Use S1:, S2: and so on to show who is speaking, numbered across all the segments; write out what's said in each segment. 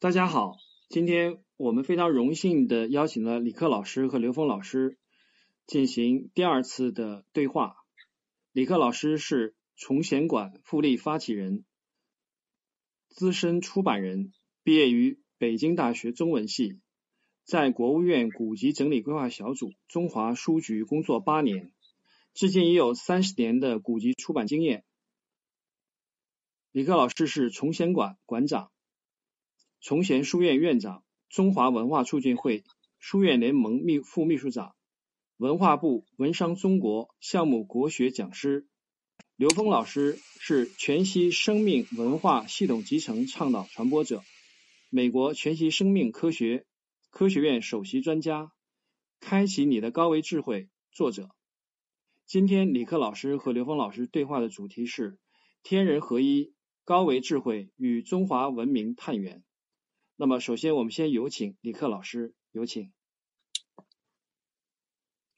S1: 大家好，今天我们非常荣幸的邀请了李克老师和刘峰老师进行第二次的对话。李克老师是崇贤馆复立发起人、资深出版人，毕业于北京大学中文系，在国务院古籍整理规划小组、中华书局工作八年，至今已有三十年的古籍出版经验。李克老师是崇贤馆馆长、崇贤书院院长、中华文化促进会书院联盟秘副秘书长、文化部文商中国项目国学讲师。刘峰老师是全息生命文化系统集成倡导传播者，美国全息生命科学科学院首席专家，开启你的高维智慧作者。今天李克老师和刘峰老师对话的主题是天人合一。高维智慧与中华文明探源。那么，首先我们先有请李克老师，有请。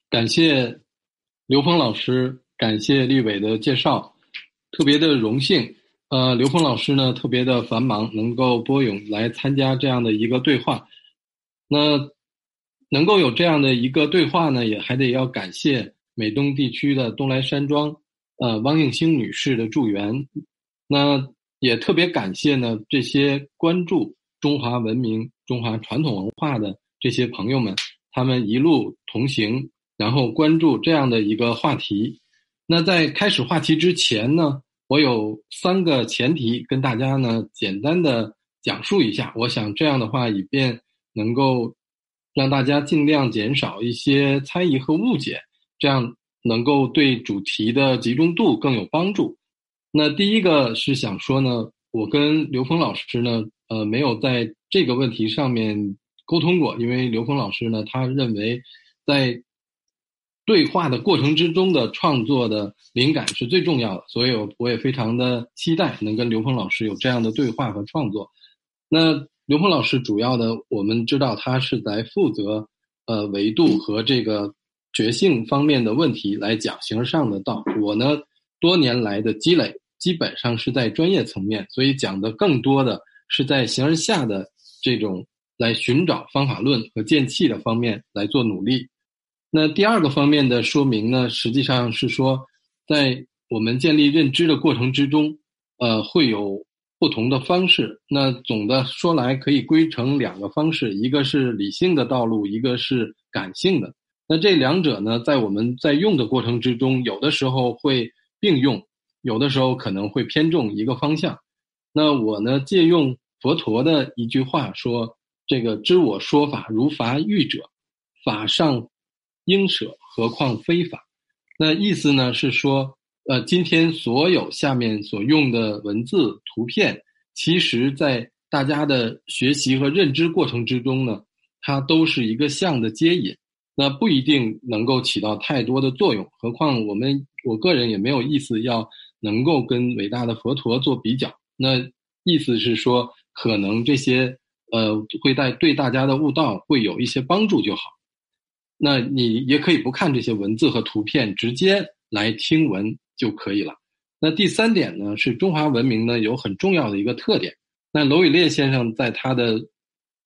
S2: 感谢刘峰老师，感谢立伟的介绍，特别的荣幸。呃，刘峰老师呢特别的繁忙，能够拨勇来参加这样的一个对话。那能够有这样的一个对话呢，也还得要感谢美东地区的东来山庄呃汪应星女士的助援。那也特别感谢呢，这些关注中华文明、中华传统文化的这些朋友们，他们一路同行，然后关注这样的一个话题。那在开始话题之前呢，我有三个前提跟大家呢简单的讲述一下。我想这样的话，以便能够让大家尽量减少一些猜疑和误解，这样能够对主题的集中度更有帮助。那第一个是想说呢，我跟刘峰老师呢，呃，没有在这个问题上面沟通过，因为刘峰老师呢，他认为在对话的过程之中的创作的灵感是最重要的，所以我也非常的期待能跟刘峰老师有这样的对话和创作。那刘峰老师主要的，我们知道他是在负责呃维度和这个觉性方面的问题来讲形而上的道，我呢多年来的积累。基本上是在专业层面，所以讲的更多的是在形而下的这种来寻找方法论和剑气的方面来做努力。那第二个方面的说明呢，实际上是说，在我们建立认知的过程之中，呃，会有不同的方式。那总的说来，可以归成两个方式，一个是理性的道路，一个是感性的。那这两者呢，在我们在用的过程之中，有的时候会并用。有的时候可能会偏重一个方向，那我呢借用佛陀的一句话说：“这个知我说法如法喻者，法上应舍，何况非法。”那意思呢是说，呃，今天所有下面所用的文字、图片，其实在大家的学习和认知过程之中呢，它都是一个像的接引，那不一定能够起到太多的作用。何况我们，我个人也没有意思要。能够跟伟大的佛陀做比较，那意思是说，可能这些呃会带对大家的悟道会有一些帮助就好。那你也可以不看这些文字和图片，直接来听闻就可以了。那第三点呢，是中华文明呢有很重要的一个特点。那娄宇烈先生在他的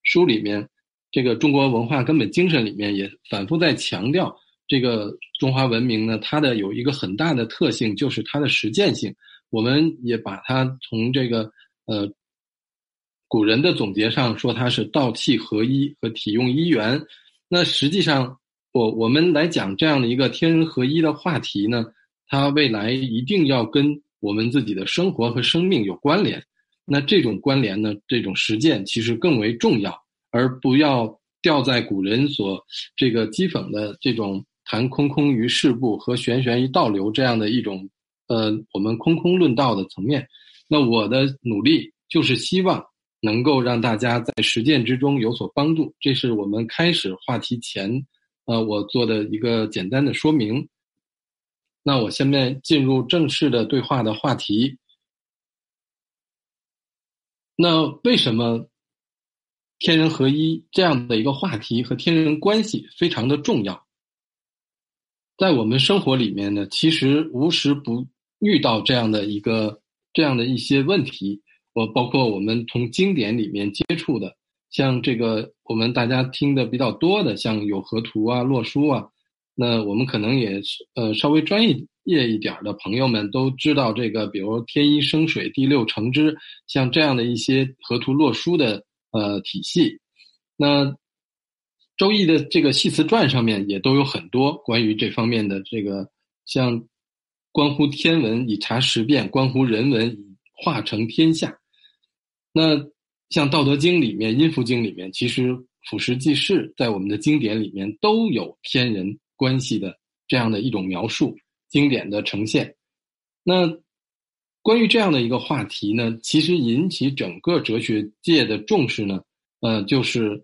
S2: 书里面，这个中国文化根本精神里面也反复在强调。这个中华文明呢，它的有一个很大的特性，就是它的实践性。我们也把它从这个呃古人的总结上说，它是道气合一和体用一元。那实际上，我我们来讲这样的一个天人合一的话题呢，它未来一定要跟我们自己的生活和生命有关联。那这种关联呢，这种实践其实更为重要，而不要掉在古人所这个讥讽的这种。谈空空于世故和玄玄于道流这样的一种，呃，我们空空论道的层面，那我的努力就是希望能够让大家在实践之中有所帮助。这是我们开始话题前，呃，我做的一个简单的说明。那我下面进入正式的对话的话题。那为什么天人合一这样的一个话题和天人关系非常的重要？在我们生活里面呢，其实无时不遇到这样的一个这样的一些问题。我包括我们从经典里面接触的，像这个我们大家听的比较多的，像有河图啊、洛书啊，那我们可能也呃稍微专业一点的朋友们都知道这个，比如天一生水，地六成之，像这样的一些河图洛书的呃体系。那《周易》的这个系辞传上面也都有很多关于这方面的这个，像关乎天文以察时变，关乎人文以化成天下。那像《道德经》里面、《阴符经》里面，其实俯拾即是，在我们的经典里面都有天人关系的这样的一种描述，经典的呈现。那关于这样的一个话题呢，其实引起整个哲学界的重视呢，呃，就是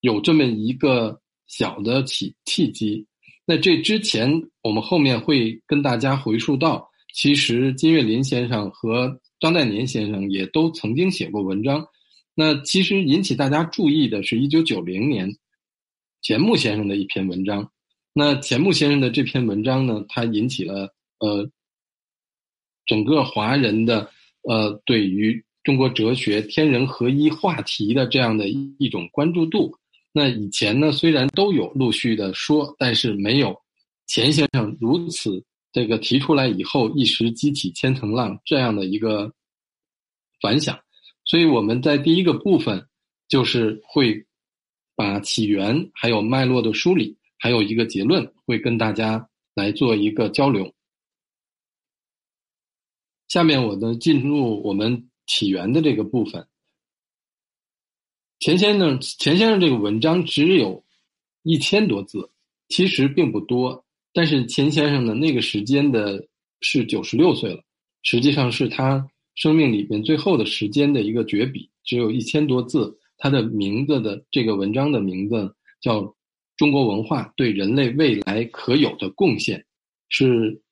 S2: 有这么一个小的契契机。那这之前，我们后面会跟大家回溯到，其实金岳霖先生和张岱年先生也都曾经写过文章，那其实引起大家注意的是1990年钱穆先生的一篇文章。那钱穆先生的这篇文章呢，他引起了呃整个华人的呃对于中国哲学天人合一话题的这样的一种关注度。那以前呢，虽然都有陆续的说，但是没有钱先生如此。这个提出来以后，一时激起千层浪这样的一个反响，所以我们在第一个部分就是会把起源还有脉络的梳理，还有一个结论，会跟大家来做一个交流。下面我呢进入我们起源的这个部分。钱先生，钱先生这个文章只有一千多字，其实并不多。但是钱先生呢，那个时间的是九十六岁了，实际上是他生命里边最后的时间的一个绝笔，只有一千多字。他的名字的这个文章的名字叫《中国文化对人类未来可有的贡献》，是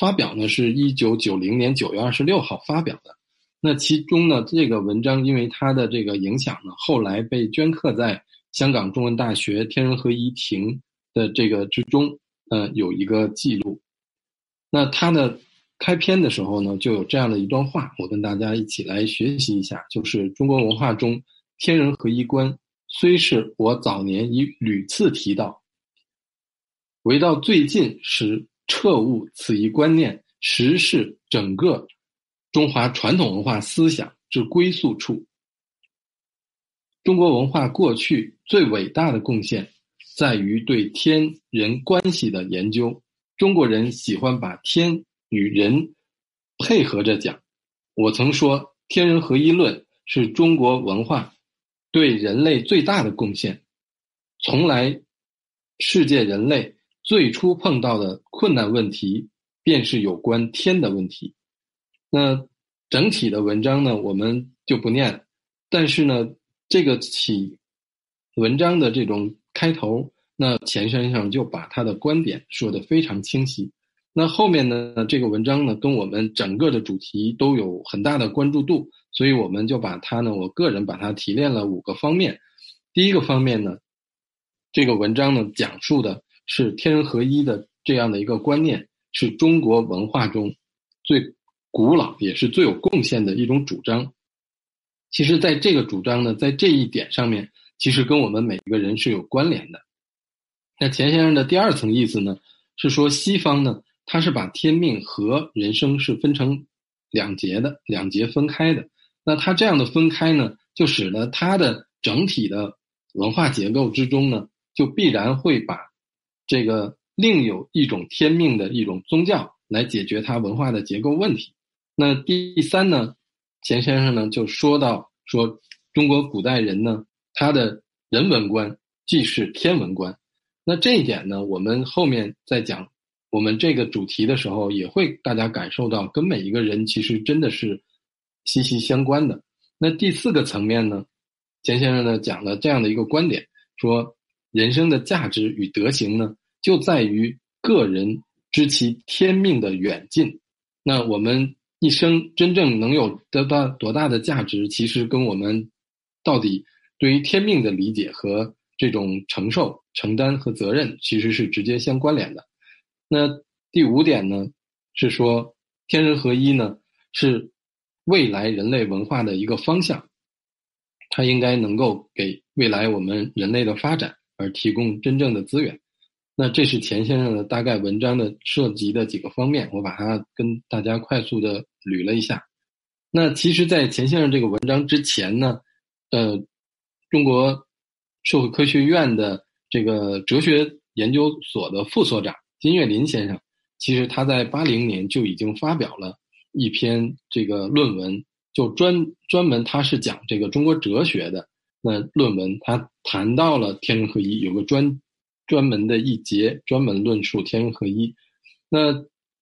S2: 发表呢是一九九零年九月二十六号发表的。那其中呢，这个文章因为它的这个影响呢，后来被镌刻在香港中文大学天人合一亭的这个之中。呃，有一个记录。那他呢，开篇的时候呢，就有这样的一段话，我跟大家一起来学习一下。就是中国文化中天人合一观，虽是我早年已屡次提到，唯到最近时彻悟此一观念，实是整个中华传统文化思想之归宿处。中国文化过去最伟大的贡献。在于对天人关系的研究。中国人喜欢把天与人配合着讲。我曾说，天人合一论是中国文化对人类最大的贡献。从来，世界人类最初碰到的困难问题，便是有关天的问题。那整体的文章呢，我们就不念。但是呢，这个起文章的这种。开头，那钱先生就把他的观点说的非常清晰。那后面呢，这个文章呢，跟我们整个的主题都有很大的关注度，所以我们就把它呢，我个人把它提炼了五个方面。第一个方面呢，这个文章呢，讲述的是天人合一的这样的一个观念，是中国文化中最古老也是最有贡献的一种主张。其实，在这个主张呢，在这一点上面。其实跟我们每一个人是有关联的。那钱先生的第二层意思呢，是说西方呢，他是把天命和人生是分成两节的，两节分开的。那他这样的分开呢，就使得他的整体的文化结构之中呢，就必然会把这个另有一种天命的一种宗教来解决他文化的结构问题。那第三呢，钱先生呢就说到说中国古代人呢。他的人文观既是天文观，那这一点呢，我们后面在讲我们这个主题的时候，也会大家感受到跟每一个人其实真的是息息相关的。那第四个层面呢，钱先生呢讲了这样的一个观点，说人生的价值与德行呢，就在于个人知其天命的远近。那我们一生真正能有得到多大的价值，其实跟我们到底。对于天命的理解和这种承受、承担和责任，其实是直接相关联的。那第五点呢，是说天人合一呢，是未来人类文化的一个方向，它应该能够给未来我们人类的发展而提供真正的资源。那这是钱先生的大概文章的涉及的几个方面，我把它跟大家快速的捋了一下。那其实，在钱先生这个文章之前呢，呃，中国社会科学院的这个哲学研究所的副所长金岳霖先生，其实他在八零年就已经发表了一篇这个论文，就专专门他是讲这个中国哲学的那论文，他谈到了天人合一，有个专。专门的一节专门论述天人合一。那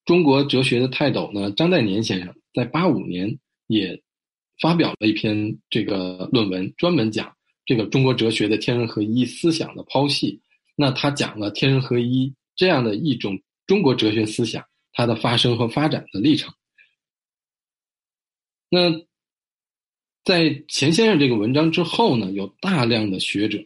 S2: 中国哲学的泰斗呢？张岱年先生在八五年也发表了一篇这个论文，专门讲这个中国哲学的天人合一思想的剖析。那他讲了天人合一这样的一种中国哲学思想它的发生和发展的历程。那在钱先生这个文章之后呢，有大量的学者，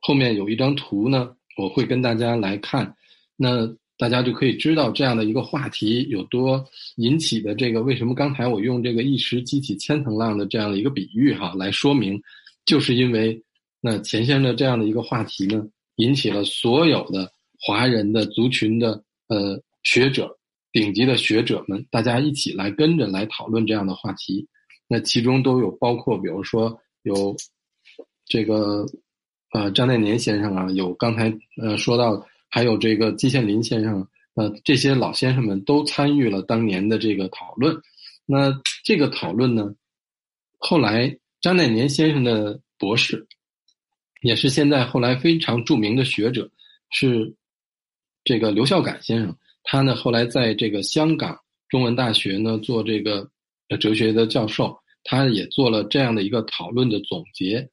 S2: 后面有一张图呢。我会跟大家来看，那大家就可以知道这样的一个话题有多引起的这个为什么刚才我用这个一石激起千层浪的这样的一个比喻哈来说明，就是因为那钱先生这样的一个话题呢，引起了所有的华人的族群的呃学者顶级的学者们，大家一起来跟着来讨论这样的话题，那其中都有包括比如说有这个。呃，张岱年先生啊，有刚才呃说到，还有这个季羡林先生，呃，这些老先生们都参与了当年的这个讨论。那这个讨论呢，后来张岱年先生的博士，也是现在后来非常著名的学者，是这个刘孝感先生。他呢后来在这个香港中文大学呢做这个哲学的教授，他也做了这样的一个讨论的总结。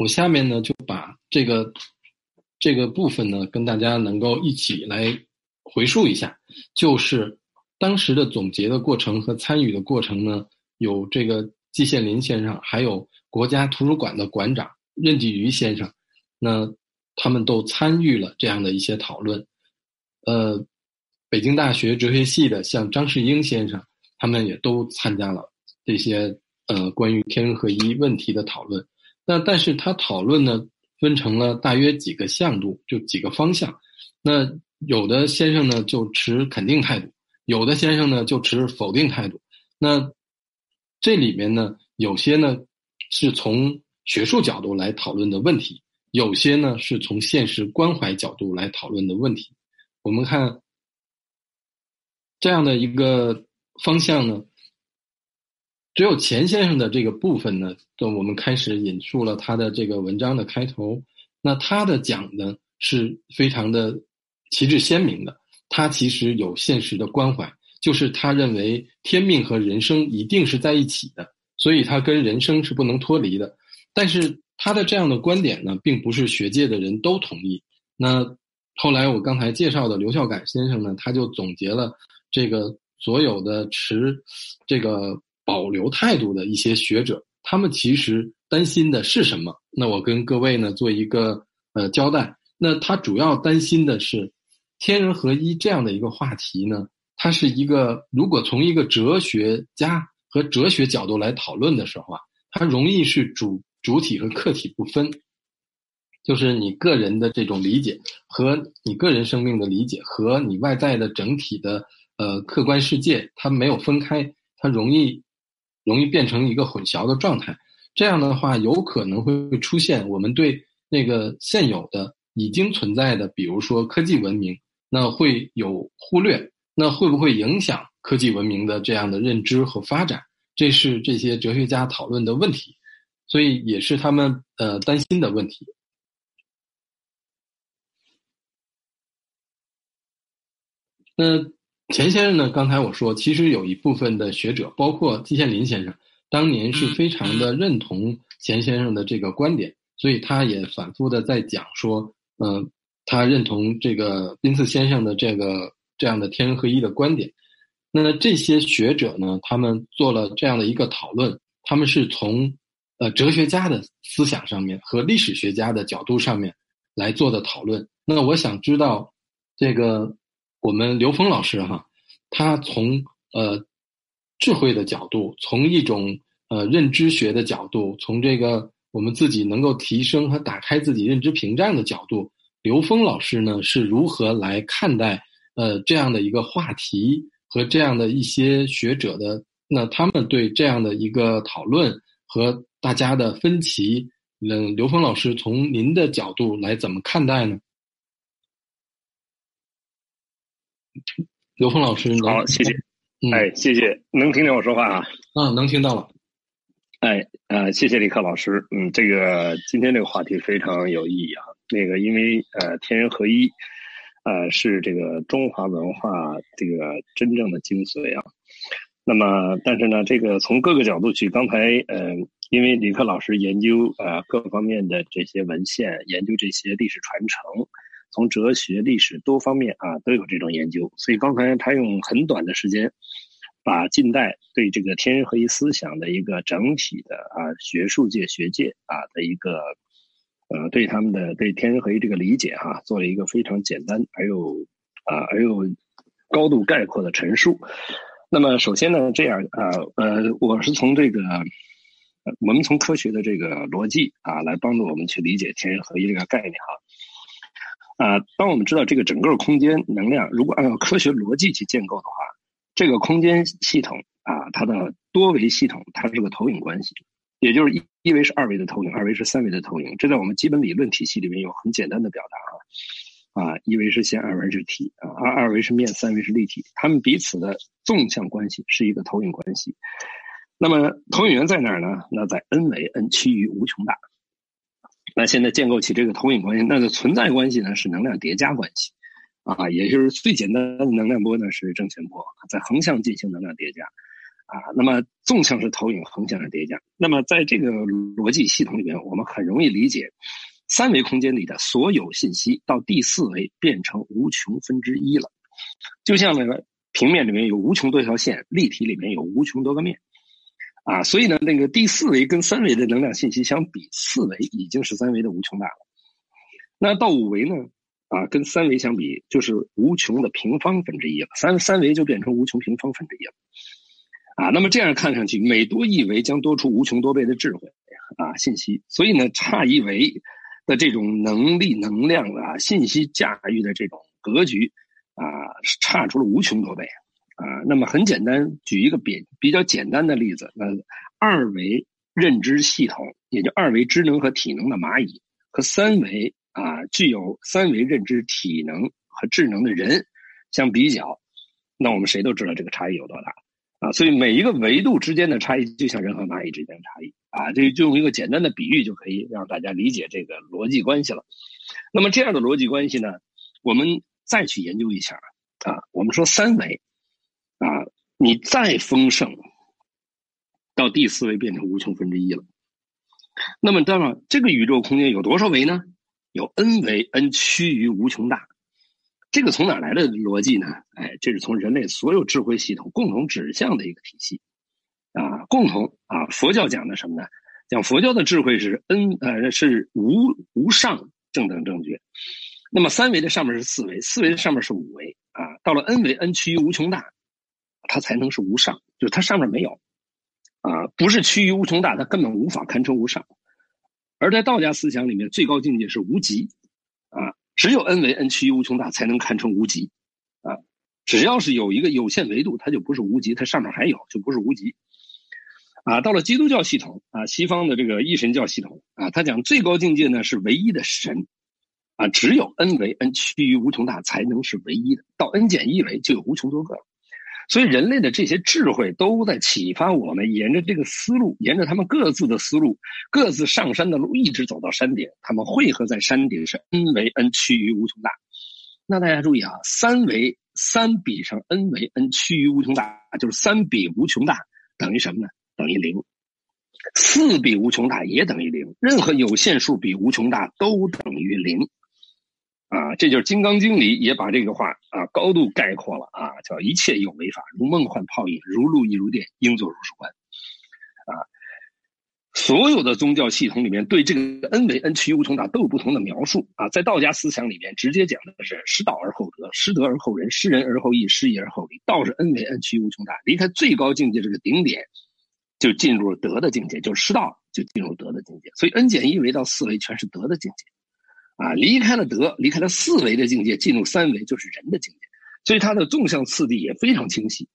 S2: 我下面呢就把这个这个部分呢跟大家能够一起来回述一下，就是当时的总结的过程和参与的过程呢，有这个季羡林先生，还有国家图书馆的馆长任继余先生，那他们都参与了这样的一些讨论。呃，北京大学哲学系的像张世英先生，他们也都参加了这些呃关于天人合一问题的讨论。那但是他讨论呢，分成了大约几个向度，就几个方向。那有的先生呢就持肯定态度，有的先生呢就持否定态度。那这里面呢，有些呢是从学术角度来讨论的问题，有些呢是从现实关怀角度来讨论的问题。我们看这样的一个方向呢。只有钱先生的这个部分呢，就我们开始引述了他的这个文章的开头。那他的讲呢是非常的旗帜鲜明的，他其实有现实的关怀，就是他认为天命和人生一定是在一起的，所以他跟人生是不能脱离的。但是他的这样的观点呢，并不是学界的人都同意。那后来我刚才介绍的刘孝感先生呢，他就总结了这个所有的持这个。保留态度的一些学者，他们其实担心的是什么？那我跟各位呢做一个呃交代。那他主要担心的是天人合一这样的一个话题呢，它是一个如果从一个哲学家和哲学角度来讨论的时候啊，它容易是主主体和客体不分，就是你个人的这种理解和你个人生命的理解和你外在的整体的呃客观世界，它没有分开，它容易。容易变成一个混淆的状态，这样的话有可能会出现我们对那个现有的已经存在的，比如说科技文明，那会有忽略，那会不会影响科技文明的这样的认知和发展？这是这些哲学家讨论的问题，所以也是他们呃担心的问题。那。钱先生呢？刚才我说，其实有一部分的学者，包括季羡林先生，当年是非常的认同钱先生的这个观点，所以他也反复的在讲说，嗯，他认同这个宾次先生的这个这样的天人合一的观点。那这些学者呢，他们做了这样的一个讨论，他们是从呃哲学家的思想上面和历史学家的角度上面来做的讨论。那我想知道这个。我们刘峰老师哈，他从呃智慧的角度，从一种呃认知学的角度，从这个我们自己能够提升和打开自己认知屏障的角度，刘峰老师呢是如何来看待呃这样的一个话题和这样的一些学者的那他们对这样的一个讨论和大家的分歧，嗯，刘峰老师从您的角度来怎么看待呢？刘峰老师，
S3: 好，谢谢。哎，谢谢，能听见我说话啊？
S2: 啊，能听到了。
S3: 哎，呃，谢谢李克老师。嗯，这个今天这个话题非常有意义啊。那个，因为呃，天人合一，呃，是这个中华文化这个真正的精髓啊。那么，但是呢，这个从各个角度去，刚才呃，因为李克老师研究呃各方面的这些文献，研究这些历史传承。从哲学、历史多方面啊都有这种研究，所以刚才他用很短的时间，把近代对这个天人合一思想的一个整体的啊学术界、学界啊的一个呃对他们的对天人合一这个理解哈，做了一个非常简单而又啊而又高度概括的陈述。那么首先呢，这样啊呃，我是从这个我们从科学的这个逻辑啊来帮助我们去理解天人合一这个概念哈。啊当我们知道这个整个空间能量，如果按照科学逻辑去建构的话，这个空间系统啊，它的多维系统，它是个投影关系，也就是一一维是二维的投影，二维是三维的投影。这在我们基本理论体系里面有很简单的表达啊，啊，一维是线，二维是体啊，二二维是面，三维是立体，它们彼此的纵向关系是一个投影关系。那么投影源在哪儿呢？那在 n 维，n 趋于无穷大。那现在建构起这个投影关系，那个存在关系呢是能量叠加关系，啊，也就是最简单的能量波呢是正弦波，在横向进行能量叠加，啊，那么纵向是投影，横向是叠加。那么在这个逻辑系统里面，我们很容易理解，三维空间里的所有信息到第四维变成无穷分之一了，就像那个平面里面有无穷多条线，立体里面有无穷多个面。啊，所以呢，那个第四维跟三维的能量信息相比，四维已经是三维的无穷大了。那到五维呢？啊，跟三维相比，就是无穷的平方分之一了。三三维就变成无穷平方分之一了。啊，那么这样看上去，每多一维将多出无穷多倍的智慧啊，信息。所以呢，差一维的这种能力、能量啊，信息驾驭的这种格局啊，差出了无穷多倍。啊，那么很简单，举一个比比较简单的例子，那二维认知系统，也就二维知能和体能的蚂蚁，和三维啊具有三维认知体能和智能的人相比较，那我们谁都知道这个差异有多大啊！所以每一个维度之间的差异，就像人和蚂蚁之间的差异啊！这就用一个简单的比喻就可以让大家理解这个逻辑关系了。那么这样的逻辑关系呢，我们再去研究一下啊，我们说三维。啊，你再丰盛，到第四维变成无穷分之一了。那么，当然，这个宇宙空间有多少维呢？有 n 维，n 趋于无穷大。这个从哪来的逻辑呢？哎，这是从人类所有智慧系统共同指向的一个体系。啊，共同啊，佛教讲的什么呢？讲佛教的智慧是 n 呃是无无上正等正觉。那么三维的上面是四维，四维的上面是五维啊。到了 n 维，n 趋于无穷大。它才能是无上，就是它上面没有，啊，不是趋于无穷大，它根本无法堪称无上。而在道家思想里面，最高境界是无极，啊，只有 n 为 n 趋于无穷大才能堪称无极，啊，只要是有一个有限维度，它就不是无极，它上面还有就不是无极，啊，到了基督教系统啊，西方的这个一神教系统啊，他讲最高境界呢是唯一的神，啊，只有 n 为 n 趋于无穷大才能是唯一的，到 n 减一维就有无穷多个了。所以，人类的这些智慧都在启发我们，沿着这个思路，沿着他们各自的思路，各自上山的路，一直走到山顶。他们汇合在山顶是 n 为 n 趋于无穷大。那大家注意啊，三维三比上 n 为 n 趋于无穷大，就是三比无穷大等于什么呢？等于零。四比无穷大也等于零。任何有限数比无穷大都等于零。啊，这就是《金刚经》里也把这个话啊高度概括了啊，叫一切有为法，如梦幻泡影，如露亦如电，应作如是观。啊，所有的宗教系统里面对这个 n 为 n 趋于无穷大都有不同的描述啊。在道家思想里面，直接讲的是失道而后德，失德而后仁，失仁而后义，失义而后礼。道是 n 为 n 趋于无穷大，离开最高境界这个顶点，就进入了德的境界，就是失道就进入德的境界。所以 n 减一维到四维全是德的境界啊。离开了德，离开了四维的境界，进入三维就是人的境界。所以它的纵向次第也非常清晰。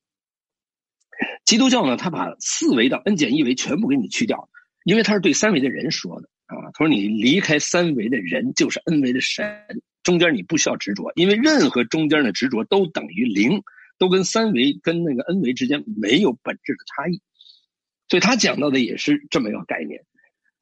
S3: 基督教呢，他把四维到 n 减一维全部给你去掉。因为他是对三维的人说的啊，他说你离开三维的人就是 n 维的神，中间你不需要执着，因为任何中间的执着都等于零，都跟三维跟那个 n 维之间没有本质的差异，所以他讲到的也是这么一个概念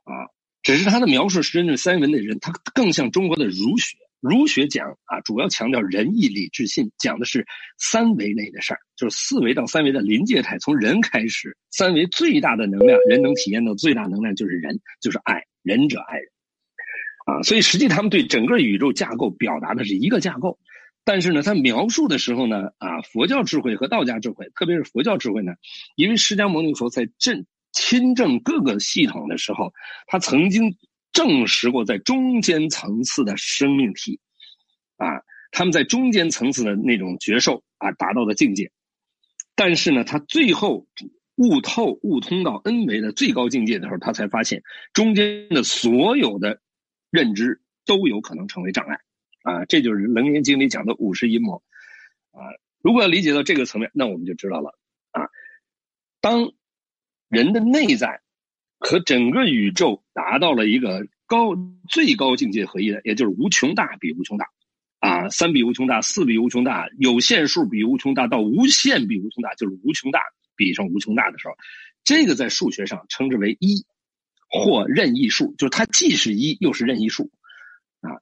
S3: 啊，只是他的描述是针对三维的人，他更像中国的儒学。儒学讲啊，主要强调仁义礼智信，讲的是三维内的事儿，就是四维到三维的临界态，从人开始，三维最大的能量，人能体验到最大能量就是人，就是爱，仁者爱人，啊，所以实际他们对整个宇宙架构表达的是一个架构，但是呢，他描述的时候呢，啊，佛教智慧和道家智慧，特别是佛教智慧呢，因为释迦牟尼佛在证亲证各个系统的时候，他曾经。证实过，在中间层次的生命体，啊，他们在中间层次的那种觉受啊，达到的境界，但是呢，他最后悟透、悟通到 N 维的最高境界的时候，他才发现中间的所有的认知都有可能成为障碍，啊，这就是《楞严经》里讲的五十阴谋，啊，如果要理解到这个层面，那我们就知道了，啊，当人的内在。和整个宇宙达到了一个高最高境界合一的，也就是无穷大比无穷大，啊，三比无穷大，四比无穷大，有限数比无穷大，到无限比无穷大，就是无穷大比上无穷大的时候，这个在数学上称之为一或任意数，就是它既是一又是任意数，啊，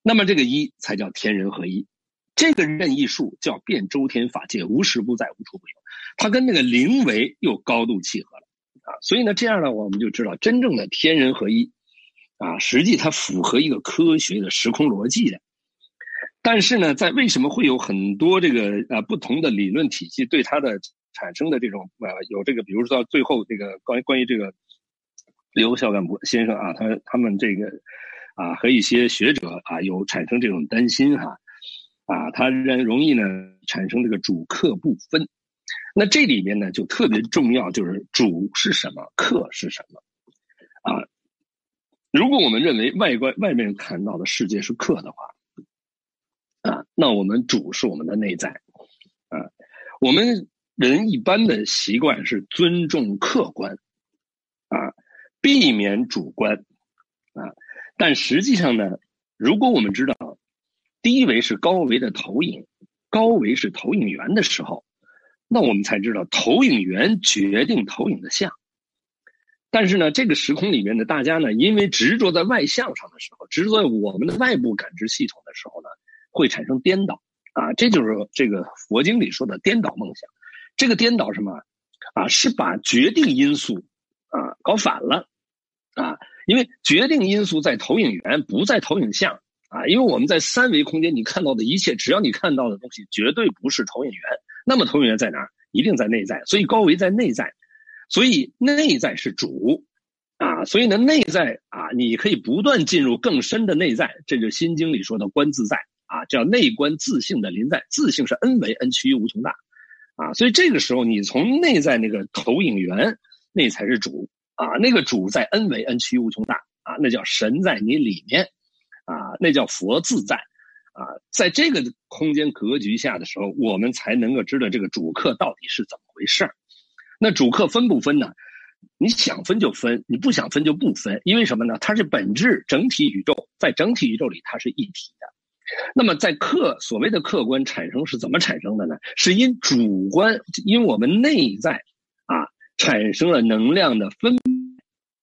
S3: 那么这个一才叫天人合一，这个任意数叫遍周天法界，无时不在，无处不有，它跟那个零维又高度契合了。啊，所以呢，这样呢，我们就知道真正的天人合一，啊，实际它符合一个科学的时空逻辑的。但是呢，在为什么会有很多这个呃不同的理论体系对它的产生的这种呃有这个，比如说到最后这个关于关于这个刘孝干博先生啊，他他们这个啊和一些学者啊有产生这种担心哈，啊，他人容易呢产生这个主客不分。那这里面呢，就特别重要，就是主是什么，客是什么，啊，如果我们认为外观外面看到的世界是客的话，啊，那我们主是我们的内在，啊，我们人一般的习惯是尊重客观，啊，避免主观，啊，但实际上呢，如果我们知道低维是高维的投影，高维是投影源的时候。那我们才知道，投影源决定投影的像。但是呢，这个时空里面的大家呢，因为执着在外向上的时候，执着在我们的外部感知系统的时候呢，会产生颠倒啊。这就是这个佛经里说的颠倒梦想。这个颠倒什么啊？是把决定因素啊搞反了啊。因为决定因素在投影源，不在投影像啊。因为我们在三维空间，你看到的一切，只要你看到的东西，绝对不是投影源。那么投影源在哪？一定在内在，所以高维在内在，所以内在是主，啊，所以呢，内在啊，你可以不断进入更深的内在，这就《心经》里说的观自在啊，叫内观自性的临在，自性是 n 为 n 趋于无穷大，啊，所以这个时候你从内在那个投影源，那才是主啊，那个主在 n 为 n 趋于无穷大啊，那叫神在你里面，啊，那叫佛自在。啊，在这个空间格局下的时候，我们才能够知道这个主客到底是怎么回事儿。那主客分不分呢？你想分就分，你不想分就不分。因为什么呢？它是本质整体宇宙，在整体宇宙里它是一体的。那么在客所谓的客观产生是怎么产生的呢？是因主观，因我们内在啊产生了能量的分，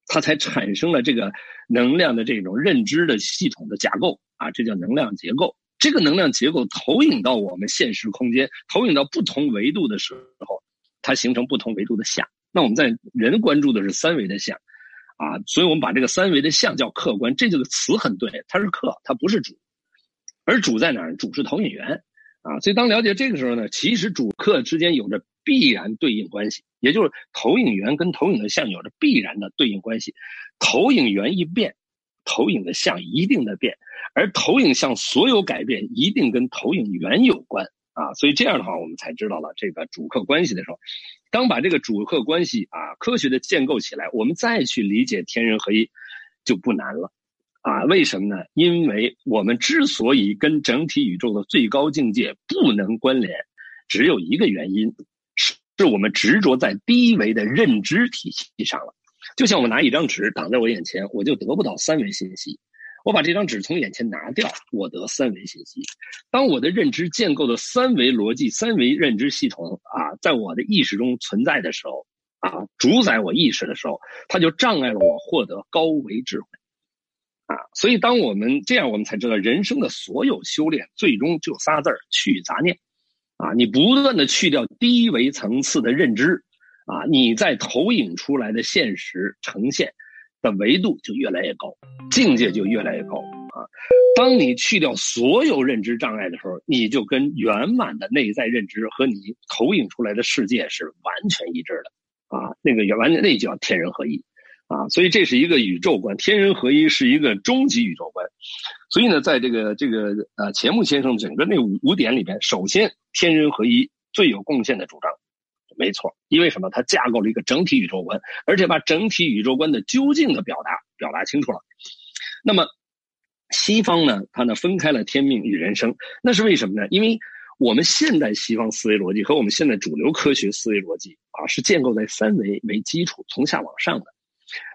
S3: 它才产生了这个能量的这种认知的系统的架构啊，这叫能量结构。这个能量结构投影到我们现实空间，投影到不同维度的时候，它形成不同维度的像。那我们在人关注的是三维的像，啊，所以我们把这个三维的像叫客观。这个词很对，它是客，它不是主。而主在哪儿？主是投影源，啊，所以当了解这个时候呢，其实主客之间有着必然对应关系，也就是投影源跟投影的像有着必然的对应关系。投影源一变，投影的像一定的变，而投影像所有改变一定跟投影源有关啊。所以这样的话，我们才知道了这个主客关系的时候，当把这个主客关系啊科学的建构起来，我们再去理解天人合一就不难了。啊，为什么呢？因为我们之所以跟整体宇宙的最高境界不能关联，只有一个原因，是是我们执着在低维的认知体系上了。就像我拿一张纸挡在我眼前，我就得不到三维信息；我把这张纸从眼前拿掉，我得三维信息。当我的认知建构的三维逻辑、三维认知系统啊，在我的意识中存在的时候，啊，主宰我意识的时候，它就障碍了我获得高维智慧。啊，所以当我们这样，我们才知道人生的所有修炼，最终就仨字儿：去杂念。啊，你不断的去掉低维层次的认知，啊，你在投影出来的现实呈现的维度就越来越高，境界就越来越高。啊，当你去掉所有认知障碍的时候，你就跟圆满的内在认知和你投影出来的世界是完全一致的。啊，那个完全那叫天人合一。啊，所以这是一个宇宙观，天人合一是一个终极宇宙观。所以呢，在这个这个呃钱穆先生整个那五五点里边，首先天人合一最有贡献的主张，没错，因为什么？它架构了一个整体宇宙观，而且把整体宇宙观的究竟的表达表达清楚了。那么西方呢，它呢分开了天命与人生，那是为什么呢？因为我们现代西方思维逻辑和我们现在主流科学思维逻辑啊，是建构在三维为基础，从下往上的。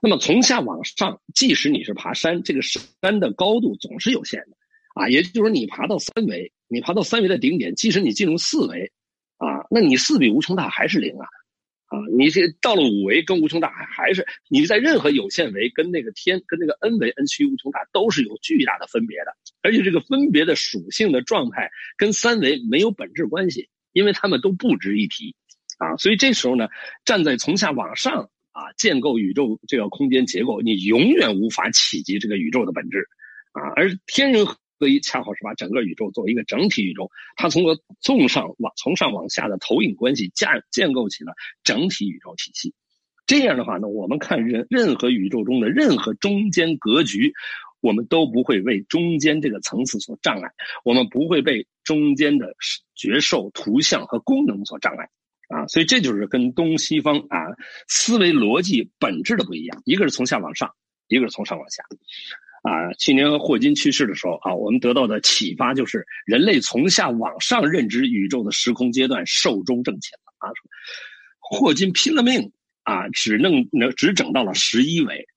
S3: 那么从下往上，即使你是爬山，这个山的高度总是有限的，啊，也就是说你爬到三维，你爬到三维的顶点，即使你进入四维，啊，那你四比无穷大还是零啊，啊，你这到了五维跟无穷大还还是你在任何有限维跟那个天跟那个 n 维 n 趋于无穷大都是有巨大的分别的，而且这个分别的属性的状态跟三维没有本质关系，因为它们都不值一提，啊，所以这时候呢，站在从下往上。啊，建构宇宙这个空间结构，你永远无法企及这个宇宙的本质，啊，而天人合一恰好是把整个宇宙作为一个整体宇宙，它通过纵上往从上往下的投影关系架建构起了整体宇宙体系。这样的话呢，我们看任任何宇宙中的任何中间格局，我们都不会为中间这个层次所障碍，我们不会被中间的觉受、图像和功能所障碍。啊，所以这就是跟东西方啊思维逻辑本质的不一样，一个是从下往上，一个是从上往下。啊，去年霍金去世的时候啊，我们得到的启发就是人类从下往上认知宇宙的时空阶段寿终正寝了啊。霍金拼了命啊，只弄能只整到了十一维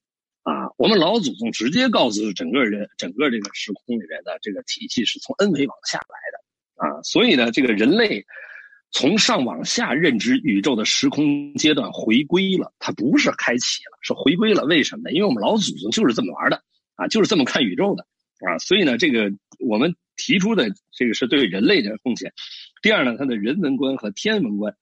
S3: 啊。我们老祖宗直接告诉整个人整个这个时空里面的这个体系是从 n 维往下来的啊。所以呢，这个人类。从上往下认知宇宙的时空阶段回归了，它不是开启了，是回归了。为什么？因为我们老祖宗就是这么玩的啊，就是这么看宇宙的啊。所以呢，这个我们提出的这个是对人类的贡献。第二呢，它的人文观和天文观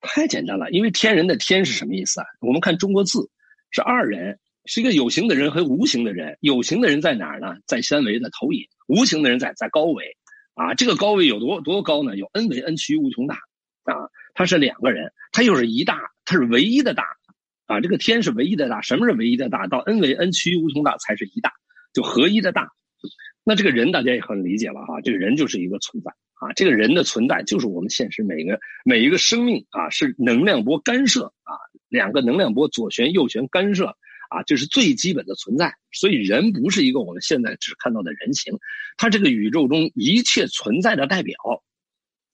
S3: 太简单了，因为天人的天是什么意思啊？我们看中国字是二人，是一个有形的人和无形的人。有形的人在哪儿呢？在三维的投影，无形的人在在高维。啊，这个高位有多多高呢？有 n 维 n 趋于无穷大，啊，它是两个人，它又是一大，它是唯一的大，啊，这个天是唯一的大。什么是唯一的大？到 n 为 n 趋于无穷大才是一大，就合一的大。那这个人大家也很理解了哈，这个人就是一个存在啊，这个人的存在就是我们现实每个每一个生命啊，是能量波干涉啊，两个能量波左旋右旋干涉。啊，这是最基本的存在，所以人不是一个我们现在只看到的人形，它这个宇宙中一切存在的代表，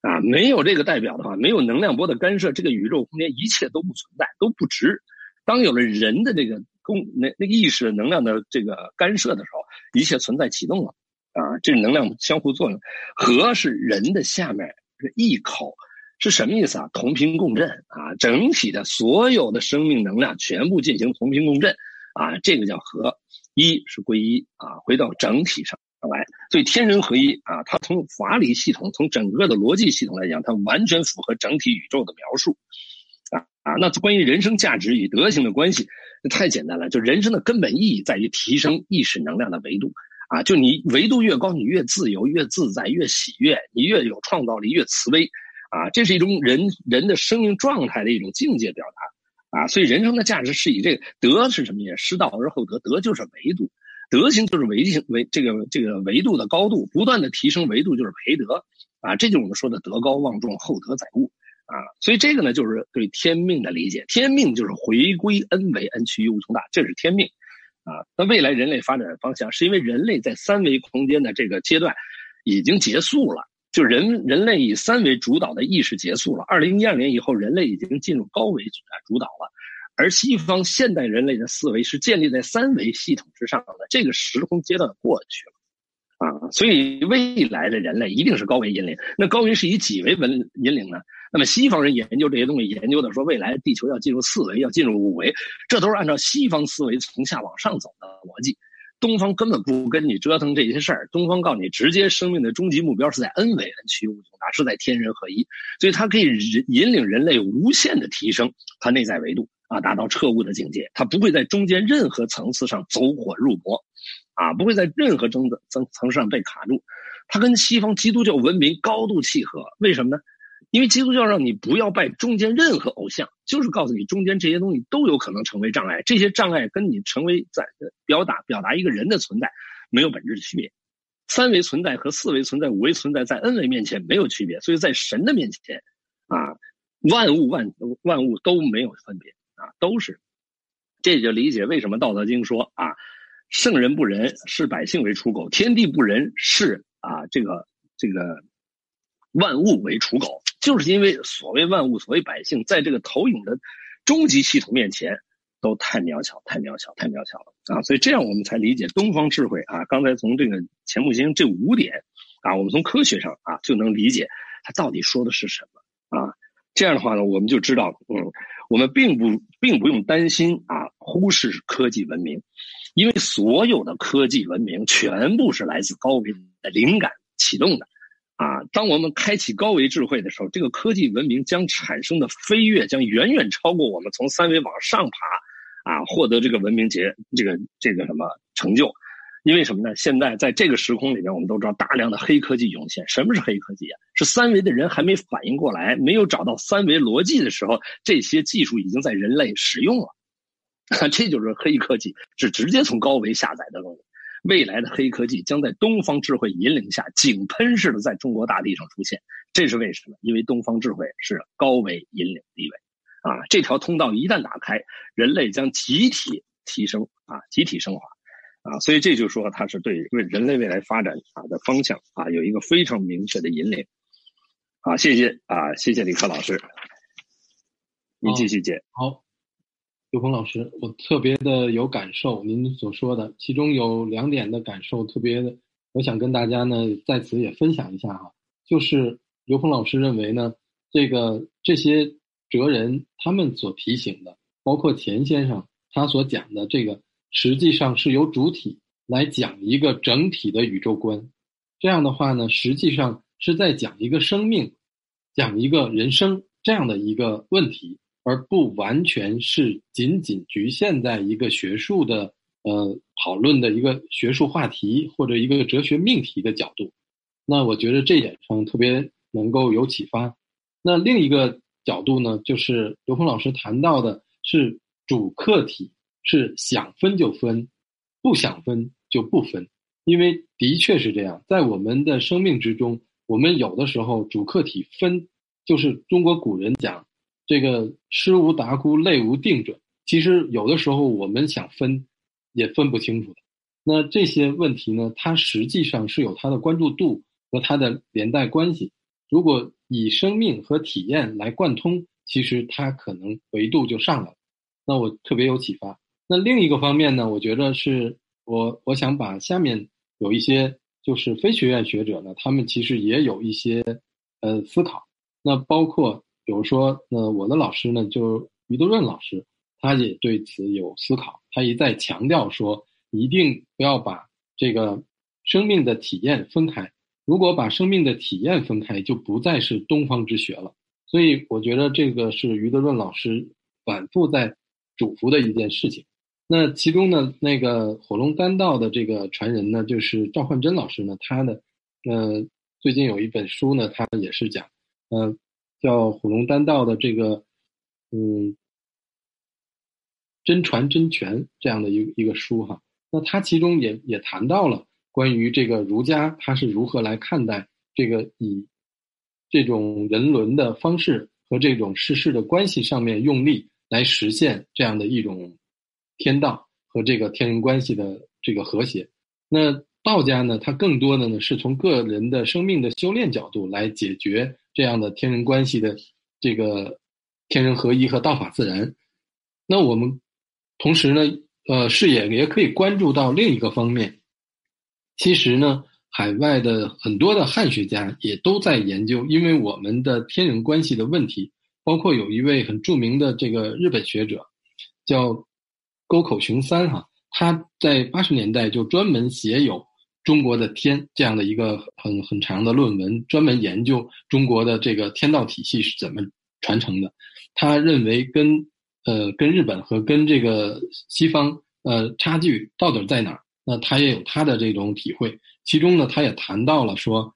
S3: 啊，没有这个代表的话，没有能量波的干涉，这个宇宙空间一切都不存在，都不值。当有了人的这个共那那个意识能量的这个干涉的时候，一切存在启动了，啊，这能量相互作用，和是人的下面一口。是什么意思啊？同频共振啊，整体的所有的生命能量全部进行同频共振啊，这个叫和一，是归一啊，回到整体上来。所以天人合一啊，它从法理系统、从整个的逻辑系统来讲，它完全符合整体宇宙的描述啊。那关于人生价值与德行的关系，那太简单了，就人生的根本意义在于提升意识能量的维度啊，就你维度越高，你越自由、越自在、越喜悦，你越有创造力、越慈悲，啊，这是一种人人的生命状态的一种境界表达，啊，所以人生的价值是以这个德是什么呀？失道而后德，德就是维度，德行就是维行维这个这个维度的高度，不断的提升维度就是培德，啊，这就是我们说的德高望重，厚德载物，啊，所以这个呢就是对天命的理解，天命就是回归恩为恩趋于无穷大，这是天命。啊，那未来人类发展的方向，是因为人类在三维空间的这个阶段已经结束了，就人人类以三维主导的意识结束了。二零一二年以后，人类已经进入高维啊主导了，而西方现代人类的思维是建立在三维系统之上的，这个时空阶段过去了。啊，所以未来的人类一定是高维引领。那高维是以几维文引领呢？那么西方人研究这些东西，研究的说未来地球要进入四维，要进入五维，这都是按照西方思维从下往上走的逻辑。东方根本不跟你折腾这些事儿，东方告诉你，直接生命的终极目标是在 N 维 N 趋无穷大，是在天人合一，所以它可以引领人类无限的提升它内在维度啊，达到彻悟的境界。它不会在中间任何层次上走火入魔。啊，不会在任何层层层上被卡住，它跟西方基督教文明高度契合。为什么呢？因为基督教让你不要拜中间任何偶像，就是告诉你中间这些东西都有可能成为障碍。这些障碍跟你成为在表达表达一个人的存在没有本质的区别。三维存在和四维存在、五维存在在 N 维面前没有区别，所以在神的面前啊，万物万万物都没有分别啊，都是。这就理解为什么《道德经》说啊。圣人不仁，视百姓为刍狗；天地不仁，视啊这个这个万物为刍狗。就是因为所谓万物，所谓百姓，在这个投影的终极系统面前，都太渺小，太渺小，太渺小了啊！所以这样我们才理解东方智慧啊。刚才从这个钱穆星这五点啊，我们从科学上啊就能理解他到底说的是什么啊。这样的话呢，我们就知道，嗯，我们并不并不用担心啊，忽视科技文明。因为所有的科技文明全部是来自高维的灵感启动的，啊，当我们开启高维智慧的时候，这个科技文明将产生的飞跃将远远超过我们从三维往上爬，啊，获得这个文明结这个这个什么成就？因为什么呢？现在在这个时空里面，我们都知道大量的黑科技涌现。什么是黑科技啊？是三维的人还没反应过来，没有找到三维逻辑的时候，这些技术已经在人类使用了。这就是黑科技，是直接从高维下载的东西。未来的黑科技将在东方智慧引领下井喷式的在中国大地上出现。这是为什么？因为东方智慧是高维引领地位啊！这条通道一旦打开，人类将集体提升啊，集体升华啊！所以这就说它是对为人类未来发展啊的方向啊有一个非常明确的引领啊！谢谢啊，谢谢李克老师，你继续接
S2: 好。刘峰老师，我特别的有感受，您所说的，其中有两点的感受特别的，我想跟大家呢在此也分享一下哈。就是刘峰老师认为呢，这个这些哲人他们所提醒的，包括钱先生他所讲的这个，实际上是由主体来讲一个整体的宇宙观。这样的话呢，实际上是在讲一个生命，讲一个人生这样的一个问题。而不完全是仅仅局限在一个学术的呃讨论的一个学术话题或者一个哲学命题的角度，那我觉得这一点上特别能够有启发。那另一个角度呢，就是刘峰老师谈到的是主客体是想分就分，不想分就不分，因为的确是这样，在我们的生命之中，我们有的时候主客体分，就是中国古人讲。这个师无达姑，类无定者。其实有的时候我们想分，也分不清楚的。那这些问题呢，它实际上是有它的关注度和它的连带关系。如果以生命和体验来贯通，其实它可能维度就上来了。那我特别有启发。那另一个方面呢，我觉得是我我想把下面有一些就是非学院学者呢，他们其实也有一些呃思考。那包括。比如说，那我的老师呢，就余德润老师，他也对此有思考。他一再强调说，一定不要把这个生命的体验分开。如果把生命的体验分开，就不再是东方之学了。所以，我觉得这个是余德润老师反复在嘱咐的一件事情。那其中呢，那个火龙丹道的这个传人呢，就是赵焕珍老师呢，他的呃最近有一本书呢，他也是讲，呃叫虎龙丹道的这个嗯真传真传这样的一一个书哈。那他其中也也谈到了关于这个儒家他是如何来看待这个以这种人伦的方式和这种世事的关系上面用力来实现这样的一种。天道和这个天人关系的这个和谐，那道家呢，它更多的呢是从个人的生命的修炼角度来解决这样的天人关系的这个天人合一和道法自然。那我们同时呢，呃，视野也可以关注到另一个方面。其实呢，海外的很多的汉学家也都在研究，因为我们的天人关系的问题，包括有一位很著名的这个日本学者叫。沟口雄三哈，他在八十年代就专门写有中国的天这样的一个很很长的论文，专门研究中国的这个天道体系是怎么传承的。他认为跟呃跟日本和跟这个西方呃差距到底在哪儿？那他也有他的这种体会。其中呢，他也谈到了说，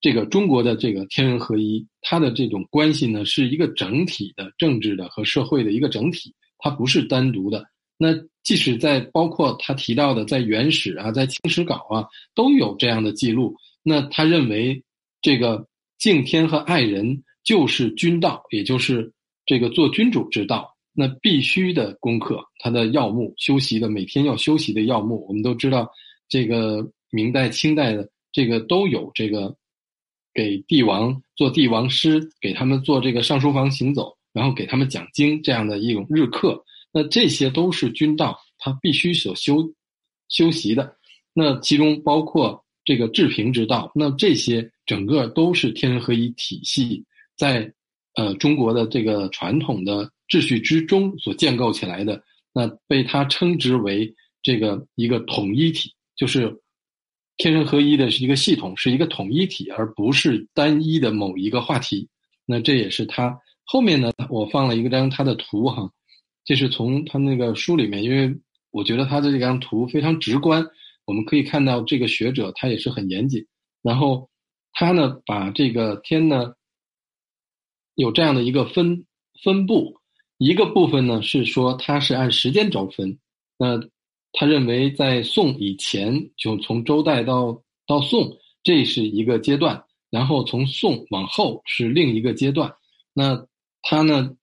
S2: 这个中国的这个天人合一，它的这种关系呢是一个整体的政治的和社会的一个整体，它不是单独的。那即使在包括他提到的，在原始啊，在清史稿啊，都有这样的记录。那他认为，这个敬天和爱人就是君道，也就是这个做君主之道。那必须的功课，他的要目，修习的每天要修习的要目，我们都知道，这个明代、清代的这个都有这个给帝王做帝王师，给他们做这个上书房行走，然后给他们讲经这样的一种日课。那这些都是君道，他必须所修修习的。那其中包括这个治平之道，那这些整个都是天人合一体系在呃中国的这个传统的秩序之中所建构起来的。那被他称之为这个一个统一体，就是天人合一的是一个系统，是一个统一体，而不是单一的某一个话题。那这也是他后面呢，我放了一个张他的图哈。这是从他那个书里面，因为我觉得他的这张图非常直观，我们可以看到这个学者他也是很严谨。然后他呢，把这个天呢有这样的一个分分布，一个部分呢是说它是按时间轴分。那他认为在宋以前，就从周代到到宋，这是一个阶段；然后从宋往后是另一个阶段。那他呢，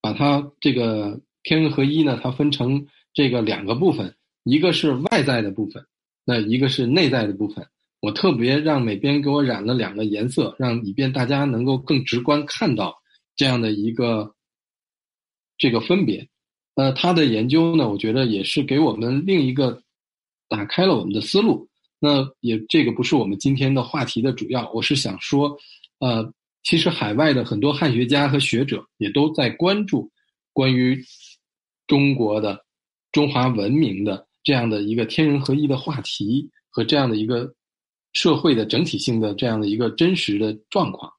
S2: 把他这个。天人合一呢，它分成这个两个部分，一个是外在的部分，那一个是内在的部分。我特别让美编给我染了两个颜色，让以便大家能够更直观看到这样的一个这个分别。呃，他的研究呢，我觉得也是给我们另一个打开了我们的思路。那也这个不是我们今天的话题的主要，我是想说，呃，其实海外的很多汉学家和学者也都在关注关于。中国的中华文明的这样的一个天人合一的话题和这样的一个社会的整体性的这样的一个真实的状况。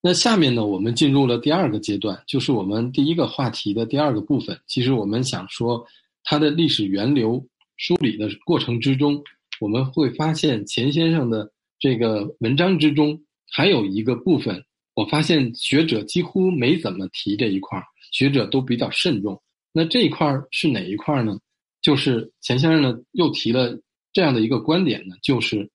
S2: 那下面呢，我们进入了第二个阶段，就是我们第一个话题的第二个部分。其实我们想说，它的历史源流梳理的过程之中，我们会发现钱先生的这个文章之中还有一个部分，我发现学者几乎没怎么提这一块儿。学者都比较慎重，那这一块是哪一块呢？就是钱先生呢又提了这样的一个观点呢，就是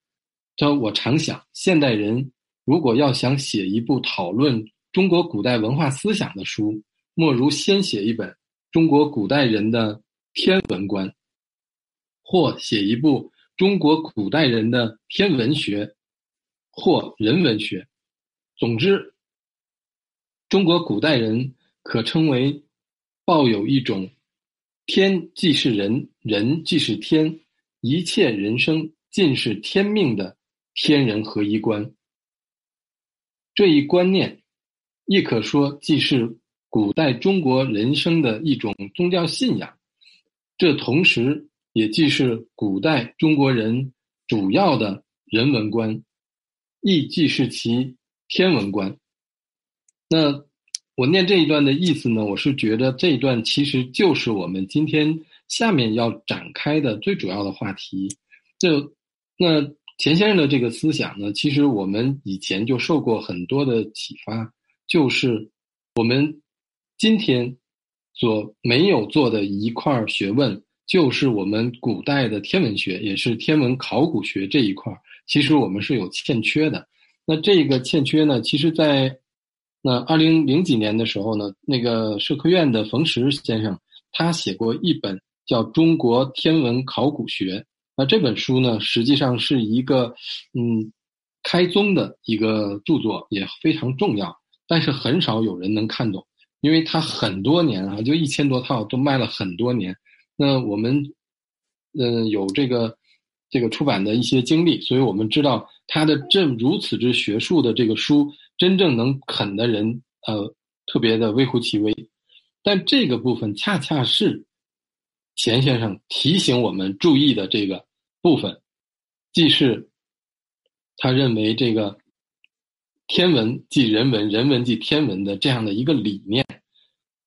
S2: 他我常想，现代人如果要想写一部讨论中国古代文化思想的书，莫如先写一本中国古代人的天文观，或写一部中国古代人的天文学或人文学。总之，中国古代人。可称为抱有一种天既是人，人既是天，一切人生尽是天命的天人合一观。这一观念，亦可说既是古代中国人生的一种宗教信仰，这同时也既是古代中国人主要的人文观，亦既是其天文观。那。我念这一段的意思呢，我是觉得这一段其实就是我们今天下面要展开的最主要的话题。就那钱先生的这个思想呢，其实我们以前就受过很多的启发，就是我们今天所没有做的一块学问，就是我们古代的天文学，也是天文考古学这一块，其实我们是有欠缺的。那这个欠缺呢，其实，在那二零零几年的时候呢，那个社科院的冯石先生，他写过一本叫《中国天文考古学》。那这本书呢，实际上是一个嗯开宗的一个著作，也非常重要，但是很少有人能看懂，因为它很多年啊，就一千多套都卖了很多年。那我们嗯有这个这个出版的一些经历，所以我们知道。他的这如此之学术的这个书，真正能啃的人，呃，特别的微乎其微。但这个部分恰恰是钱先生提醒我们注意的这个部分，既是他认为这个天文即人文，人文即天文的这样的一个理念，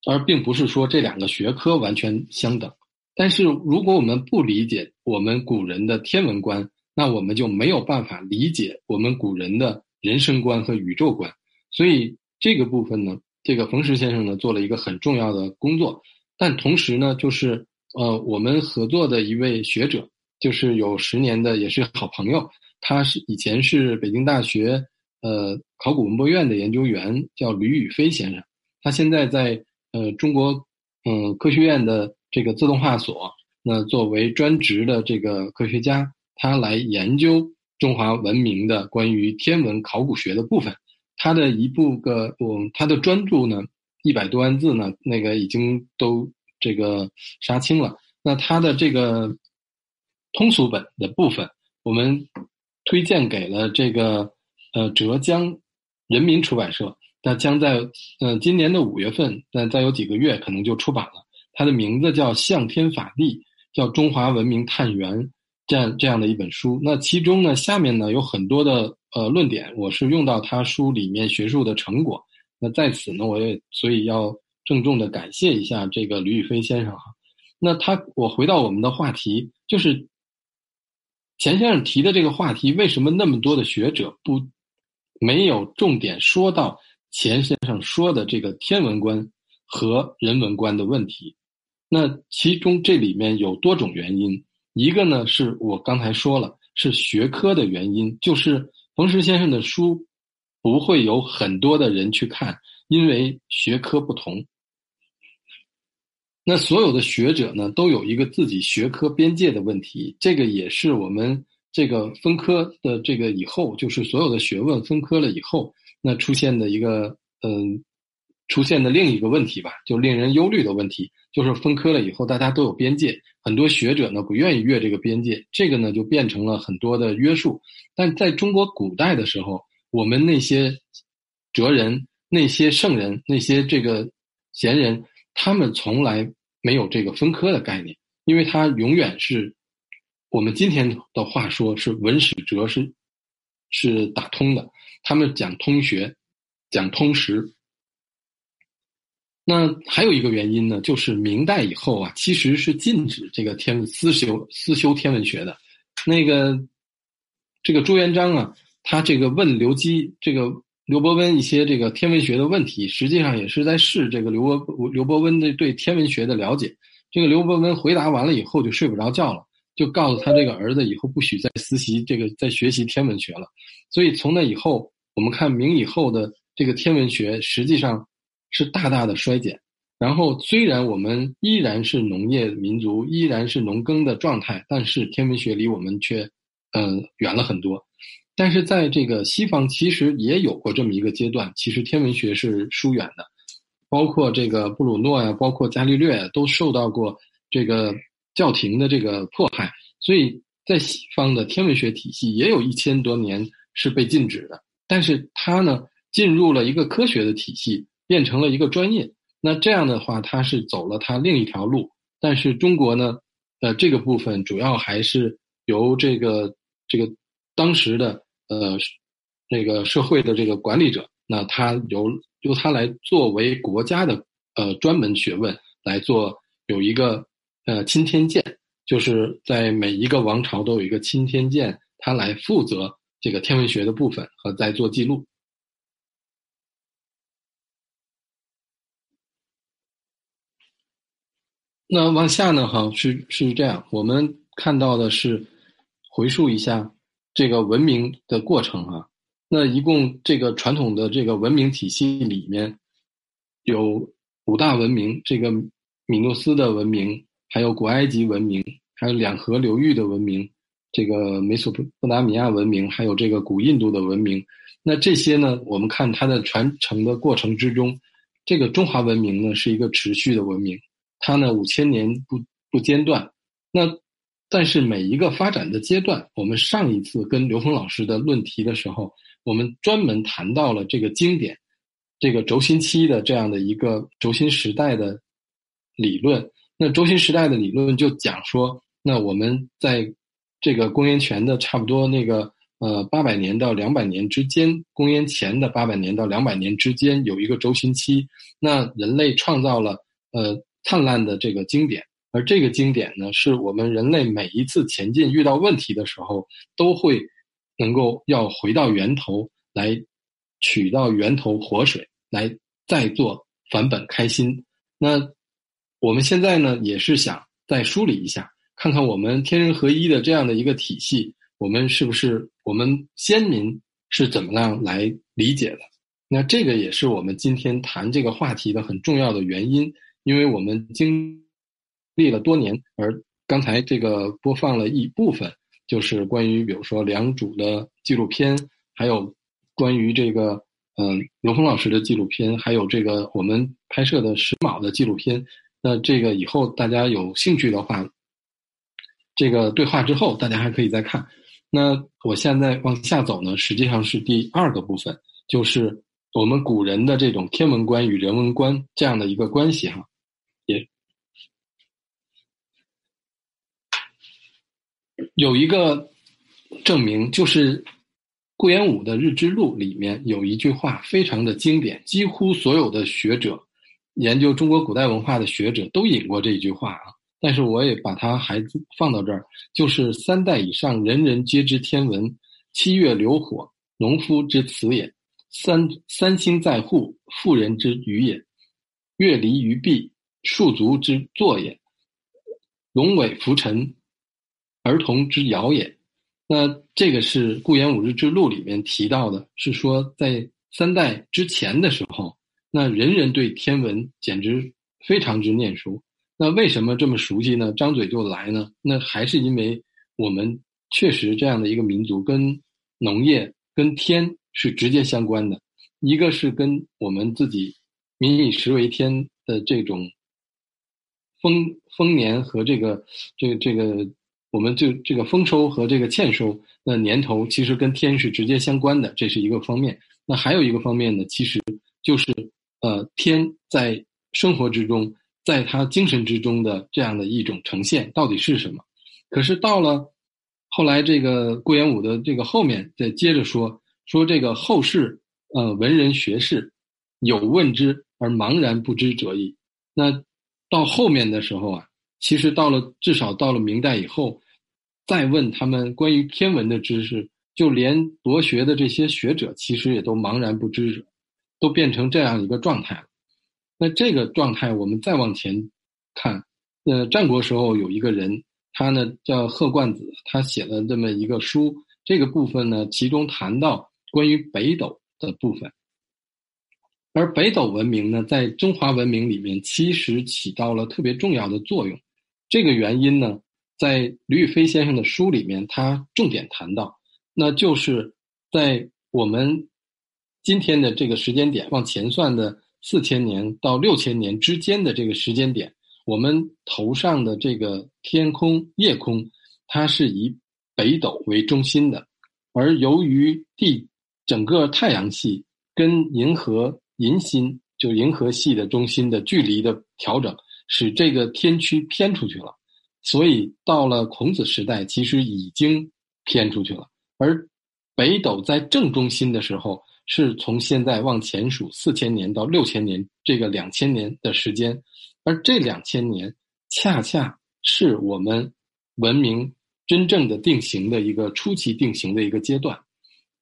S2: 而并不是说这两个学科完全相等。但是如果我们不理解我们古人的天文观，那我们就没有办法理解我们古人的人生观和宇宙观，所以这个部分呢，这个冯石先生呢做了一个很重要的工作，但同时呢，就是呃，我们合作的一位学者，就是有十年的也是好朋友，他是以前是北京大学呃考古文博院的研究员，叫吕宇飞先生，他现在在呃中国嗯科学院的这个自动化所，那作为专职的这个科学家。他来研究中华文明的关于天文考古学的部分，他的一部个我他的专著呢一百多万字呢，那个已经都这个杀青了。那他的这个通俗本的部分，我们推荐给了这个呃浙江人民出版社，那将在呃今年的五月份，那再有几个月可能就出版了。它的名字叫《向天法地》，叫中华文明探源。这样这样的一本书，那其中呢，下面呢有很多的呃论点，我是用到他书里面学术的成果。那在此呢，我也所以要郑重的感谢一下这个吕宇飞先生哈。那他我回到我们的话题，就是钱先生提的这个话题，为什么那么多的学者不没有重点说到钱先生说的这个天文观和人文观的问题？那其中这里面有多种原因。一个呢，是我刚才说了，是学科的原因，就是冯石先生的书不会有很多的人去看，因为学科不同。那所有的学者呢，都有一个自己学科边界的问题，这个也是我们这个分科的这个以后，就是所有的学问分科了以后，那出现的一个嗯，出现的另一个问题吧，就令人忧虑的问题，就是分科了以后，大家都有边界。很多学者呢不愿意越这个边界，这个呢就变成了很多的约束。但在中国古代的时候，我们那些哲人、那些圣人、那些这个贤人，他们从来没有这个分科的概念，因为他永远是我们今天的话说是文史哲是是打通的，他们讲通学，讲通识。那还有一个原因呢，就是明代以后啊，其实是禁止这个天私修私修天文学的。那个这个朱元璋啊，他这个问刘基这个刘伯温一些这个天文学的问题，实际上也是在试这个刘伯刘伯温的对天文学的了解。这个刘伯温回答完了以后就睡不着觉了，就告诉他这个儿子以后不许再私习这个再学习天文学了。所以从那以后，我们看明以后的这个天文学，实际上。是大大的衰减，然后虽然我们依然是农业民族，依然是农耕的状态，但是天文学离我们却，嗯，远了很多。但是在这个西方，其实也有过这么一个阶段，其实天文学是疏远的，包括这个布鲁诺呀，包括伽利略都受到过这个教廷的这个迫害，所以在西方的天文学体系也有一千多年是被禁止的。但是它呢，进入了一个科学的体系。变成了一个专业，那这样的话，他是走了他另一条路。但是中国呢，呃，这个部分主要还是由这个这个当时的呃那个社会的这个管理者那他由由他来作为国家的呃专门学问来做，有一个呃钦天监，就是在每一个王朝都有一个钦天监，他来负责这个天文学的部分和在做记录。那往下呢？哈，是是这样，我们看到的是回溯一下这个文明的过程啊。那一共这个传统的这个文明体系里面有五大文明：这个米诺斯的文明，还有古埃及文明，还有两河流域的文明，这个美索不达米亚文明，还有这个古印度的文明。那这些呢，我们看它的传承的过程之中，这个中华文明呢是一个持续的文明。它呢五千年不不间断，那但是每一个发展的阶段，我们上一次跟刘峰老师的论题的时候，我们专门谈到了这个经典，这个轴心期的这样的一个轴心时代的理论。那轴心时代的理论就讲说，那我们在这个公元前的差不多那个呃八百年到两百年之间，公元前的八百年到两百年之间有一个轴心期，那人类创造了呃。灿烂的这个经典，而这个经典呢，是我们人类每一次前进遇到问题的时候，都会能够要回到源头来取到源头活水，来再做返本开心。那我们现在呢，也是想再梳理一下，看看我们天人合一的这样的一个体系，我们是不是我们先民是怎么样来理解的？那这个也是我们今天谈这个话题的很重要的原因。因为我们经历了多年，而刚才这个播放了一部分，就是关于比如说良渚的纪录片，还有关于这个嗯罗峰老师的纪录片，还有这个我们拍摄的石卯的纪录片。那这个以后大家有兴趣的话，这个对话之后大家还可以再看。那我现在往下走呢，实际上是第二个部分，就是我们古人的这种天文观与人文观这样的一个关系哈。也有一个证明，就是顾炎武的《日之录》里面有一句话非常的经典，几乎所有的学者研究中国古代文化的学者都引过这句话啊。但是我也把它还放到这儿，就是三代以上人人皆知天文，七月流火，农夫之辞也；三三星在户，妇人之娱也；月离于壁。庶族之作也，龙尾浮沉，儿童之谣也。那这个是顾炎武日志录里面提到的，是说在三代之前的时候，那人人对天文简直非常之念熟。那为什么这么熟悉呢？张嘴就来呢？那还是因为我们确实这样的一个民族，跟农业、跟天是直接相关的。一个是跟我们自己民以食为天的这种。丰丰年和这个这个这个，我们就这个丰收和这个欠收，那年头其实跟天是直接相关的，这是一个方面。那还有一个方面呢，其实就是呃，天在生活之中，在他精神之中的这样的一种呈现，到底是什么？可是到了后来，这个顾炎武的这个后面再接着说说这个后世呃文人学士有问之而茫然不知者矣。那。到后面的时候啊，其实到了至少到了明代以后，再问他们关于天文的知识，就连博学的这些学者，其实也都茫然不知，都变成这样一个状态了。那这个状态，我们再往前看，呃，战国时候有一个人，他呢叫贺冠子，他写了这么一个书，这个部分呢，其中谈到关于北斗的部分。而北斗文明呢，在中华文明里面，其实起到了特别重要的作用。这个原因呢，在吕宇飞先生的书里面，他重点谈到，那就是在我们今天的这个时间点往前算的四千年到六千年之间的这个时间点，我们头上的这个天空夜空，它是以北斗为中心的，而由于地整个太阳系跟银河。银心就银河系的中心的距离的调整，使这个天区偏出去了，所以到了孔子时代，其实已经偏出去了。而北斗在正中心的时候，是从现在往前数四千年到六千年这个两千年的时间，而这两千年恰恰是我们文明真正的定型的一个初期定型的一个阶段，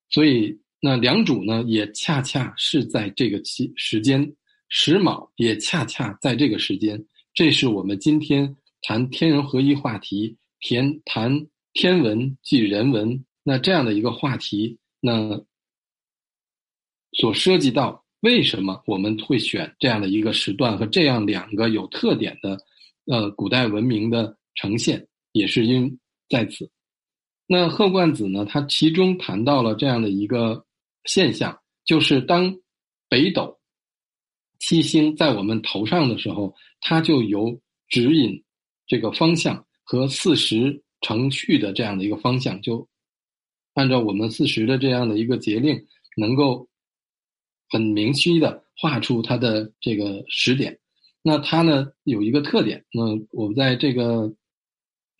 S2: 所以那良渚呢，也恰恰是在这个期时间，石卯也恰恰在这个时间，这是我们今天谈天人合一话题，谈谈天文即人文。那这样的一个话题，那所涉及到为什么我们会选这样的一个时段和这样两个有特点的呃古代文明的呈现，也是因在此。那贺冠子呢，他其中谈到了这样的一个现象，就是当北斗七星在我们头上的时候，它就有指引这个方向和四时程序的这样的一个方向就。按照我们四时的这样的一个节令，能够很明晰的画出它的这个时点。那它呢有一个特点，那我们在这个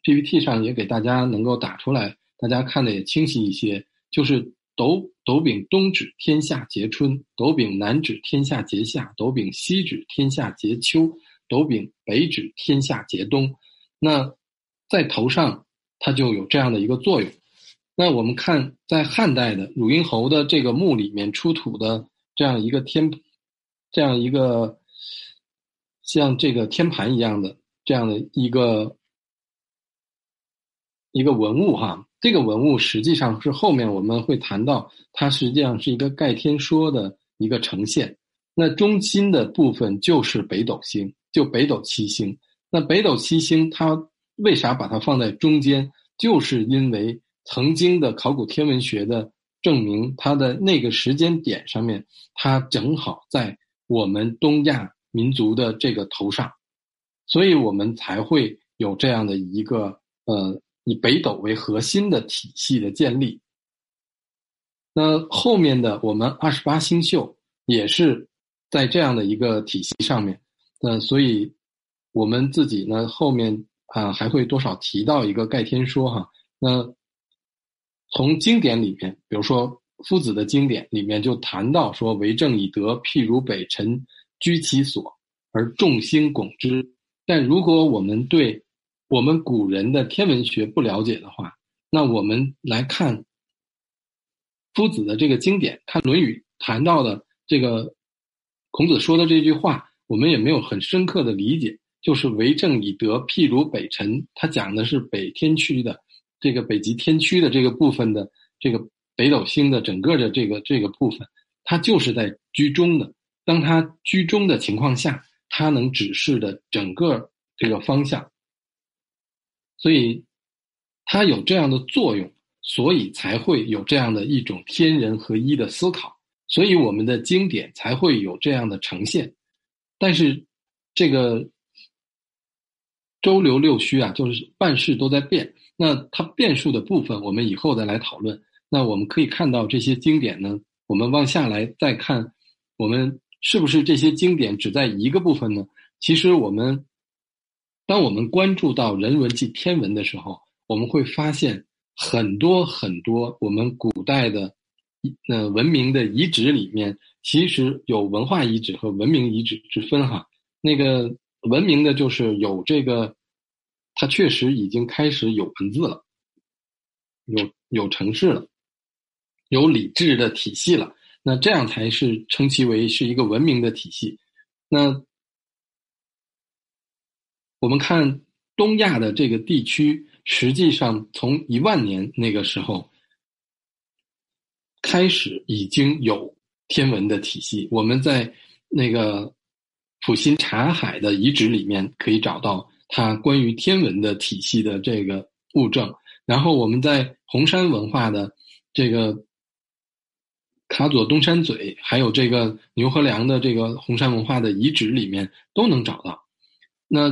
S2: PPT 上也给大家能够打出来，大家看的也清晰一些。就是斗斗柄东指天下结春，斗柄南指天下结夏，斗柄西指天下结秋，斗柄北指天下结冬。那在头上，它就有这样的一个作用。那我们看，在汉代的汝阴侯的这个墓里面出土的这样一个天，这样一个像这个天盘一样的这样的一个一个文物哈，这个文物实际上是后面我们会谈到，它实际上是一个盖天说的一个呈现。那中心的部分就是北斗星，就北斗七星。那北斗七星它为啥把它放在中间？就是因为。曾经的考古天文学的证明，它的那个时间点上面，它正好在我们东亚民族的这个头上，所以我们才会有这样的一个呃以北斗为核心的体系的建立。那后面的我们二十八星宿也是在这样的一个体系上面，那所以我们自己呢后面啊还会多少提到一个盖天说哈那。从经典里面，比如说夫子的经典里面就谈到说：“为政以德，譬如北辰居其所，而众星拱之。”但如果我们对我们古人的天文学不了解的话，那我们来看夫子的这个经典，看《论语》谈到的这个孔子说的这句话，我们也没有很深刻的理解。就是“为政以德，譬如北辰”，他讲的是北天区的。这个北极天区的这个部分的这个北斗星的整个的这个这个部分，它就是在居中的。当它居中的情况下，它能指示的整个这个方向，所以它有这样的作用，所以才会有这样的一种天人合一的思考，所以我们的经典才会有这样的呈现。但是这个周流六虚啊，就是万事都在变。那它变数的部分，我们以后再来讨论。那我们可以看到这些经典呢，我们往下来再看，我们是不是这些经典只在一个部分呢？其实我们，当我们关注到人文及天文的时候，我们会发现很多很多我们古代的呃文明的遗址里面，其实有文化遗址和文明遗址之分哈。那个文明的就是有这个。它确实已经开始有文字了，有有城市了，有理智的体系了。那这样才是称其为是一个文明的体系。那我们看东亚的这个地区，实际上从一万年那个时候开始已经有天文的体系。我们在那个普新察海的遗址里面可以找到。它关于天文的体系的这个物证，然后我们在红山文化的这个卡佐东山嘴，还有这个牛河梁的这个红山文化的遗址里面都能找到。那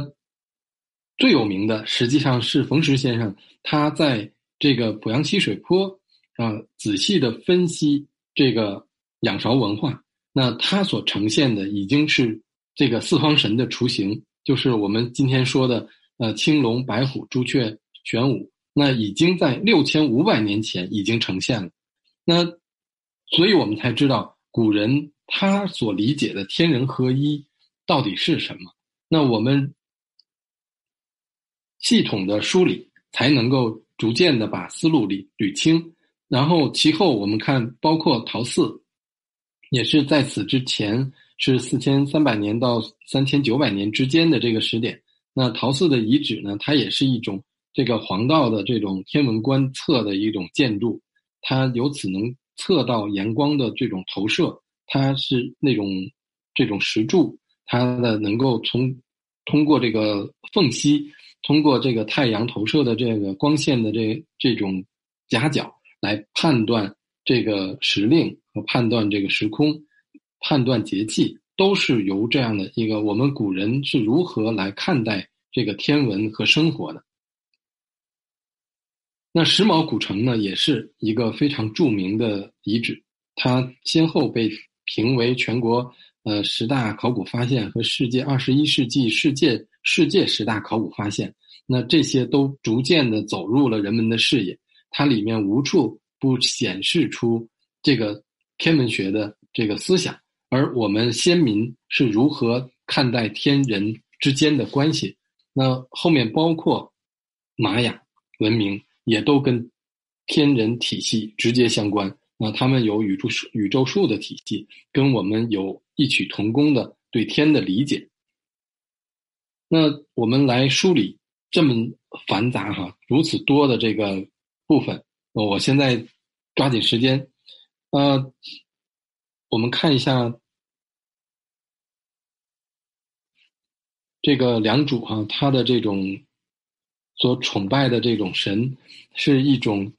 S2: 最有名的实际上是冯石先生，他在这个濮阳溪水坡啊仔细的分析这个仰韶文化，那他所呈现的已经是这个四方神的雏形。就是我们今天说的，呃，青龙、白虎、朱雀、玄武，那已经在六千五百年前已经呈现了。那所以我们才知道古人他所理解的天人合一到底是什么。那我们系统的梳理，才能够逐渐的把思路理捋清。然后其后我们看，包括陶寺，也是在此之前是四千三百年到三千九百年之间的这个时点。那陶寺的遗址呢，它也是一种这个黄道的这种天文观测的一种建筑，它由此能测到阳光的这种投射，它是那种这种石柱，它的能够从通过这个缝隙，通过这个太阳投射的这个光线的这这种夹角。来判断这个时令和判断这个时空，判断节气，都是由这样的一个我们古人是如何来看待这个天文和生活的。那石峁古城呢，也是一个非常著名的遗址，它先后被评为全国呃十大考古发现和世界二十一世纪世界世界十大考古发现。那这些都逐渐的走入了人们的视野。它里面无处不显示出这个天文学的这个思想，而我们先民是如何看待天人之间的关系？那后面包括玛雅文明也都跟天人体系直接相关。那他们有宇宙数、宇宙数的体系，跟我们有异曲同工的对天的理解。那我们来梳理这么繁杂哈，如此多的这个。部分，我现在抓紧时间，呃，我们看一下这个良渚哈，他的这种所崇拜的这种神，是一种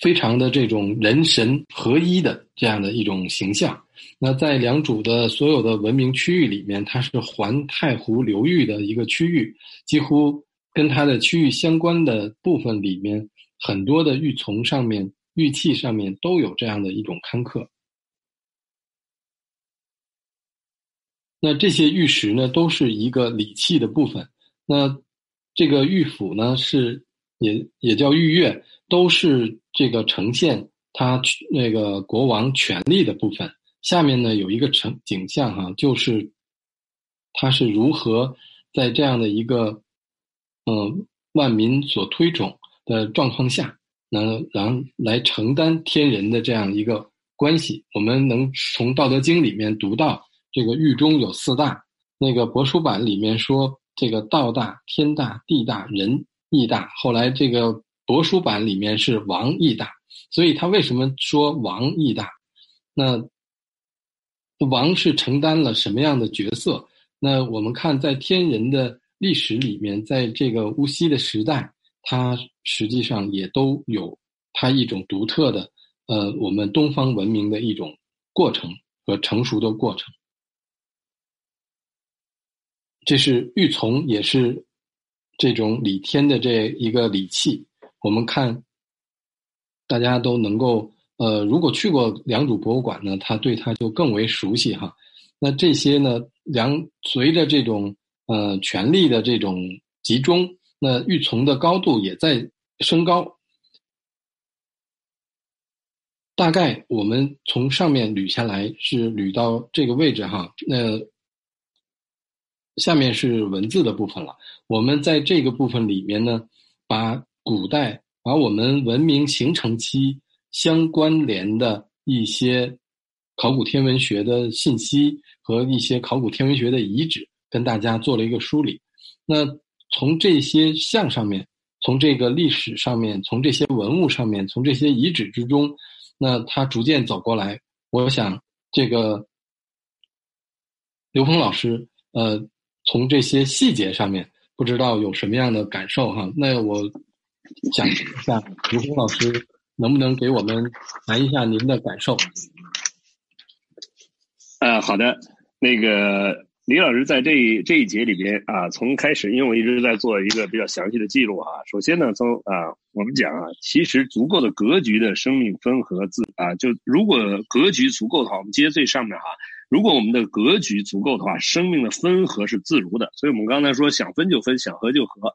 S2: 非常的这种人神合一的这样的一种形象。那在良渚的所有的文明区域里面，它是环太湖流域的一个区域，几乎。跟它的区域相关的部分里面，很多的玉琮上面、玉器上面都有这样的一种刊刻。那这些玉石呢，都是一个礼器的部分。那这个玉斧呢，是也也叫玉钺，都是这个呈现他那个国王权力的部分。下面呢有一个成景象哈，就是他是如何在这样的一个。嗯，万民所推崇的状况下，能然来承担天人的这样一个关系。我们能从《道德经》里面读到，这个狱中有四大。那个帛书版里面说，这个道大、天大、地大、人义大。后来这个帛书版里面是王义大。所以他为什么说王义大？那王是承担了什么样的角色？那我们看在天人的。历史里面，在这个乌溪的时代，它实际上也都有它一种独特的，呃，我们东方文明的一种过程和成熟的过程。这是玉琮，也是这种礼天的这一个礼器。我们看，大家都能够，呃，如果去过良渚博物馆呢，他对它就更为熟悉哈。那这些呢，良随着这种。呃，权力的这种集中，那玉琮的高度也在升高。大概我们从上面捋下来是捋到这个位置哈，那下面是文字的部分了。我们在这个部分里面呢，把古代把我们文明形成期相关联的一些考古天文学的信息和一些考古天文学的遗址。跟大家做了一个梳理，那从这些像上面，从这个历史上面，从这些文物上面，从这些遗址之中，那他逐渐走过来，我想这个刘鹏老师，呃，从这些细节上面，不知道有什么样的感受哈？那我想一下，刘峰老师能不能给我们谈一下您的感受？
S3: 呃，好的，那个。李老师在这这一节里边啊，从开始，因为我一直在做一个比较详细的记录啊。首先呢，从啊，我们讲啊，其实足够的格局的生命分合自啊，就如果格局足够的话，我们接最上面哈，如果我们的格局足够的话，生命的分合是自如的。所以我们刚才说想分就分，想合就合，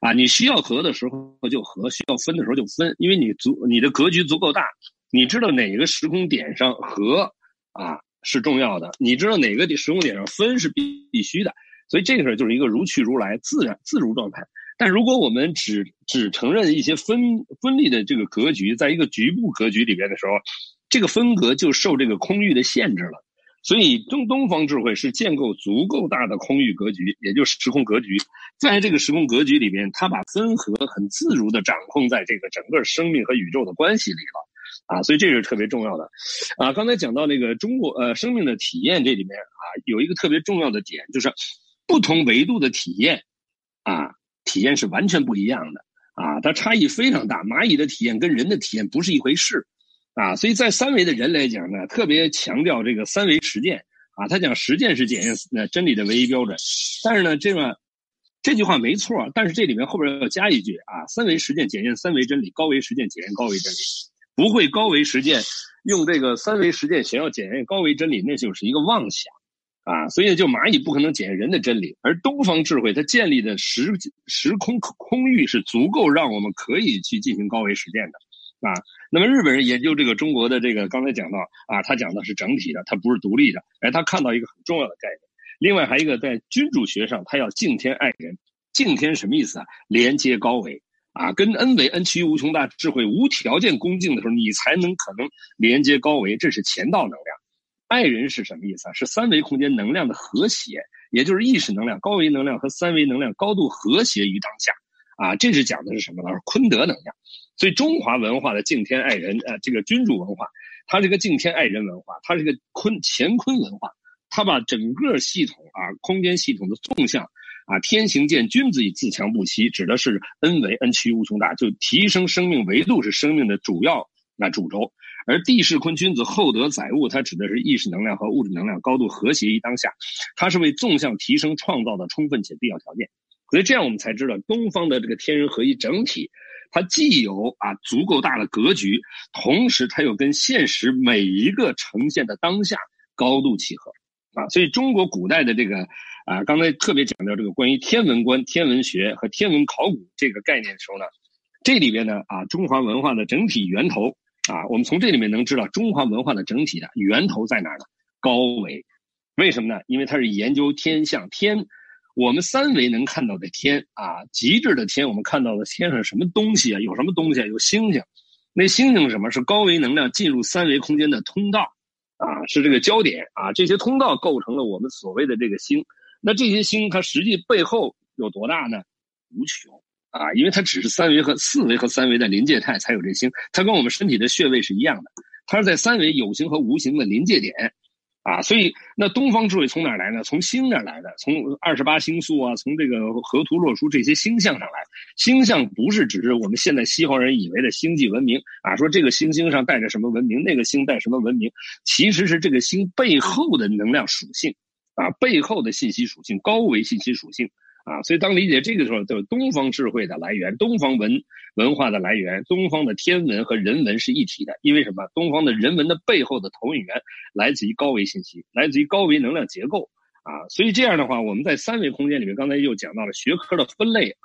S3: 啊，你需要合的时候就合，需要分的时候就分，因为你足你的格局足够大，你知道哪个时空点上和啊是重要的，你知道哪个时空点上分是必必须的，所以这个事儿就是一个如去如来、自然自如状态。但如果我们只只承认一些分分立的这个格局，在一个局部格局里边的时候，这个分隔就受这个空域的限制了。所以东东方智慧是建构足够大的空域格局，也就是时空格局，在这个时空格局里边，它把分合很自如的掌控在这个整个生命和宇宙的关系里了。啊，所以这是特别重要的。啊，刚才讲到那个中国呃生命的体验这里面啊，有一个特别重要的点，就是不同维度的体验啊。体验是完全不一样的啊，它差异非常大。蚂蚁的体验跟人的体验不是一回事啊，所以在三维的人来讲呢，特别强调这个三维实践啊。他讲实践是检验呃真理的唯一标准，但是呢，这个这句话没错，但是这里面后边要加一句啊：三维实践检验三维真理，高维实践检验高维真理。不会高维实践用这个三维实践想要检验高维真理，那就是一个妄想。啊，所以就蚂蚁不可能检验人的真理，而东方智慧它建立的时时空空域是足够让我们可以去进行高维实践的，啊，那么日本人研究这个中国的这个刚才讲到啊，他讲的是整体的，他不是独立的，哎，他看到一个很重要的概念，另外还一个在君主学上，他要敬天爱人，敬天什么意思啊？连接高维啊，跟恩维恩趋于无穷大智慧无条件恭敬的时候，你才能可能连接高维，这是前道能量。爱人是什么意思啊？是三维空间能量的和谐，也就是意识能量、高维能量和三维能量高度和谐于当下啊。这是讲的是什么呢？是坤德能量。所以中华文化的敬天爱人，呃，这个君主文化，它是个敬天爱人文化，它是个坤乾坤文化，它把整个系统啊，空间系统的纵向啊，天行健，君子以自强不息，指的是恩维 n 趋于无穷大，就提升生命维度是生命的主要那主轴。而地势坤君子厚德载物，它指的是意识能量和物质能量高度和谐于当下，它是为纵向提升创造的充分且必要条件。所以这样我们才知道，东方的这个天人合一整体，它既有啊足够大的格局，同时它又跟现实每一个呈现的当下高度契合啊。所以中国古代的这个啊，刚才特别强调这个关于天文观、天文学和天文考古这个概念的时候呢，这里边呢啊，中华文化的整体源头。啊，我们从这里面能知道中华文化的整体的源头在哪儿呢？高维，为什么呢？因为它是研究天象，天，我们三维能看到的天啊，极致的天，我们看到的天上什么东西啊？有什么东西啊？有星星，那星星是什么？是高维能量进入三维空间的通道啊，是这个焦点啊，这些通道构成了我们所谓的这个星。那这些星它实际背后有多大呢？无穷。啊，因为它只是三维和四维和三维的临界态才有这星，它跟我们身体的穴位是一样的，它是在三维有形和无形的临界点，啊，所以那东方智慧从哪儿来呢？从星那儿来的，从二十八星宿啊，从这个河图洛书这些星象上来。星象不是只是我们现在西方人以为的星际文明啊，说这个星星上带着什么文明，那个星带什么文明，其实是这个星背后的能量属性，啊，背后的信息属性，高维信息属性。啊，所以当理解这个时候，就是东方智慧的来源，东方文文化的来源，东方的天文和人文是一体的。因为什么？东方的人文的背后的投影源来自于高维信息，来自于高维能量结构。啊，所以这样的话，我们在三维空间里面，刚才又讲到了学科的分类，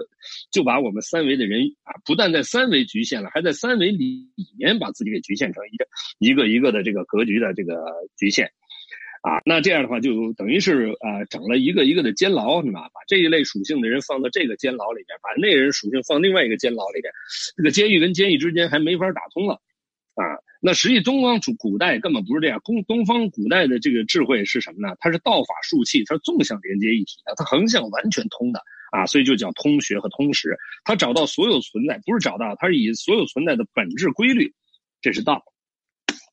S3: 就把我们三维的人啊，不但在三维局限了，还在三维里面把自己给局限成一个一个一个的这个格局的这个局限。啊，那这样的话就等于是啊，整了一个一个的监牢，是吧？把这一类属性的人放到这个监牢里边，把那人属性放另外一个监牢里边，这个监狱跟监狱之间还没法打通了，啊，那实际东方古古代根本不是这样，东东方古代的这个智慧是什么呢？它是道法术器，它是纵向连接一体的，它横向完全通的啊，所以就叫通学和通识。它找到所有存在，不是找到，它是以所有存在的本质规律，这是道，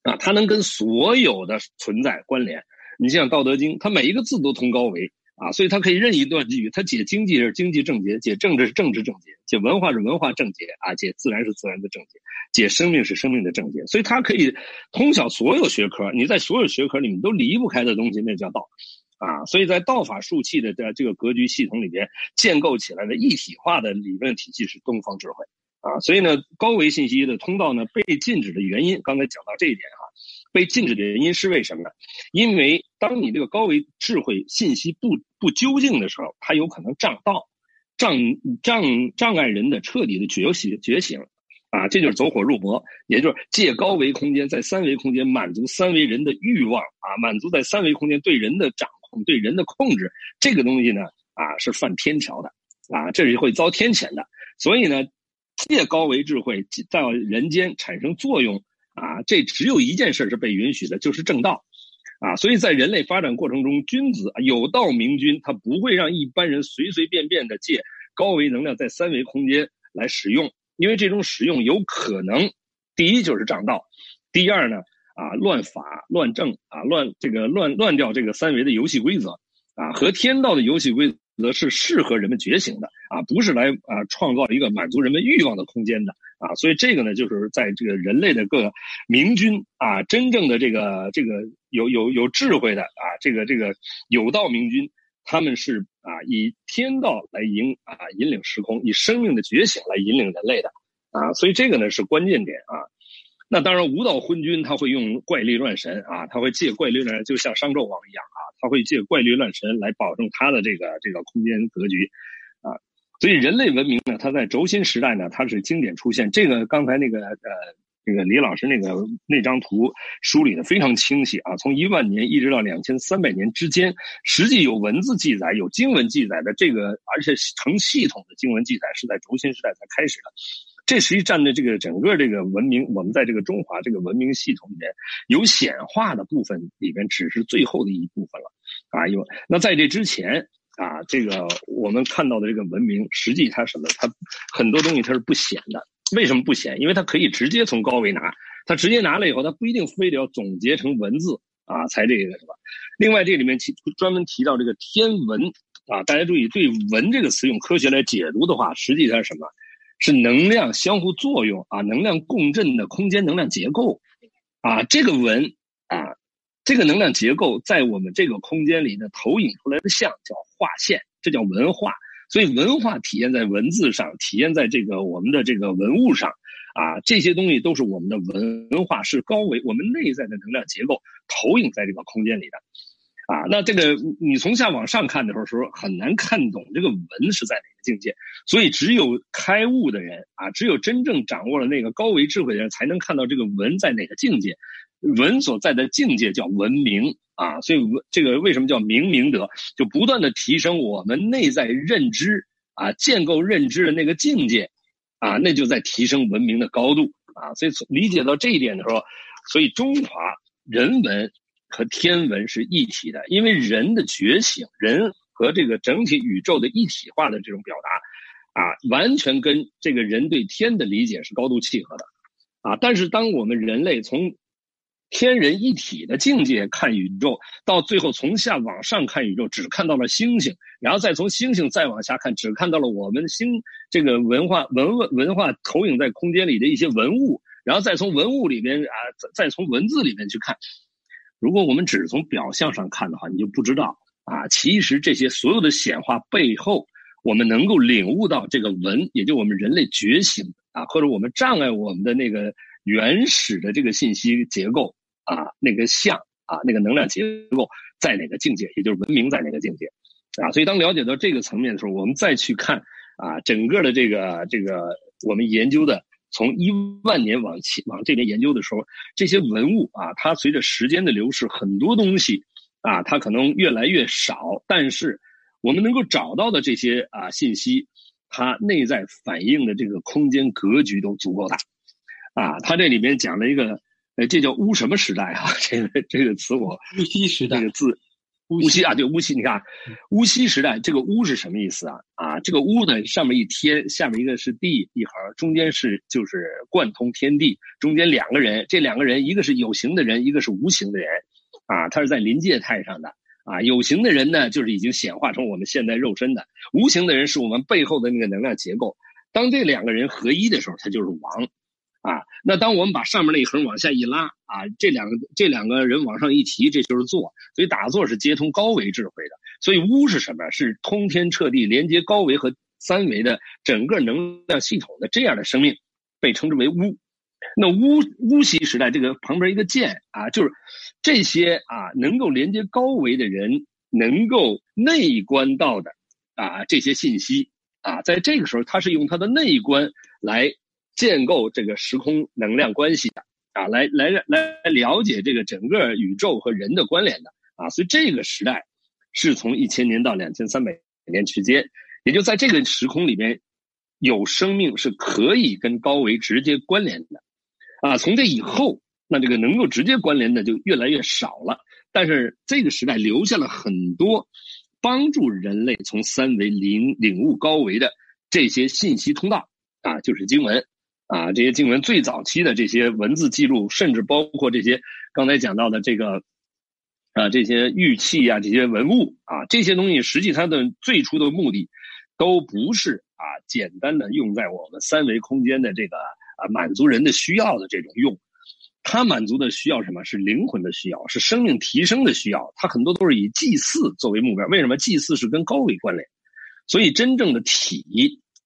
S3: 啊，它能跟所有的存在关联。你像《道德经》，它每一个字都通高维啊，所以它可以任意断句。它解经济是经济正解，解政治是政治正解，解文化是文化正解啊，解自然是自然的正解，解生命是生命的正解。所以它可以通晓所有学科。你在所有学科里面都离不开的东西，那叫道啊。所以在道法术器的这这个格局系统里边建构起来的一体化的理论体系是东方智慧啊。所以呢，高维信息的通道呢被禁止的原因，刚才讲到这一点。被禁止的原因是为什么呢？因为当你这个高维智慧信息不不究竟的时候，它有可能障道、障障障碍人的彻底的觉醒觉醒啊，这就是走火入魔，也就是借高维空间在三维空间满足三维人的欲望啊，满足在三维空间对人的掌控、对人的控制，这个东西呢啊是犯天条的啊，这是会遭天谴的。所以呢，借高维智慧在人间产生作用啊，这只有一件事是被允许的，就是正道啊。所以在人类发展过程中，君子有道明君，他不会让一般人随随便便的借高维能量在三维空间来使用。因为这种使用有可能，第一就是障道，第二呢啊乱法乱政啊乱这个乱乱掉这个三维的游戏规则啊和天道的游戏规则是适合人们觉醒的啊不是来啊创造一个满足人们欲望的空间的啊所以这个呢就是在这个人类的各明君啊真正的这个这个有有有智慧的啊这个这个有道明君。他们是啊，以天道来引啊引领时空，以生命的觉醒来引领人类的啊，所以这个呢是关键点啊。那当然，无道昏君他会用怪力乱神啊，他会借怪力乱神，就像商纣王一样啊，他会借怪力乱神来保证他的这个这个空间格局啊。所以人类文明呢，它在轴心时代呢，它是经典出现。这个刚才那个呃。这个李老师那个那张图梳理的非常清晰啊，从一万年一直到两千三百年之间，实际有文字记载、有经文记载的这个，而且成系统的经文记载是在轴心时代才开始的。这实际占的这个整个这个文明，我们在这个中华这个文明系统里面有显化的部分里面，只是最后的一部分了啊。有那在这之前啊，这个我们看到的这个文明，实际它什么？它很多东西它是不显的。为什么不显？因为它可以直接从高维拿，它直接拿了以后，它不一定非得要总结成文字啊，才这个什么。另外，这里面提专门提到这个天文啊，大家注意，对“文”这个词用科学来解读的话，实际它是什么？是能量相互作用啊，能量共振的空间能量结构啊。这个文啊，这个能量结构在我们这个空间里的投影出来的像叫画线，这叫文化。所以文化体现在文字上，体现在这个我们的这个文物上，啊，这些东西都是我们的文化，是高维我们内在的能量结构投影在这个空间里的，啊，那这个你从下往上看的时候，时候很难看懂这个文是在哪个境界，所以只有开悟的人啊，只有真正掌握了那个高维智慧的人，才能看到这个文在哪个境界，文所在的境界叫文明。啊，所以文这个为什么叫明明德？就不断的提升我们内在认知啊，建构认知的那个境界啊，那就在提升文明的高度啊。所以从理解到这一点的时候，所以中华人文和天文是一体的，因为人的觉醒，人和这个整体宇宙的一体化的这种表达啊，完全跟这个人对天的理解是高度契合的啊。但是当我们人类从天人一体的境界看宇宙，到最后从下往上看宇宙，只看到了星星，然后再从星星再往下看，只看到了我们星这个文化文文文化投影在空间里的一些文物，然后再从文物里边啊，再再从文字里面去看。如果我们只是从表象上看的话，你就不知道啊，其实这些所有的显化背后，我们能够领悟到这个文，也就我们人类觉醒啊，或者我们障碍我们的那个原始的这个信息结构。啊，那个像啊，那个能量结构在哪个境界，也就是文明在哪个境界，啊，所以当了解到这个层面的时候，我们再去看啊，整个的这个这个我们研究的，从一万年往前往这边研究的时候，这些文物啊，它随着时间的流逝，很多东西啊，它可能越来越少，但是我们能够找到的这些啊信息，它内在反映的这个空间格局都足够大，啊，它这里面讲了一个。哎，这叫乌什么时代啊？这个这个词我
S2: 乌西时代
S3: 这个字，乌溪啊，对乌溪，你看乌溪时代这个乌是什么意思啊？啊，这个乌呢，上面一天，下面一个是地一横，中间是就是贯通天地，中间两个人，这两个人一个是有形的人，一个是无形的人，啊，他是在临界态上的啊，有形的人呢，就是已经显化成我们现在肉身的，无形的人是我们背后的那个能量结构，当这两个人合一的时候，他就是王。啊，那当我们把上面那一横往下一拉啊，这两个这两个人往上一提，这就是坐。所以打坐是接通高维智慧的。所以巫是什么？是通天彻地连接高维和三维的整个能量系统的这样的生命，被称之为巫。那巫巫习时代这个旁边一个剑啊，就是这些啊能够连接高维的人能够内观到的啊这些信息啊，在这个时候他是用他的内观来。建构这个时空能量关系的啊，来来来了解这个整个宇宙和人的关联的啊，所以这个时代是从一千年到两千三百年之间，也就在这个时空里面，有生命是可以跟高维直接关联的啊，从这以后，那这个能够直接关联的就越来越少了。但是这个时代留下了很多帮助人类从三维领领悟高维的这些信息通道啊，就是经文啊，这些经文最早期的这些文字记录，甚至包括这些刚才讲到的这个啊这些玉器啊这些文物啊这些东西，实际它的最初的目的都不是啊简单的用在我们三维空间的这个啊满足人的需要的这种用。他满足的需要什么是灵魂的需要，是生命提升的需要。他很多都是以祭祀作为目标。为什么祭祀是跟高维关联？所以真正的体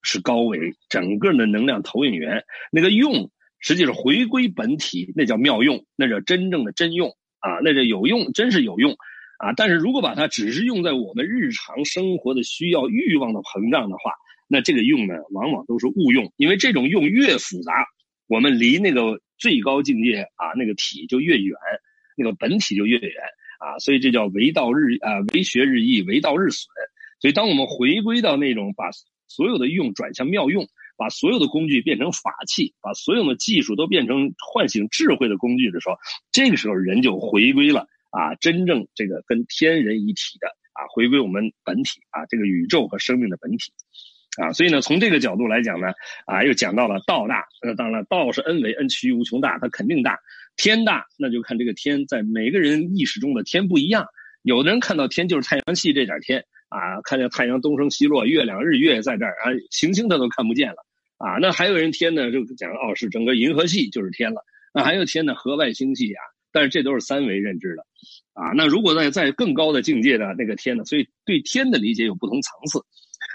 S3: 是高维，整个的能量投影源。那个用实际是回归本体，那叫妙用，那叫真正的真用啊，那叫有用，真是有用啊。但是如果把它只是用在我们日常生活的需要、欲望的膨胀的话，那这个用呢，往往都是误用，因为这种用越复杂，我们离那个。最高境界啊，那个体就越远，那个本体就越远啊，所以这叫为道日啊，为学日益，为道日损。所以，当我们回归到那种把所有的用转向妙用，把所有的工具变成法器，把所有的技术都变成唤醒智慧的工具的时候，这个时候人就回归了啊，真正这个跟天人一体的啊，回归我们本体啊，这个宇宙和生命的本体。啊，所以呢，从这个角度来讲呢，啊，又讲到了道大。那当然，道是恩为恩趋于无穷大，它肯定大。天大，那就看这个天在每个人意识中的天不一样。有的人看到天就是太阳系这点天啊，看见太阳东升西落，月亮日月在这儿啊，行星他都看不见了啊。那还有人天呢，就讲哦，是整个银河系就是天了。那还有天呢，河外星系啊，但是这都是三维认知的啊。那如果在在更高的境界的那个天呢，所以对天的理解有不同层次。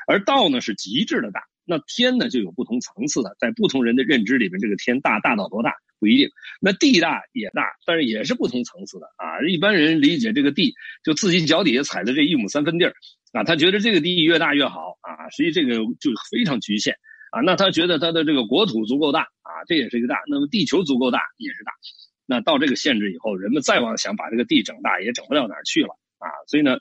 S3: 而道呢是极致的大，那天呢就有不同层次的，在不同人的认知里面，这个天大大到多大不一定。那地大也大，但是也是不同层次的啊。一般人理解这个地，就自己脚底下踩的这一亩三分地儿啊，他觉得这个地越大越好啊。实际这个就非常局限啊。那他觉得他的这个国土足够大啊，这也是一个大。那么地球足够大也是大。那到这个限制以后，人们再往想把这个地整大，也整不到哪儿去了啊。所以呢。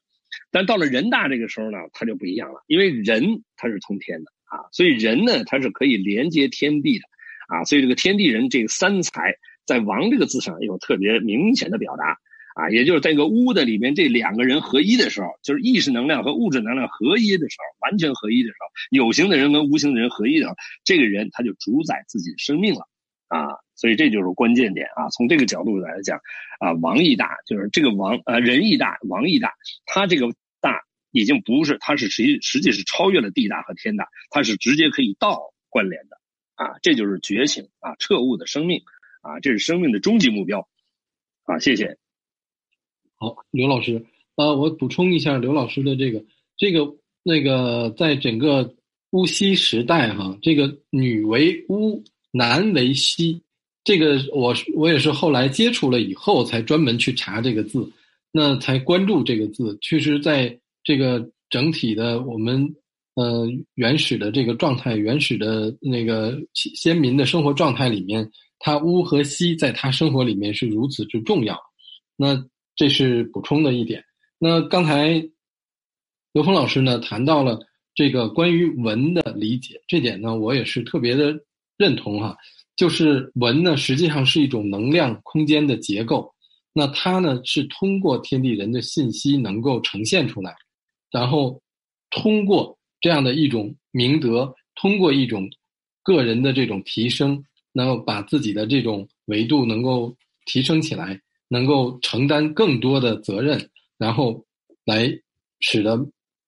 S3: 但到了人大这个时候呢，他就不一样了，因为人他是通天的啊，所以人呢他是可以连接天地的啊，所以这个天地人这个三才在王这个字上有特别明显的表达啊，也就是在这个屋的里面这两个人合一的时候，就是意识能量和物质能量合一的时候，完全合一的时候，有形的人跟无形的人合一的时候，这个人他就主宰自己的生命了啊。所以这就是关键点啊！从这个角度来讲，啊，王义大就是这个王，呃，仁义大，王义大，他这个大已经不是，他是实实际是超越了地大和天大，他是直接可以道关联的啊！这就是觉醒啊，彻悟的生命啊，这是生命的终极目标啊！谢谢。
S2: 好，刘老师，呃，我补充一下刘老师的这个这个那个，在整个巫西时代哈，这个女为巫，男为西。这个我我也是后来接触了以后才专门去查这个字，那才关注这个字。确实，在这个整体的我们呃原始的这个状态、原始的那个先民的生活状态里面，它巫和西在他生活里面是如此之重要。那这是补充的一点。那刚才刘峰老师呢谈到了这个关于文的理解，这点呢我也是特别的认同哈。就是文呢，实际上是一种能量空间的结构。那它呢，是通过天地人的信息能够呈现出来，然后通过这样的一种明德，通过一种个人的这种提升，能够把自己的这种维度能够提升起来，能够承担更多的责任，然后来使得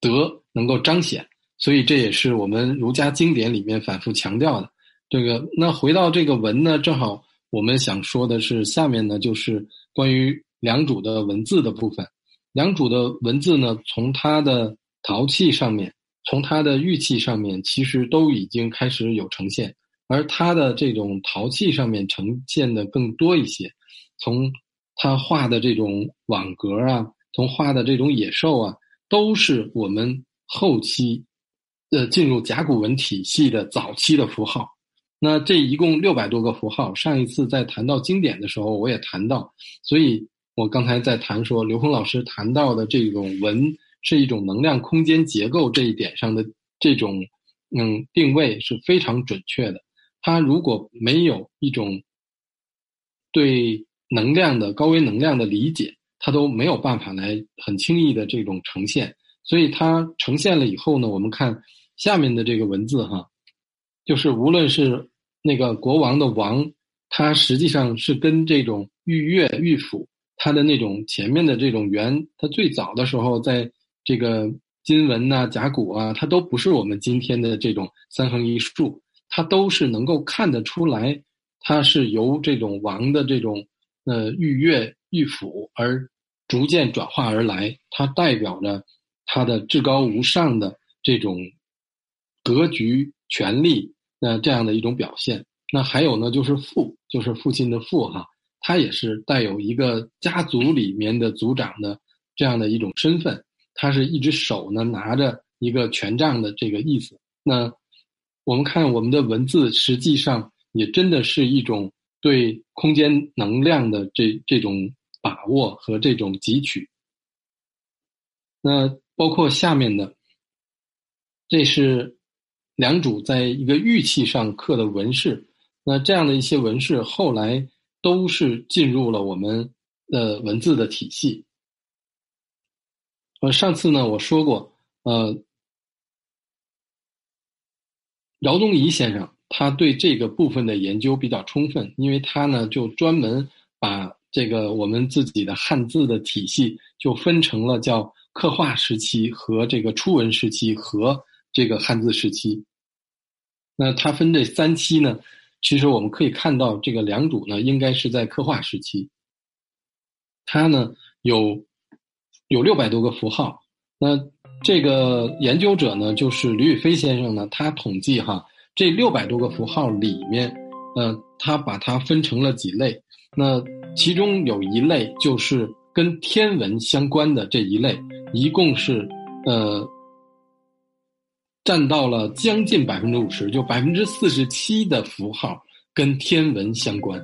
S2: 德能够彰显。所以这也是我们儒家经典里面反复强调的。这个那回到这个文呢，正好我们想说的是下面呢，就是关于良渚的文字的部分。良渚的文字呢，从它的陶器上面，从它的玉器上面，其实都已经开始有呈现。而它的这种陶器上面呈现的更多一些，从他画的这种网格啊，从画的这种野兽啊，都是我们后期呃进入甲骨文体系的早期的符号。那这一共六百多个符号，上一次在谈到经典的时候，我也谈到，所以我刚才在谈说，刘峰老师谈到的这种文是一种能量空间结构这一点上的这种嗯定位是非常准确的。他如果没有一种对能量的高维能量的理解，他都没有办法来很轻易的这种呈现。所以它呈现了以后呢，我们看下面的这个文字哈。就是无论是那个国王的王，他实际上是跟这种御乐御府，他的那种前面的这种元，他最早的时候在这个金文呐、甲骨啊，它都不是我们今天的这种三横一竖，它都是能够看得出来，它是由这种王的这种呃御乐御府而逐渐转化而来，它代表着他的至高无上的这种格局、权力。那这样的一种表现，那还有呢，就是父，就是父亲的父哈，他也是带有一个家族里面的族长的这样的一种身份，他是一只手呢拿着一个权杖的这个意思。那我们看我们的文字，实际上也真的是一种对空间能量的这这种把握和这种汲取。那包括下面的，这是。良渚在一个玉器上刻的纹饰，那这样的一些纹饰后来都是进入了我们的文字的体系。呃，上次呢我说过，呃，饶宗颐先生他对这个部分的研究比较充分，因为他呢就专门把这个我们自己的汉字的体系就分成了叫刻画时期和这个初文时期和这个汉字时期。那它分这三期呢，其实我们可以看到，这个良渚呢，应该是在刻画时期。它呢有有六百多个符号。那这个研究者呢，就是吕宇飞先生呢，他统计哈，这六百多个符号里面，呃，他把它分成了几类。那其中有一类就是跟天文相关的这一类，一共是呃。占到了将近百分之五十，就百分之四十七的符号跟天文相关。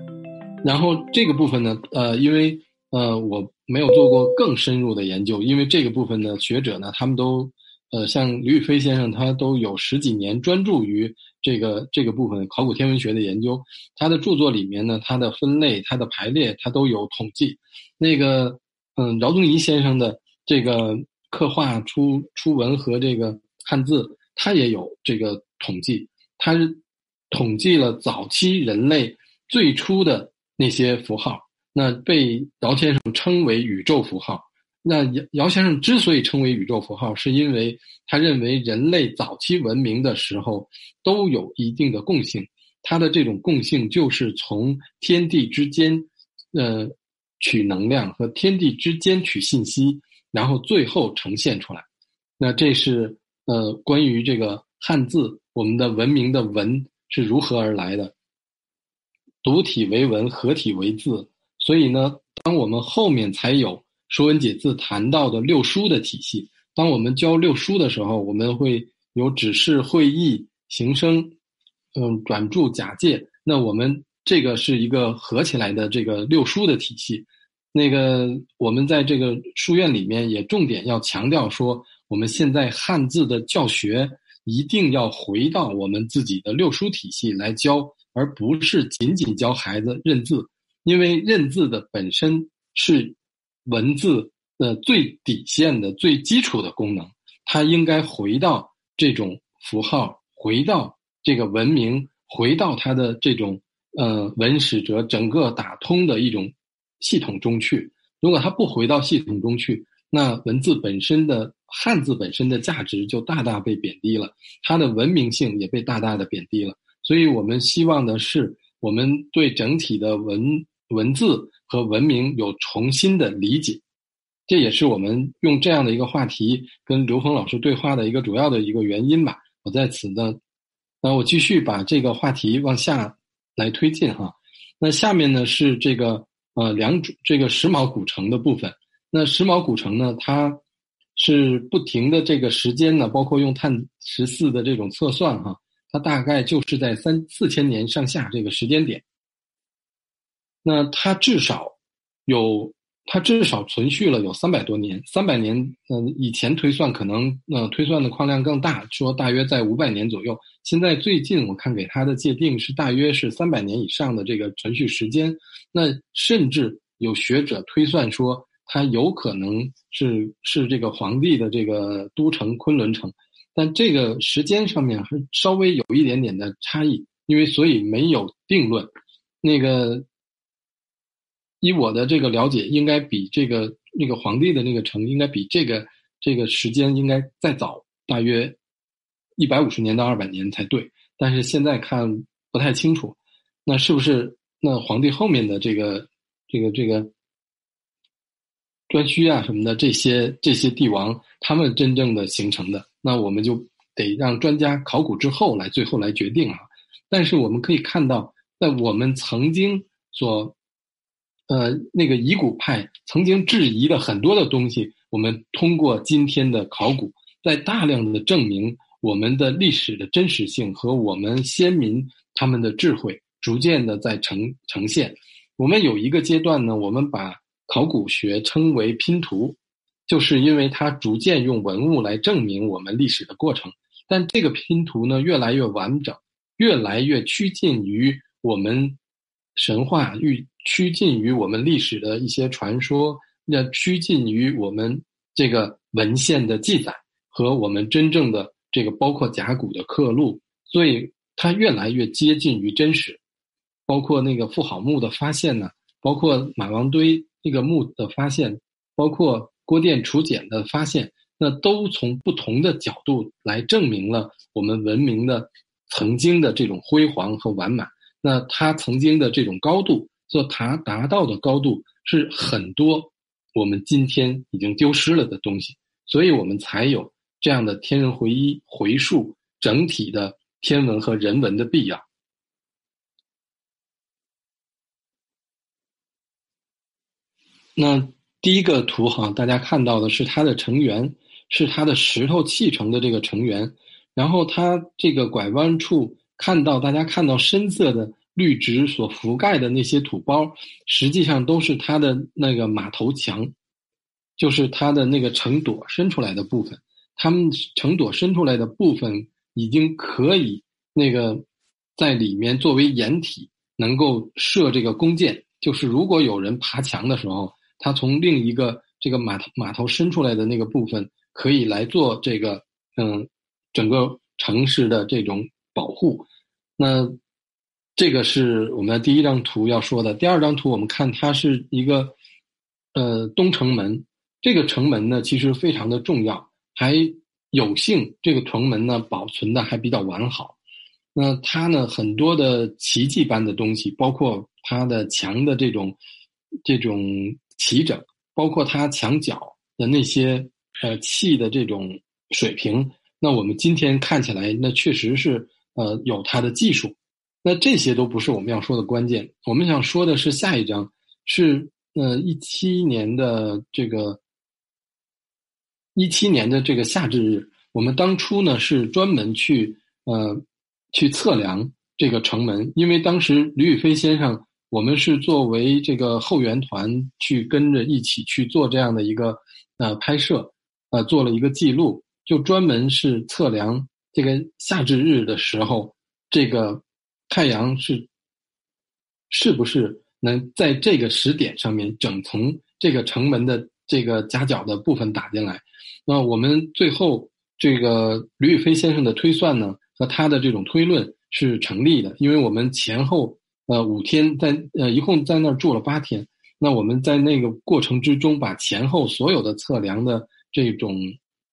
S2: 然后这个部分呢，呃，因为呃我没有做过更深入的研究，因为这个部分的学者呢，他们都呃像吕宇飞先生，他都有十几年专注于这个这个部分考古天文学的研究。他的著作里面呢，他的分类、他的排列，他都有统计。那个嗯，饶宗颐先生的这个刻画出出文和这个汉字。他也有这个统计，他是统计了早期人类最初的那些符号，那被姚先生称为宇宙符号。那姚姚先生之所以称为宇宙符号，是因为他认为人类早期文明的时候都有一定的共性，它的这种共性就是从天地之间，呃，取能量和天地之间取信息，然后最后呈现出来。那这是。呃，关于这个汉字，我们的文明的文是如何而来的？独体为文，合体为字。所以呢，当我们后面才有《说文解字》谈到的六书的体系。当我们教六书的时候，我们会有指示、会意、形声，嗯，转注、假借。那我们这个是一个合起来的这个六书的体系。那个我们在这个书院里面也重点要强调说。我们现在汉字的教学一定要回到我们自己的六书体系来教，而不是仅仅教孩子认字，因为认字的本身是文字的最底线的最基础的功能，它应该回到这种符号，回到这个文明，回到它的这种呃文史哲整个打通的一种系统中去。如果它不回到系统中去，那文字本身的汉字本身的价值就大大被贬低了，它的文明性也被大大的贬低了。所以我们希望的是，我们对整体的文文字和文明有重新的理解。这也是我们用这样的一个话题跟刘峰老师对话的一个主要的一个原因吧。我在此呢，那我继续把这个话题往下来推进哈。那下面呢是这个呃两组这个石卯古城的部分。那石卯古城呢？它是不停的这个时间呢，包括用碳十四的这种测算哈，它大概就是在三四千年上下这个时间点。那它至少有，它至少存续了有三百多年，三百年，嗯，以前推算可能，呃，推算的矿量更大，说大约在五百年左右。现在最近我看给它的界定是大约是三百年以上的这个存续时间。那甚至有学者推算说，它有可能是是这个皇帝的这个都城昆仑城，但这个时间上面还稍微有一点点的差异，因为所以没有定论。那个。以我的这个了解，应该比这个那个皇帝的那个城，应该比这个这个时间应该再早大约一百五十年到二百年才对。但是现在看不太清楚，那是不是那皇帝后面的这个这个这个颛顼啊什么的这些这些帝王他们真正的形成的？那我们就得让专家考古之后来最后来决定啊。但是我们可以看到，在我们曾经所呃，那个遗古派曾经质疑的很多的东西，我们通过今天的考古，在大量的证明我们的历史的真实性和我们先民他们的智慧，逐渐的在呈呈现。我们有一个阶段呢，我们把考古学称为拼图，就是因为它逐渐用文物来证明我们历史的过程。但这个拼图呢，越来越完整，越来越趋近于我们神话与。趋近于我们历史的一些传说，那趋近于我们这个文献的记载和我们真正的这个包括甲骨的刻录，所以它越来越接近于真实。包括那个妇好墓的发现呢，包括马王堆那个墓的发现，包括郭店楚简的发现，那都从不同的角度来证明了我们文明的曾经的这种辉煌和完满。那它曾经的这种高度。所达达到的高度是很多我们今天已经丢失了的东西，所以我们才有这样的天人回一回溯整体的天文和人文的必要。那第一个图哈，大家看到的是它的成员，是它的石头砌成的这个成员，然后它这个拐弯处看到，大家看到深色的。绿植所覆盖的那些土包，实际上都是它的那个马头墙，就是它的那个成朵伸出来的部分。它们成朵伸出来的部分已经可以那个在里面作为掩体，能够射这个弓箭。就是如果有人爬墙的时候，他从另一个这个马头马头伸出来的那个部分，可以来做这个嗯整个城市的这种保护。那。这个是我们的第一张图要说的。第二张图，我们看它是一个，呃，东城门。这个城门呢，其实非常的重要，还有幸这个城门呢保存的还比较完好。那它呢，很多的奇迹般的东西，包括它的墙的这种这种齐整，包括它墙角的那些呃砌的这种水平。那我们今天看起来，那确实是呃有它的技术。那这些都不是我们要说的关键，我们想说的是下一章，是呃一七年的这个一七年的这个夏至日，我们当初呢是专门去呃去测量这个城门，因为当时吕宇飞先生，我们是作为这个后援团去跟着一起去做这样的一个呃拍摄，呃做了一个记录，就专门是测量这个夏至日的时候这个。太阳是是不是能在这个时点上面整从这个城门的这个夹角的部分打进来？那我们最后这个吕宇飞先生的推算呢，和他的这种推论是成立的，因为我们前后呃五天在呃一共在那儿住了八天，那我们在那个过程之中把前后所有的测量的这种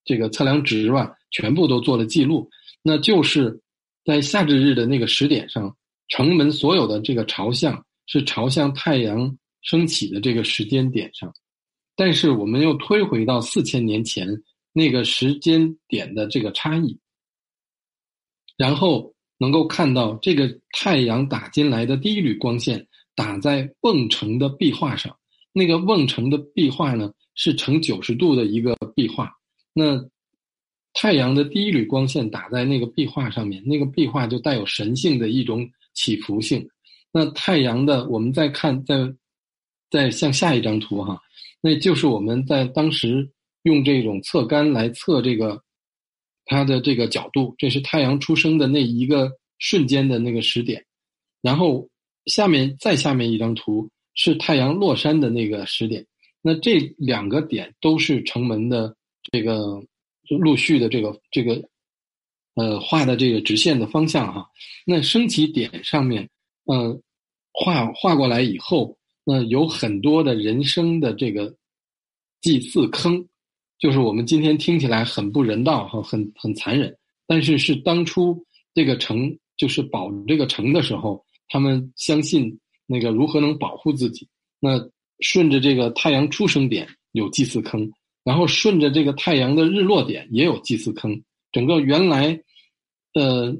S2: 这个测量值吧全部都做了记录，那就是。在夏至日的那个时点上，城门所有的这个朝向是朝向太阳升起的这个时间点上，但是我们又推回到四千年前那个时间点的这个差异，然后能够看到这个太阳打进来的第一缕光线打在瓮城的壁画上，那个瓮城的壁画呢是呈九十度的一个壁画，那太阳的第一缕光线打在那个壁画上面，那个壁画就带有神性的一种起伏性。那太阳的，我们再看，再再向下一张图哈，那就是我们在当时用这种测杆来测这个它的这个角度，这是太阳出生的那一个瞬间的那个时点。然后下面再下面一张图是太阳落山的那个时点。那这两个点都是城门的这个陆续的这个这个呃画的这个直线的方向哈。那升起点上面，呃画画过来以后，那有很多的人生的这个祭祀坑，就是我们今天听起来很不人道哈，很很残忍，但是是当初这个城就是保这个城的时候，他们相信那个如何能保护自己那。顺着这个太阳出生点有祭祀坑，然后顺着这个太阳的日落点也有祭祀坑。整个原来，呃，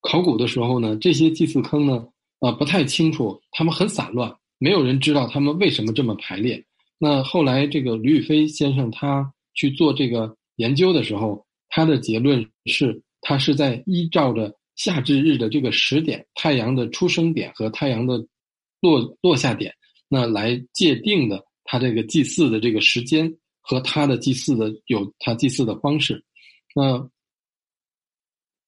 S2: 考古的时候呢，这些祭祀坑呢，呃，不太清楚，他们很散乱，没有人知道他们为什么这么排列。那后来这个吕宇飞先生他去做这个研究的时候，他的结论是，他是在依照着夏至日的这个时点，太阳的出生点和太阳的落落下点。那来界定的，他这个祭祀的这个时间和他的祭祀的有他祭祀的方式，那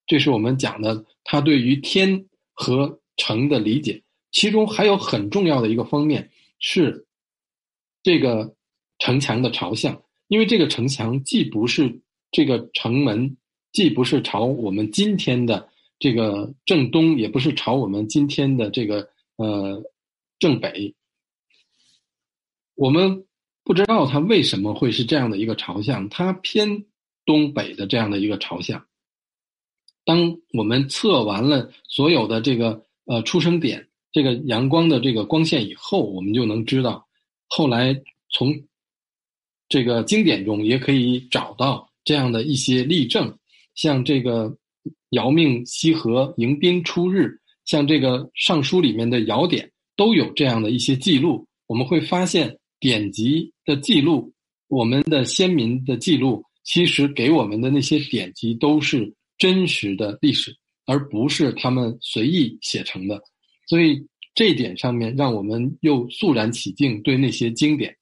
S2: 这是我们讲的他对于天和城的理解。其中还有很重要的一个方面是这个城墙的朝向，因为这个城墙既不是这个城门，既不是朝我们今天的这个正东，也不是朝我们今天的这个呃正北。我们不知道它为什么会是这样的一个朝向，它偏东北的这样的一个朝向。当我们测完了所有的这个呃出生点，这个阳光的这个光线以后，我们就能知道，后来从这个经典中也可以找到这样的一些例证，像这个尧命西河迎宾出日，像这个尚书里面的尧典都有这样的一些记录，我们会发现。典籍的记录，我们的先民的记录，其实给我们的那些典籍都是真实的历史，而不是他们随意写成的。所以这一点上面，让我们又肃然起敬，对那些经典。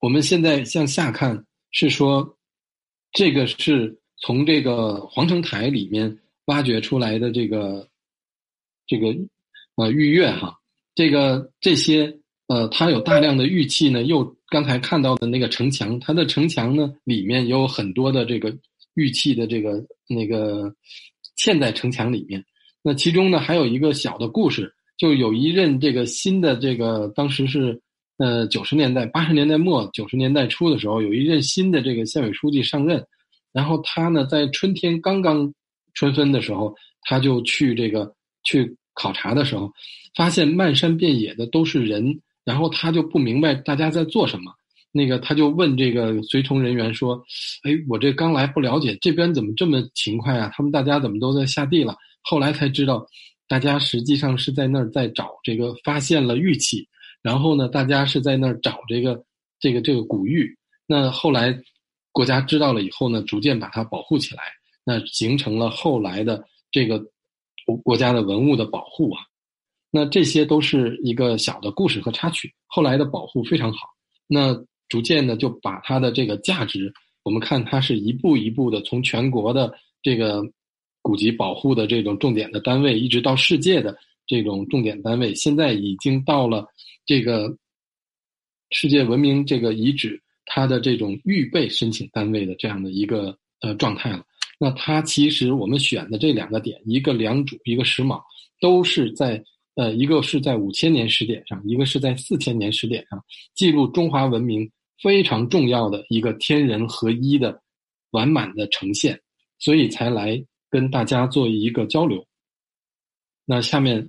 S2: 我们现在向下看，是说这个是从这个皇城台里面挖掘出来的这个这个呃玉月哈，这个这些。呃，它有大量的玉器呢，又刚才看到的那个城墙，它的城墙呢里面有很多的这个玉器的这个那个嵌在城墙里面。那其中呢还有一个小的故事，就有一任这个新的这个当时是呃九十年代八十年代末九十年代初的时候，有一任新的这个县委书记上任，然后他呢在春天刚刚春分的时候，他就去这个去考察的时候，发现漫山遍野的都是人。然后他就不明白大家在做什么，那个他就问这个随从人员说：“哎，我这刚来不了解这边怎么这么勤快啊？他们大家怎么都在下地了？”后来才知道，大家实际上是在那儿在找这个发现了玉器，然后呢，大家是在那儿找这个这个这个古玉。那后来国家知道了以后呢，逐渐把它保护起来，那形成了后来的这个国国家的文物的保护啊。那这些都是一个小的故事和插曲，后来的保护非常好。那逐渐的就把它的这个价值，我们看它是一步一步的从全国的这个古籍保护的这种重点的单位，一直到世界的这种重点单位，现在已经到了这个世界文明这个遗址它的这种预备申请单位的这样的一个呃状态了。那它其实我们选的这两个点，一个良渚，一个石卯，都是在。呃，一个是在五千年时点上，一个是在四千年时点上，记录中华文明非常重要的一个天人合一的完满的呈现，所以才来跟大家做一个交流。那下面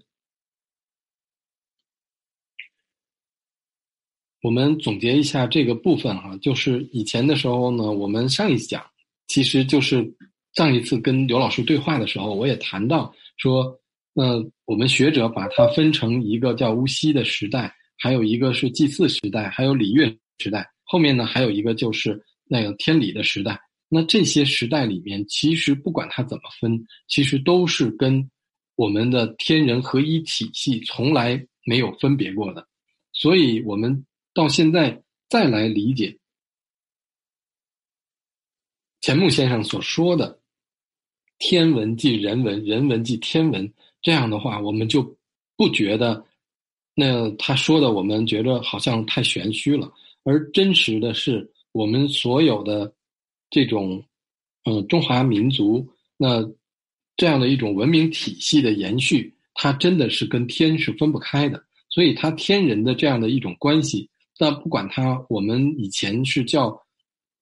S2: 我们总结一下这个部分哈，就是以前的时候呢，我们上一讲其实就是上一次跟刘老师对话的时候，我也谈到说。那我们学者把它分成一个叫巫溪的时代，还有一个是祭祀时代，还有礼乐时代。后面呢，还有一个就是那个天理的时代。那这些时代里面，其实不管它怎么分，其实都是跟我们的天人合一体系从来没有分别过的。所以，我们到现在再来理解钱穆先生所说的“天文即人文，人文即天文”这样的话，我们就不觉得那他说的我们觉得好像太玄虚了，而真实的是我们所有的。这种，嗯，中华民族那这样的一种文明体系的延续，它真的是跟天是分不开的。所以，它天人的这样的一种关系，那不管它，我们以前是叫，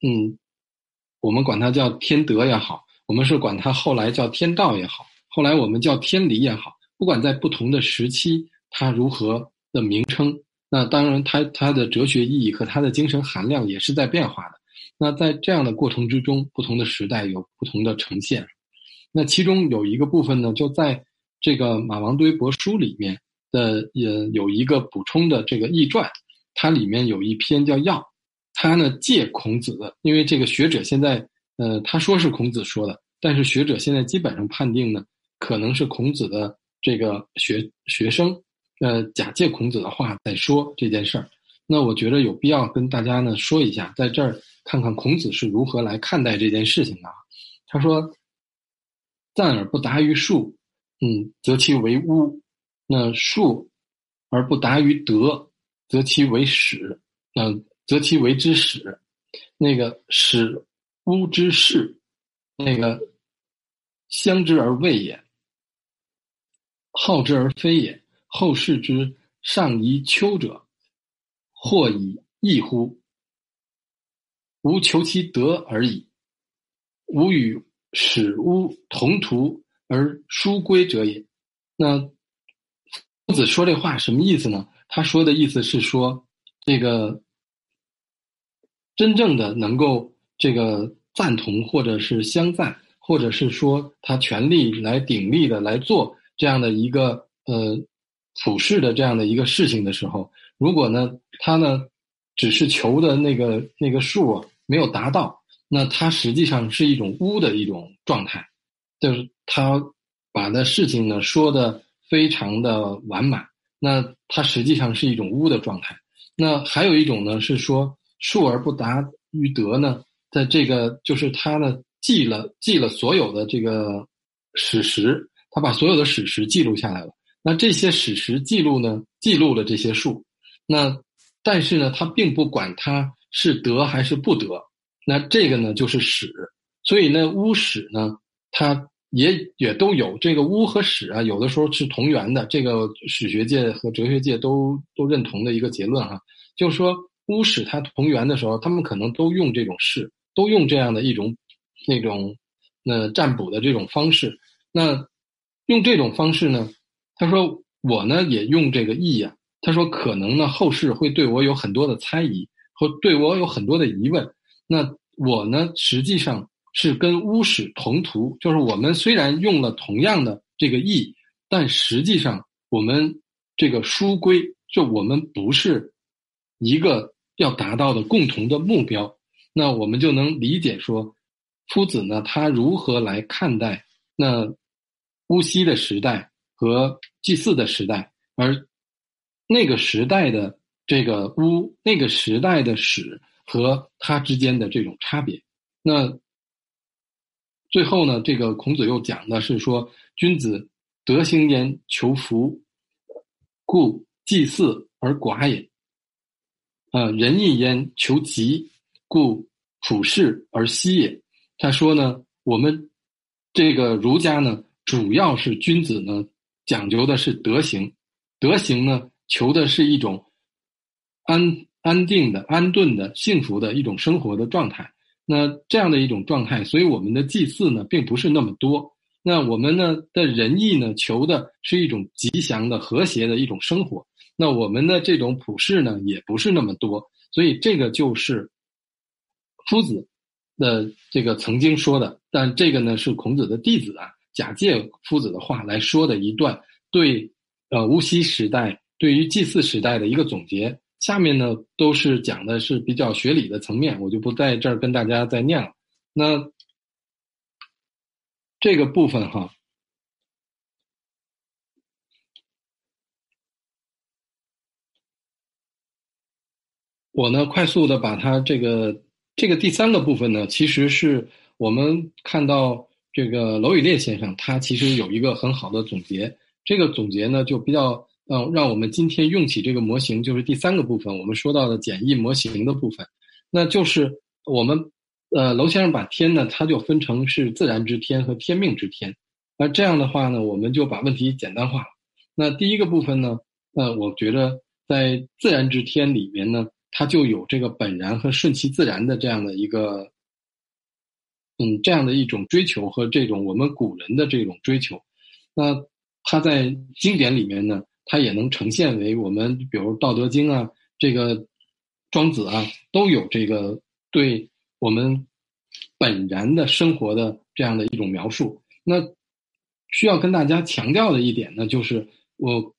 S2: 嗯，我们管它叫天德也好，我们是管它后来叫天道也好，后来我们叫天理也好，不管在不同的时期，它如何的名称，那当然，它它的哲学意义和它的精神含量也是在变化的。那在这样的过程之中，不同的时代有不同的呈现。那其中有一个部分呢，就在这个马王堆帛书里面的也有一个补充的这个译传，它里面有一篇叫《要》，它呢借孔子的，因为这个学者现在呃他说是孔子说的，但是学者现在基本上判定呢，可能是孔子的这个学学生呃假借孔子的话在说这件事儿。那我觉得有必要跟大家呢说一下，在这儿。看看孔子是如何来看待这件事情的。他说：“赞而不达于术，嗯，则其为巫；那术而不达于德，则其为始，嗯，则其为之始。那个始巫之事，那个相之而未也，好之而非也。后世之上宜丘者，或以异乎？”吾求其德而已。吾与使吾同途而殊归者也。那夫子说这话什么意思呢？他说的意思是说，这个真正的能够这个赞同，或者是相赞，或者是说他全力来鼎力的来做这样的一个呃普世的这样的一个事情的时候，如果呢他呢只是求的那个那个数啊。没有达到，那它实际上是一种污的一种状态，就是他把的事情呢说的非常的完满，那它实际上是一种污的状态。那还有一种呢是说述而不达于德呢，在这个就是他呢记了记了所有的这个史实，他把所有的史实记录下来了。那这些史实记录呢记录了这些数，那但是呢他并不管他。是得还是不得？那这个呢，就是史。所以呢，巫史呢，它也也都有这个巫和史啊，有的时候是同源的。这个史学界和哲学界都都认同的一个结论哈，就是说巫史它同源的时候，他们可能都用这种式，都用这样的一种那种那占卜的这种方式。那用这种方式呢，他说我呢也用这个意呀。他说可能呢后世会对我有很多的猜疑。和对我有很多的疑问，那我呢实际上是跟巫史同途，就是我们虽然用了同样的这个义，但实际上我们这个书归就我们不是一个要达到的共同的目标，那我们就能理解说，夫子呢他如何来看待那巫溪的时代和祭祀的时代，而那个时代的。这个巫那个时代的史和它之间的这种差别，那最后呢，这个孔子又讲的是说，君子德行焉求福，故祭祀而寡也；啊，仁义焉求吉，故普世而息也。他说呢，我们这个儒家呢，主要是君子呢讲究的是德行，德行呢求的是一种。安安定的、安顿的、幸福的一种生活的状态。那这样的一种状态，所以我们的祭祀呢，并不是那么多。那我们呢的仁义呢，求的是一种吉祥的、和谐的一种生活。那我们的这种普世呢，也不是那么多。所以这个就是夫子的这个曾经说的，但这个呢是孔子的弟子啊，假借夫子的话来说的一段对呃无锡时代对于祭祀时代的一个总结。下面呢都是讲的是比较学理的层面，我就不在这儿跟大家再念了。那这个部分哈，我呢快速的把它这个这个第三个部分呢，其实是我们看到这个娄宇烈先生他其实有一个很好的总结，这个总结呢就比较。让让我们今天用起这个模型，就是第三个部分，我们说到的简易模型的部分，那就是我们呃，娄先生把天呢，它就分成是自然之天和天命之天。那这样的话呢，我们就把问题简单化。那第一个部分呢，呃，我觉得在自然之天里面呢，它就有这个本然和顺其自然的这样的一个，嗯，这样的一种追求和这种我们古人的这种追求。那它在经典里面呢。它也能呈现为我们，比如《道德经》啊，这个庄子啊，都有这个对我们本然的生活的这样的一种描述。那需要跟大家强调的一点呢，就是我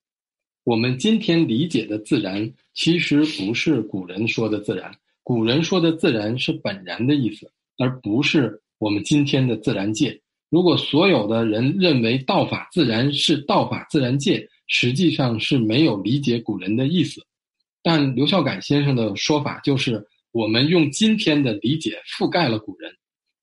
S2: 我们今天理解的自然，其实不是古人说的自然。古人说的自然是本然的意思，而不是我们今天的自然界。如果所有的人认为道法自然是道法自然界，实际上是没有理解古人的意思，但刘孝感先生的说法就是，我们用今天的理解覆盖了古人，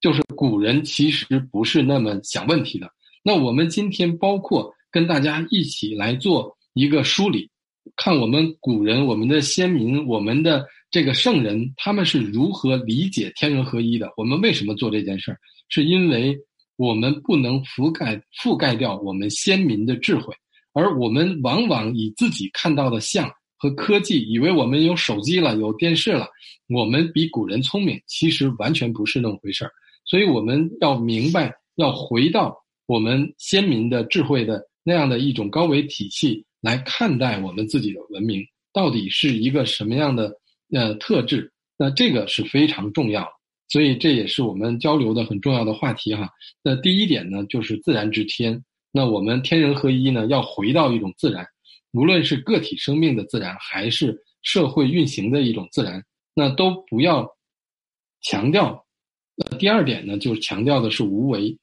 S2: 就是古人其实不是那么想问题的。那我们今天包括跟大家一起来做一个梳理，看我们古人、我们的先民、我们的这个圣人，他们是如何理解天人合一的。我们为什么做这件事儿？是因为我们不能覆盖覆盖掉我们先民的智慧。而我们往往以自己看到的像和科技，以为我们有手机了，有电视了，我们比古人聪明，其实完全不是那么回事儿。所以我们要明白，要回到我们先民的智慧的那样的一种高维体系来看待我们自己的文明，到底是一个什么样的呃特质？那这个是非常重要，所以这也是我们交流的很重要的话题哈。那第一点呢，就是自然之天。那我们天人合一呢？要回到一种自然，无论是个体生命的自然，还是社会运行的一种自然，那都不要强调。呃，第二点呢，就是强调的是无为。《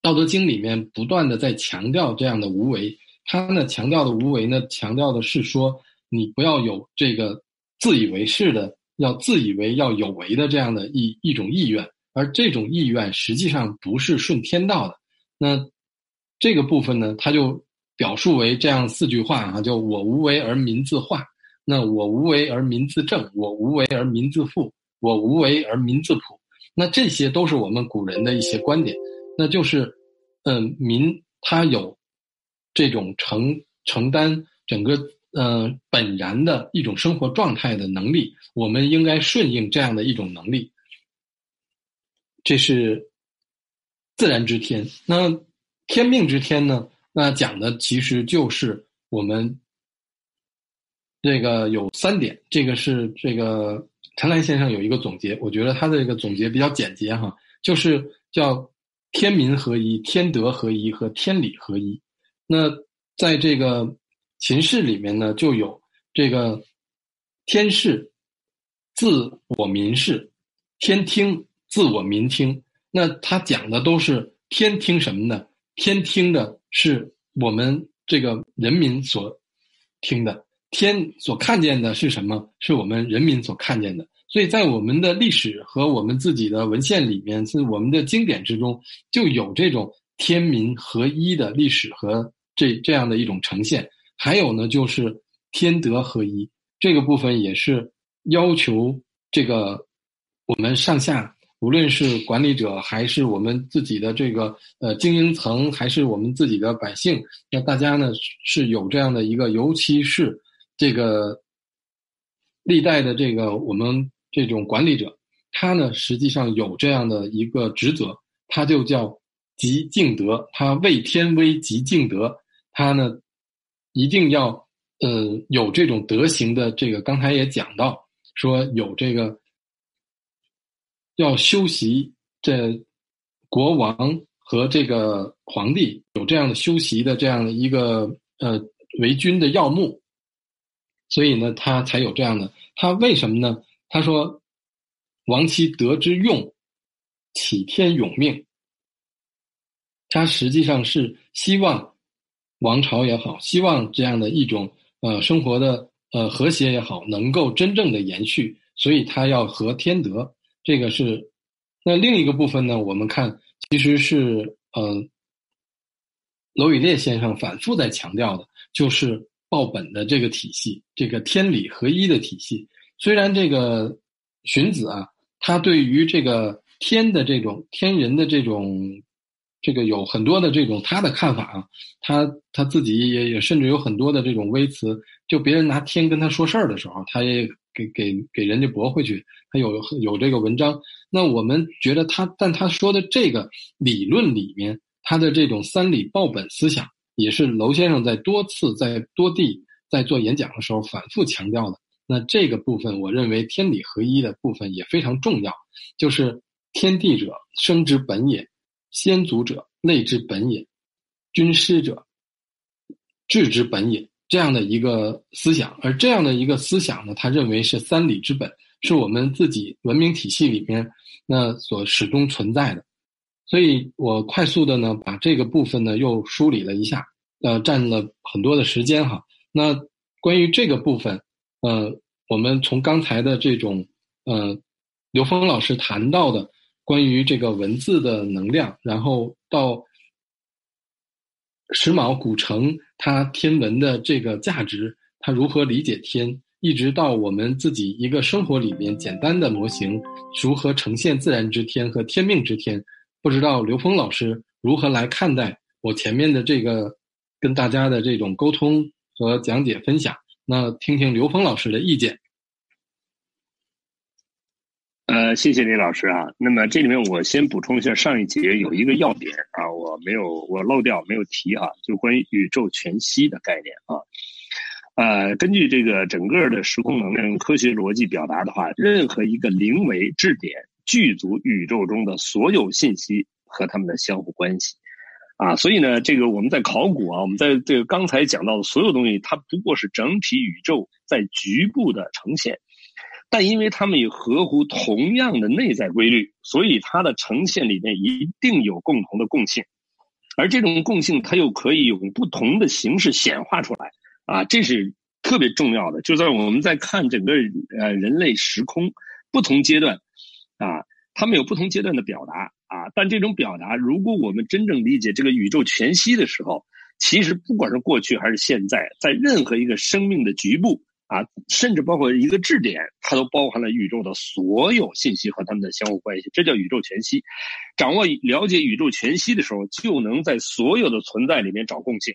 S2: 道德经》里面不断的在强调这样的无为，它呢强调的无为呢，强调的是说你不要有这个自以为是的，要自以为要有为的这样的一一种意愿，而这种意愿实际上不是顺天道的。那这个部分呢，他就表述为这样四句话啊，叫“我无为而民自化”，那“我无为而民自正”，“我无为而民自富”，“我无为而民自朴”。那这些都是我们古人的一些观点，那就是，嗯，民他有这种承承担整个嗯本然的一种生活状态的能力，我们应该顺应这样的一种能力，这是自然之天。那。天命之天呢？那讲的其实就是我们这个有三点，这个是这个陈兰先生有一个总结，我觉得他的这个总结比较简洁哈，就是叫天民合一、天德合一和天理合一。那在这个秦氏里面呢，就有这个天视自我民视，天听自我民听。那他讲的都是天听什么呢？天听的是我们这个人民所听的，天所看见的是什么？是我们人民所看见的。所以在我们的历史和我们自己的文献里面，是我们的经典之中，就有这种天民合一的历史和这这样的一种呈现。还有呢，就是天德合一这个部分，也是要求这个我们上下。无论是管理者，还是我们自己的这个呃经营层，还是我们自己的百姓，那大家呢是有这样的一个，尤其是这个历代的这个我们这种管理者，他呢实际上有这样的一个职责，他就叫极敬德，他为天威极敬德，他呢一定要呃有这种德行的这个，刚才也讲到说有这个。要修习这国王和这个皇帝有这样的修习的这样的一个呃为君的要目，所以呢，他才有这样的。他为什么呢？他说：“王其德之用，启天永命。”他实际上是希望王朝也好，希望这样的一种呃生活的呃和谐也好，能够真正的延续。所以他要和天德，这个是。那另一个部分呢？我们看，其实是呃，娄宇烈先生反复在强调的，就是报本的这个体系，这个天理合一的体系。虽然这个荀子啊，他对于这个天的这种天人的这种，这个有很多的这种他的看法啊，他他自己也也甚至有很多的这种微词，就别人拿天跟他说事儿的时候，他也给给给人家驳回去，他有有这个文章。那我们觉得他，但他说的这个理论里面，他的这种三理报本思想，也是娄先生在多次在多地在做演讲的时候反复强调的。那这个部分，我认为天理合一的部分也非常重要，就是天地者生之本也，先祖者类之本也，君师者治之本也，这样的一个思想。而这样的一个思想呢，他认为是三理之本。是我们自己文明体系里面那所始终存在的，所以我快速的呢把这个部分呢又梳理了一下，呃，占了很多的时间哈。那关于这个部分，呃，我们从刚才的这种呃刘峰老师谈到的关于这个文字的能量，然后到石卯古城它天文的这个价值，它如何理解天？一直到我们自己一个生活里面简单的模型如何呈现自然之天和天命之天，不知道刘峰老师如何来看待我前面的这个跟大家的这种沟通和讲解分享？那听听刘峰老师的意见。
S3: 呃，谢谢李老师啊。那么这里面我先补充一下，上一节有一个要点啊，我没有我漏掉没有提啊，就关于宇宙全息的概念啊。呃，根据这个整个的时空能量科学逻辑表达的话，任何一个零维质点具足宇宙中的所有信息和它们的相互关系，啊，所以呢，这个我们在考古啊，我们在这个刚才讲到的所有东西，它不过是整体宇宙在局部的呈现，但因为它们也合乎同样的内在规律，所以它的呈现里面一定有共同的共性，而这种共性它又可以用不同的形式显化出来。啊，这是特别重要的。就在我们在看整个呃人类时空不同阶段，啊，他们有不同阶段的表达啊。但这种表达，如果我们真正理解这个宇宙全息的时候，其实不管是过去还是现在，在任何一个生命的局部啊，甚至包括一个质点，它都包含了宇宙的所有信息和它们的相互关系。这叫宇宙全息。掌握了解宇宙全息的时候，就能在所有的存在里面找共性。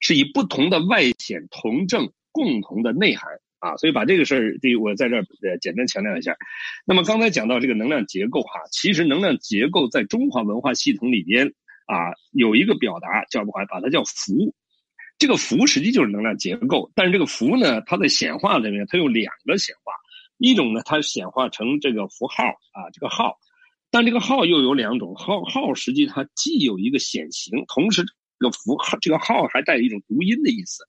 S3: 是以不同的外显同证共同的内涵啊，所以把这个事儿，第我在这儿呃简单强调一下。那么刚才讲到这个能量结构哈，其实能量结构在中华文化系统里边啊有一个表达叫不把它叫符。这个符实际就是能量结构，但是这个符呢，它在显化里面它有两个显化，一种呢它显化成这个符号啊这个号，但这个号又有两种号号实际它既有一个显形，同时。这个符号，这个号还带一种读音的意思，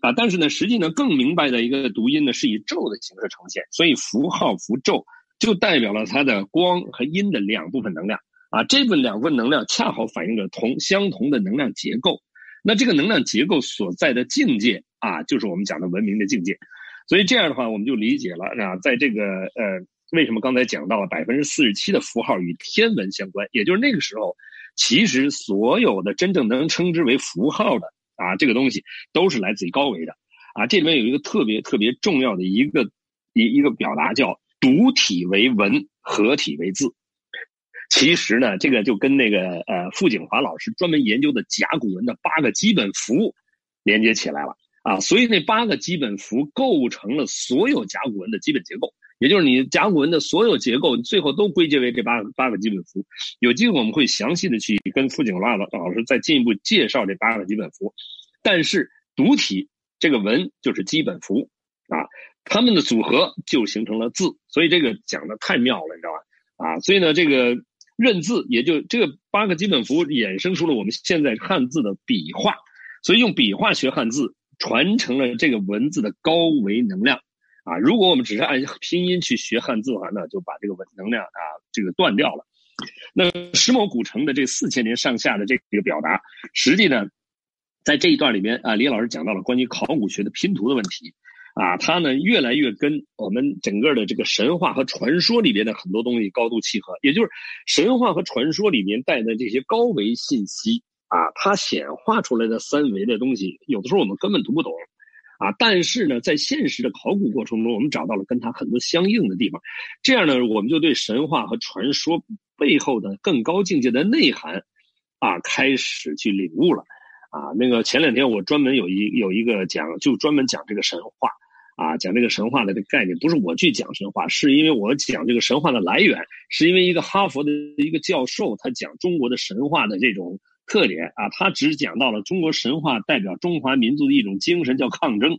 S3: 啊，但是呢，实际呢，更明白的一个读音呢，是以咒的形式呈现，所以符号符咒就代表了它的光和阴的两部分能量，啊，这份两份能量恰好反映着同相同的能量结构，那这个能量结构所在的境界啊，就是我们讲的文明的境界，所以这样的话，我们就理解了啊，在这个呃，为什么刚才讲到了百分之四十七的符号与天文相关，也就是那个时候。其实，所有的真正能称之为符号的啊，这个东西都是来自于高维的啊。这里面有一个特别特别重要的一个一一个表达，叫独体为文，合体为字。其实呢，这个就跟那个呃傅景华老师专门研究的甲骨文的八个基本符连接起来了啊。所以那八个基本符构成了所有甲骨文的基本结构。也就是你甲骨文的所有结构，最后都归结为这八个八个基本符。有机会我们会详细的去跟傅景华老老师再进一步介绍这八个基本符。但是独体这个文就是基本符啊，它们的组合就形成了字。所以这个讲的太妙了，你知道吧？啊，所以呢，这个认字也就这个八个基本符衍生出了我们现在汉字的笔画。所以用笔画学汉字，传承了这个文字的高维能量啊。如果我们只是按拼音去学汉字的话，那就把这个文能量啊这个断掉了。那石某古城的这四千年上下的这个表达，实际呢，在这一段里面啊，李老师讲到了关于考古学的拼图的问题。啊，它呢越来越跟我们整个的这个神话和传说里边的很多东西高度契合，也就是神话和传说里面带的这些高维信息啊，它显化出来的三维的东西，有的时候我们根本读不懂啊。但是呢，在现实的考古过程中，我们找到了跟它很多相应的地方，这样呢，我们就对神话和传说背后的更高境界的内涵啊，开始去领悟了啊。那个前两天我专门有一有一个讲，就专门讲这个神话。啊，讲这个神话的这个概念，不是我去讲神话，是因为我讲这个神话的来源，是因为一个哈佛的一个教授，他讲中国的神话的这种特点啊，他只讲到了中国神话代表中华民族的一种精神，叫抗争。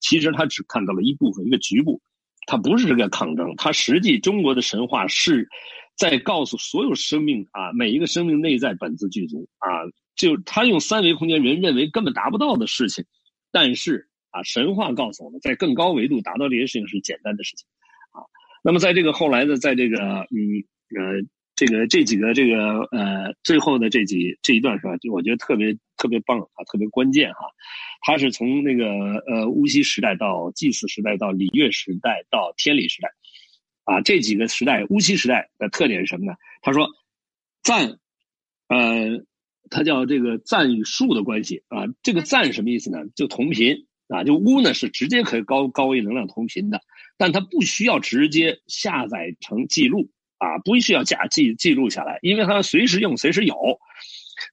S3: 其实他只看到了一部分，一个局部，他不是这个抗争，他实际中国的神话是在告诉所有生命啊，每一个生命内在本自具足啊，就他用三维空间人认为根本达不到的事情，但是。啊，神话告诉我们，在更高维度达到这些事情是简单的事情，啊，那么在这个后来的，在这个嗯呃这个这几个这个呃最后的这几这一段是吧？就我觉得特别特别棒啊，特别关键哈。它是从那个呃巫溪时代到祭祀时代到礼乐时代到天理时代，啊，这几个时代，巫溪时代的特点是什么呢？他说赞，呃，他叫这个赞与数的关系啊。这个赞什么意思呢？就同频。啊，就乌呢是直接可以高高维能量同频的，但它不需要直接下载成记录啊，不需要架记记录下来，因为它随时用随时有。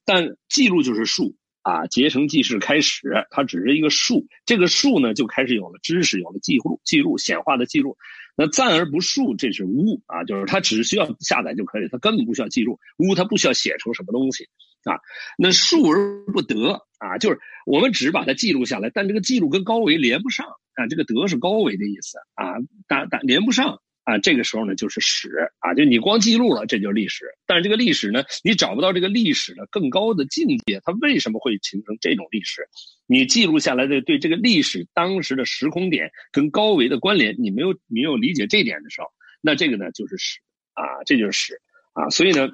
S3: 但记录就是数啊，结成记事开始，它只是一个数，这个数呢就开始有了知识，有了记录记录显化的记录。那赞而不数，这是巫啊，就是它只需要下载就可以，它根本不需要记录。巫它不需要写成什么东西啊，那数而不得啊，就是我们只把它记录下来，但这个记录跟高维连不上啊，这个德是高维的意思啊，但但连不上。啊，这个时候呢就是史啊，就你光记录了，这就是历史。但是这个历史呢，你找不到这个历史的更高的境界，它为什么会形成这种历史？你记录下来的对这个历史当时的时空点跟高维的关联，你没有没有理解这点的时候，那这个呢就是史啊，这就是史啊。所以呢，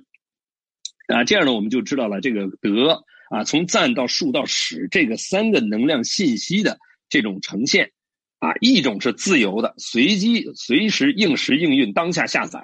S3: 啊这样呢我们就知道了这个德啊，从赞到数到史这个三个能量信息的这种呈现。啊，一种是自由的、随机、随时应时应运、当下下载；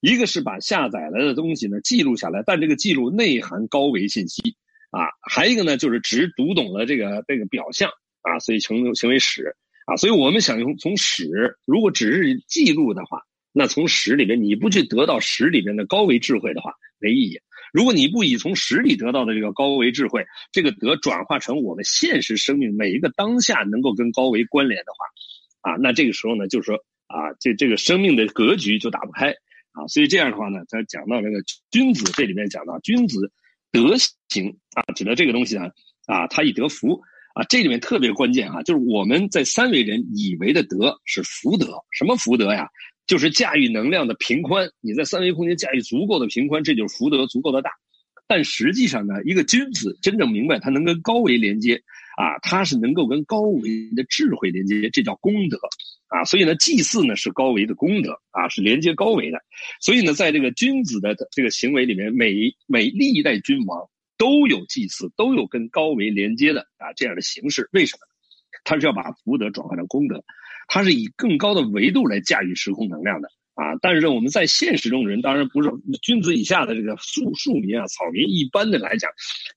S3: 一个是把下载来的东西呢记录下来，但这个记录内含高维信息。啊，还一个呢，就是只读懂了这个这个表象啊，所以成成为史啊。所以我们想用从史，如果只是记录的话，那从史里边你不去得到史里边的高维智慧的话，没意义。如果你不以从史里得到的这个高维智慧，这个德转化成我们现实生命每一个当下能够跟高维关联的话，啊，那这个时候呢，就是说啊，这这个生命的格局就打不开啊。所以这样的话呢，他讲到这个君子这里面讲到君子德行啊，指的这个东西呢啊，他以德福啊，这里面特别关键啊，就是我们在三维人以为的德是福德，什么福德呀？就是驾驭能量的频宽，你在三维空间驾驭足够的频宽，这就是福德足够的大。但实际上呢，一个君子真正明白他能跟高维连接啊，他是能够跟高维的智慧连接，这叫功德啊。所以呢，祭祀呢是高维的功德啊，是连接高维的。所以呢，在这个君子的这个行为里面，每每历代君王都有祭祀，都有跟高维连接的啊这样的形式。为什么？他是要把福德转化成功德。它是以更高的维度来驾驭时空能量的啊！但是我们在现实中人当然不是君子以下的这个庶庶民啊、草民，一般的来讲，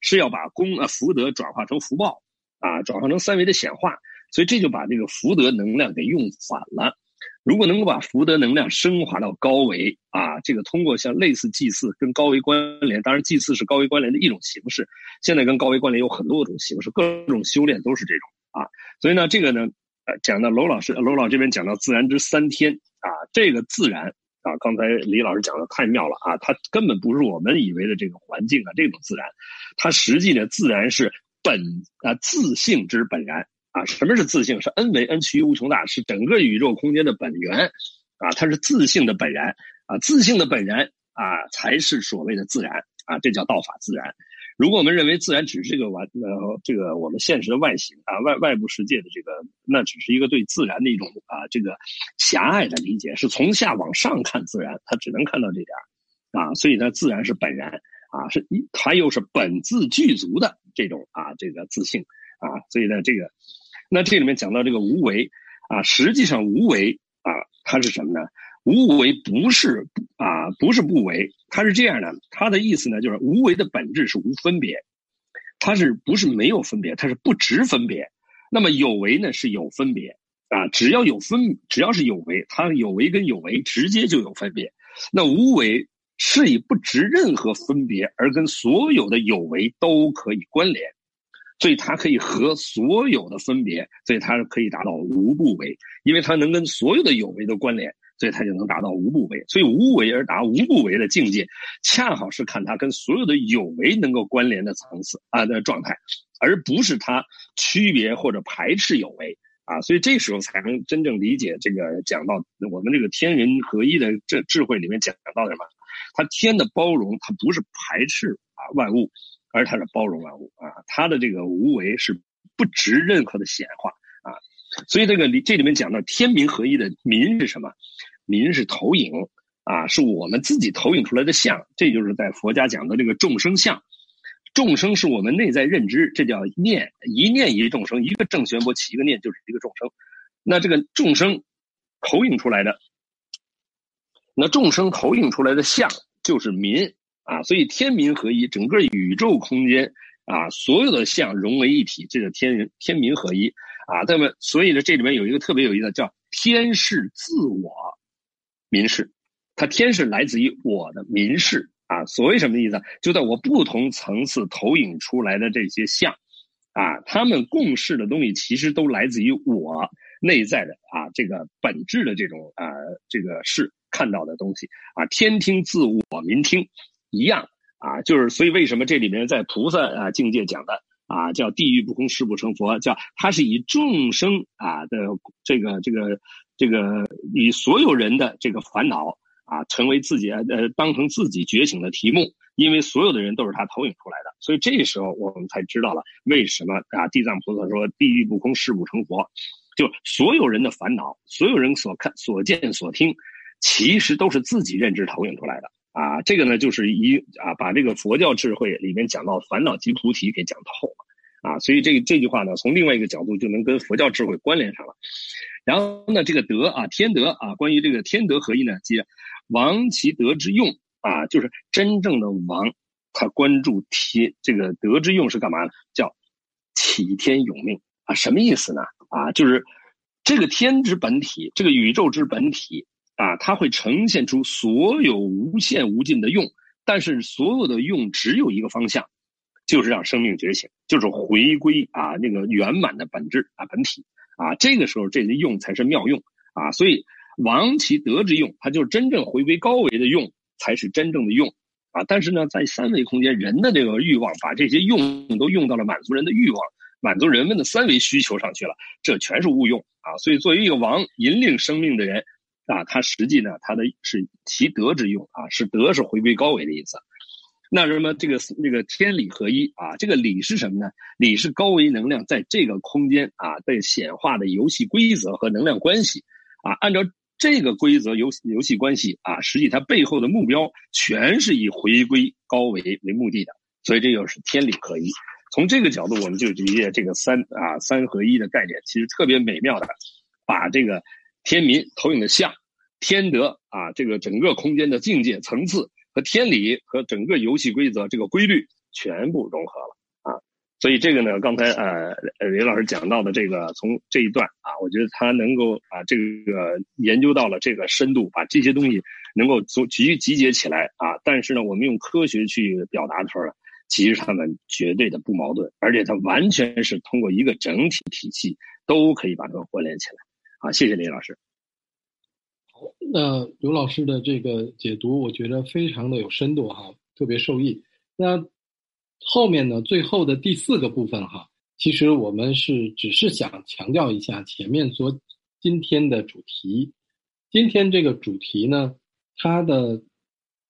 S3: 是要把功啊福德转化成福报啊，转化成三维的显化，所以这就把这个福德能量给用反了。如果能够把福德能量升华到高维啊，这个通过像类似祭祀跟高维关联，当然祭祀是高维关联的一种形式，现在跟高维关联有很多种形式，各种修炼都是这种啊。所以呢，这个呢。呃，讲到娄老师，娄老这边讲到自然之三天啊，这个自然啊，刚才李老师讲的太妙了啊，它根本不是我们以为的这个环境啊，这种自然，它实际呢，自然是本啊自性之本然啊。什么是自性？是 n 为 n 趋于无穷大，是整个宇宙空间的本源啊，它是自性的本然啊，自性的本然啊，才是所谓的自然啊，这叫道法自然。如果我们认为自然只是这个完呃这个我们现实的外形啊外外部世界的这个，那只是一个对自然的一种啊这个狭隘的理解，是从下往上看自然，他只能看到这点啊，所以呢，自然是本然啊，是一他又是本自具足的这种啊这个自信啊，所以呢这个那这里面讲到这个无为啊，实际上无为啊，它是什么呢？无为不是啊，不是不为，它是这样的。它的意思呢，就是无为的本质是无分别，它是不是没有分别？它是不执分别。那么有为呢是有分别啊，只要有分，只要是有为，它有为跟有为直接就有分别。那无为是以不执任何分别而跟所有的有为都可以关联，所以它可以和所有的分别，所以它可以达到无不为，因为它能跟所有的有为都关联。所以它就能达到无不为，所以无为而达无不为的境界，恰好是看它跟所有的有为能够关联的层次啊的状态，而不是它区别或者排斥有为啊。所以这时候才能真正理解这个讲到我们这个天人合一的这智慧里面讲到什么？它天的包容，它不是排斥啊万物，而它是包容万物啊。它的这个无为是不值任何的显化啊。所以这个里这里面讲到天民合一的民是什么？民是投影啊，是我们自己投影出来的相。这就是在佛家讲的这个众生相。众生是我们内在认知，这叫念，一念一众生，一个正弦波起一个念就是一个众生。那这个众生投影出来的，那众生投影出来的相就是民啊。所以天民合一，整个宇宙空间啊，所有的相融为一体，这叫天人天民合一。啊，那么所以呢，这里面有一个特别有意思的，叫天是自我，民是，它天是来自于我的民是啊。所谓什么意思？就在我不同层次投影出来的这些像，啊，他们共事的东西其实都来自于我内在的啊这个本质的这种啊这个是看到的东西啊。天听自我，民听一样啊，就是所以为什么这里面在菩萨啊境界讲的。啊，叫地狱不空，誓不成佛。叫他是以众生啊的这个这个这个以所有人的这个烦恼啊，成为自己呃当成自己觉醒的题目，因为所有的人都是他投影出来的。所以这时候我们才知道了为什么啊，地藏菩萨说地狱不空，誓不成佛。就所有人的烦恼，所有人所看所见所听，其实都是自己认知投影出来的。啊，这个呢，就是一啊，把这个佛教智慧里面讲到烦恼即菩提给讲透了啊，所以这这句话呢，从另外一个角度就能跟佛教智慧关联上了。然后呢，这个德啊，天德啊，关于这个天德合一呢，即王其德之用啊，就是真正的王，他关注天这个德之用是干嘛呢？叫启天永命啊，什么意思呢？啊，就是这个天之本体，这个宇宙之本体。啊，它会呈现出所有无限无尽的用，但是所有的用只有一个方向，就是让生命觉醒，就是回归啊那个圆满的本质啊本体啊，这个时候这些用才是妙用啊，所以亡其德之用，它就是真正回归高维的用，才是真正的用啊。但是呢，在三维空间，人的这个欲望把这些用都用到了满足人的欲望，满足人们的三维需求上去了，这全是误用啊。所以作为一个王引领生命的人。啊，它实际呢，它的是其德之用啊，是德是回归高维的意思。那什么这个这个天理合一啊，这个理是什么呢？理是高维能量在这个空间啊被显化的游戏规则和能量关系啊，按照这个规则游游戏关系啊，实际它背后的目标全是以回归高维为目的的，所以这就是天理合一。从这个角度，我们就理解这个三啊三合一的概念，其实特别美妙的把这个。天民投影的像，天德啊，这个整个空间的境界层次和天理和整个游戏规则这个规律全部融合了啊，所以这个呢，刚才呃呃李老师讲到的这个从这一段啊，我觉得他能够啊这个研究到了这个深度，把这些东西能够集集集结起来啊，但是呢，我们用科学去表达出来，其实他们绝对的不矛盾，而且它完全是通过一个整体体系都可以把它们关联起来。好，谢谢李老师。
S2: 好，那刘老师的这个解读，我觉得非常的有深度哈，特别受益。那后面呢，最后的第四个部分哈，其实我们是只是想强调一下前面所今天的主题。今天这个主题呢，它的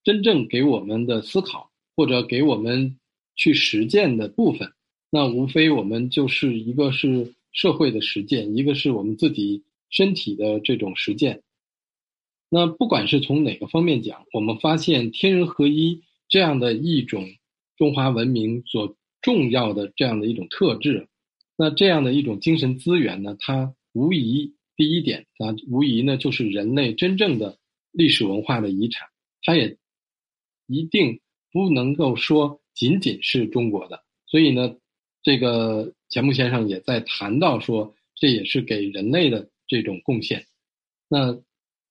S2: 真正给我们的思考，或者给我们去实践的部分。那无非我们就是一个是社会的实践，一个是我们自己身体的这种实践。那不管是从哪个方面讲，我们发现天人合一这样的一种中华文明所重要的这样的一种特质，那这样的一种精神资源呢，它无疑第一点啊，无疑呢就是人类真正的历史文化的遗产，它也一定不能够说仅仅是中国的。所以呢，这个钱穆先生也在谈到说，这也是给人类的这种贡献。那。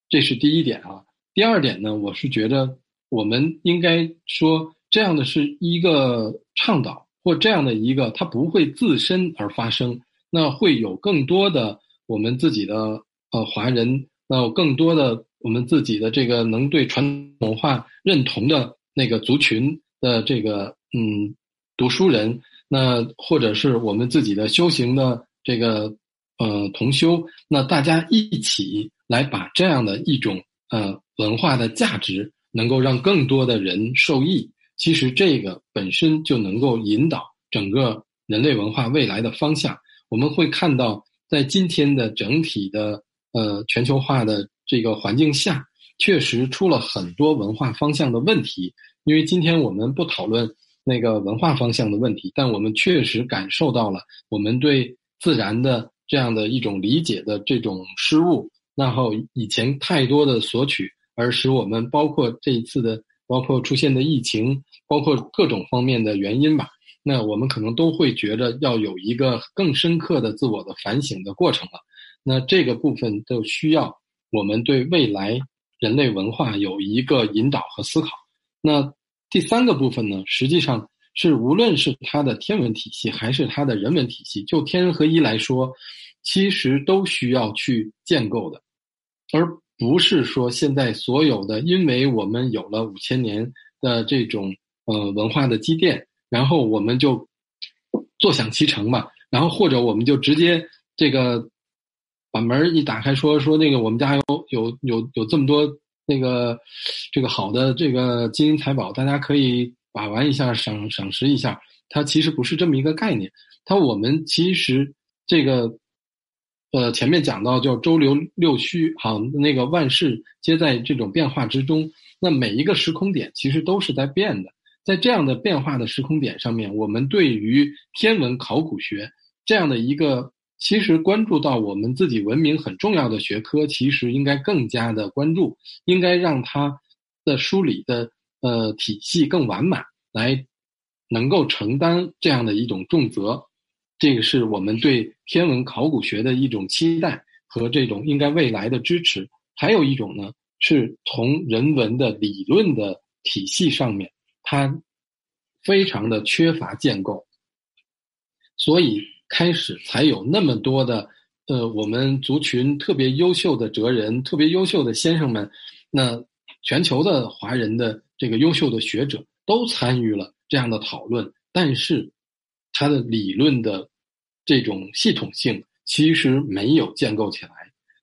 S2: 这是第一点啊。第二点呢，我是觉得我们应该说，这样的是一个倡导，或这样的一个，它不会自身而发生。那会有更多的我们自己的呃华人，那有更多的我们自己的这个能对传统文化认同的那个族群的这个嗯读书人，那或者是我们自己的修行的这个呃同修，那大家一起。来把这样的一种呃文化的价值，能够让更多的人受益。其实这个本身就能够引导整个人类文化未来的方向。我们会看到，在今天的整体的呃全球化的这个环境下，确实出了很多文化方向的问题。因为今天我们不讨论那个文化方向的问题，但我们确实感受到了我们对自然的这样的一种理解的这种失误。然后以前太多的索取，而使我们包括这一次的，包括出现的疫情，包括各种方面的原因吧。那我们可能都会觉得要有一个更深刻的自我的反省的过程了。那这个部分都需要我们对未来人类文化有一个引导和思考。那第三个部分呢，实际上是无论是它的天文体系还是它的人文体系，就天人合一来说，其实都需要去建构的。而不是说现在所有的，因为我们有了五千年的这种呃文化的积淀，然后我们就坐享其成嘛。然后或者我们就直接这个把门一打开，说说那个我们家有有有有这么多那个这个好的这个金银财宝，大家可以把玩一下，赏赏识一下。它其实不是这么一个概念。它我们其实这个。呃，前面讲到叫周流六虚，好，那个万事皆在这种变化之中。那每一个时空点其实都是在变的，在这样的变化的时空点上面，我们对于天文考古学这样的一个其实关注到我们自己文明很重要的学科，其实应该更加的关注，应该让它的梳理的呃体系更完满，来能够承担这样的一种重责。这个是我们对天文考古学的一种期待和这种应该未来的支持。还有一种呢，是从人文的理论的体系上面，它非常的缺乏建构，所以开始才有那么多的呃，我们族群特别优秀的哲人、特别优秀的先生们，那全球的华人的这个优秀的学者都参与了这样的讨论，但是。它的理论的这种系统性其实没有建构起来，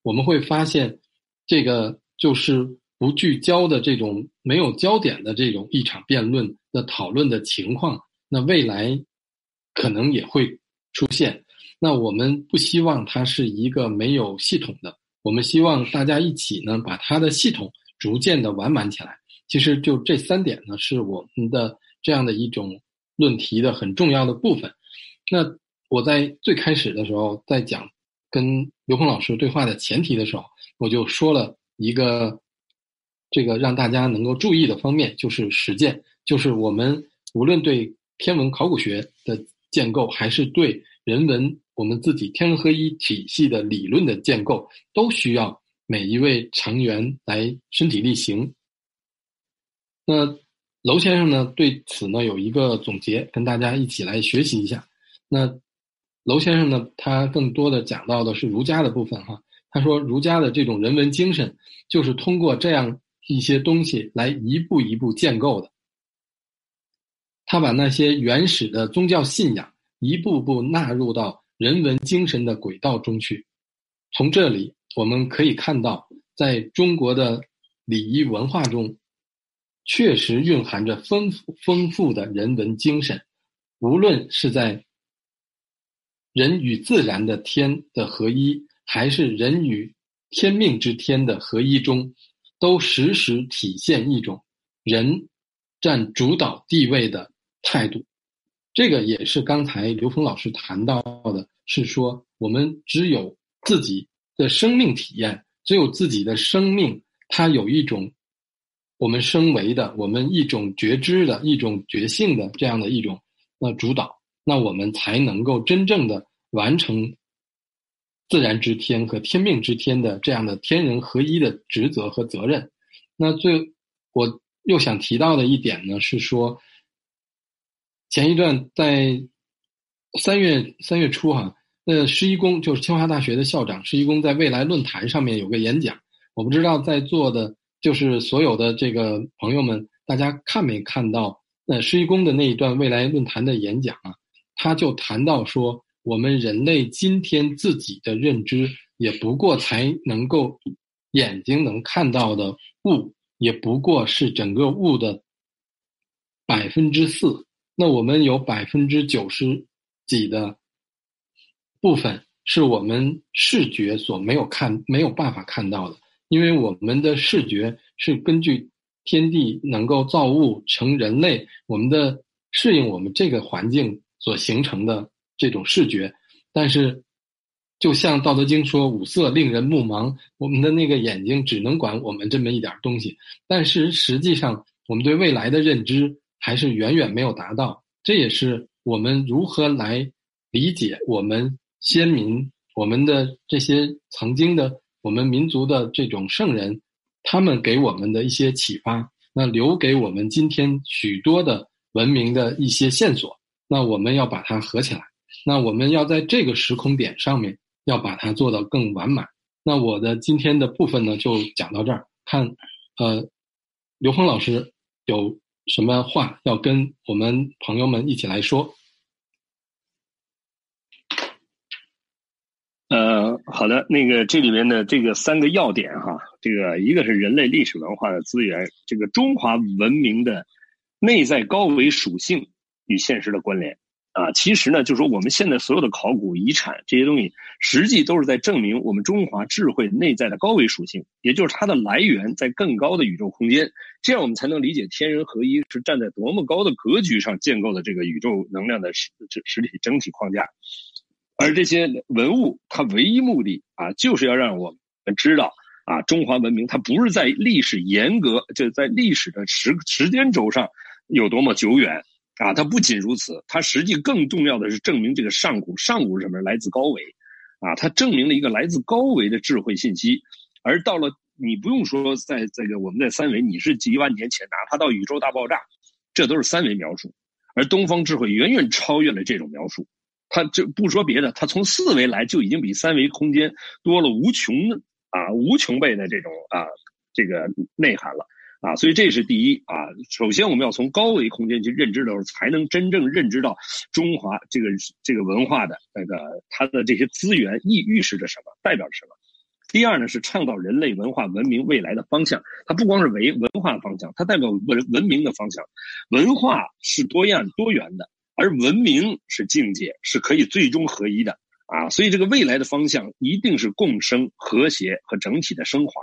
S2: 我们会发现，这个就是不聚焦的这种没有焦点的这种一场辩论的讨论的情况，那未来可能也会出现。那我们不希望它是一个没有系统的，我们希望大家一起呢把它的系统逐渐的完满起来。其实就这三点呢，是我们的这样的一种。论题的很重要的部分。那我在最开始的时候，在讲跟刘鹏老师对话的前提的时候，我就说了一个这个让大家能够注意的方面，就是实践，就是我们无论对天文考古学的建构，还是对人文我们自己天人合一体系的理论的建构，都需要每一位成员来身体力行。那。娄先生呢对此呢有一个总结，跟大家一起来学习一下。那娄先生呢，他更多的讲到的是儒家的部分哈。他说，儒家的这种人文精神，就是通过这样一些东西来一步一步建构的。他把那些原始的宗教信仰一步步纳入到人文精神的轨道中去。从这里我们可以看到，在中国的礼仪文化中。确实蕴含着丰富丰富的人文精神，无论是在人与自然的天的合一，还是人与天命之天的合一中，都时时体现一种人占主导地位的态度。这个也是刚才刘峰老师谈到的，是说我们只有自己的生命体验，只有自己的生命，它有一种我们升维的，我们一种觉知的一种觉性的这样的一种呃主导，那我们才能够真正的完成自然之天和天命之天的这样的天人合一的职责和责任。那最我又想提到的一点呢，是说。前一段在三月三月初哈，那施一公就是清华大学的校长施一公在未来论坛上面有个演讲，我不知道在座的，就是所有的这个朋友们，大家看没看到？那施一公的那一段未来论坛的演讲啊，他就谈到说，我们人类今天自己的认知，也不过才能够眼睛能看到的物，也不过是整个物的百分之四。那我们有百分之九十几的部分是我们视觉所没有看、没有办法看到的，因为我们的视觉是根据天地能够造物成人类，我们的适应我们这个环境所形成的这种视觉。但是，就像《道德经》说“五色令人目盲”，我们的那个眼睛只能管我们这么一点东西，但是实际上我们对未来的认知。还是远远没有达到，这也是我们如何来理解我们先民、我们的这些曾经的我们民族的这种圣人，他们给我们的一些启发，那留给我们今天许多的文明的一些线索，那我们要把它合起来，那我们要在这个时空点上面要把它做到更完满。那我的今天的部分呢，就讲到这儿。看，呃，刘峰老师有。什么话要跟我们朋友们一起来说？
S3: 呃，好的，那个这里面的这个三个要点哈，这个一个是人类历史文化的资源，这个中华文明的内在高维属性与现实的关联。啊，其实呢，就是说我们现在所有的考古遗产这些东西，实际都是在证明我们中华智慧内在的高维属性，也就是它的来源在更高的宇宙空间。这样我们才能理解天人合一是站在多么高的格局上建构的这个宇宙能量的实实体整体框架。而这些文物，它唯一目的啊，就是要让我们知道啊，中华文明它不是在历史严格，就在历史的时时间轴上有多么久远。啊，它不仅如此，它实际更重要的是证明这个上古，上古是什么？来自高维，啊，它证明了一个来自高维的智慧信息。而到了你不用说，在这个我们在三维，你是几万年前，哪怕到宇宙大爆炸，这都是三维描述。而东方智慧远远超越了这种描述，它就不说别的，它从四维来就已经比三维空间多了无穷的啊无穷倍的这种啊这个内涵了。啊，所以这是第一啊。首先，我们要从高维空间去认知的时候，才能真正认知到中华这个这个文化的那个它的这些资源意预示着什么，代表着什么。第二呢，是倡导人类文化文明未来的方向。它不光是为文化方向，它代表文文明的方向。文化是多样多元的，而文明是境界，是可以最终合一的啊。所以，这个未来的方向一定是共生、和谐和整体的升华。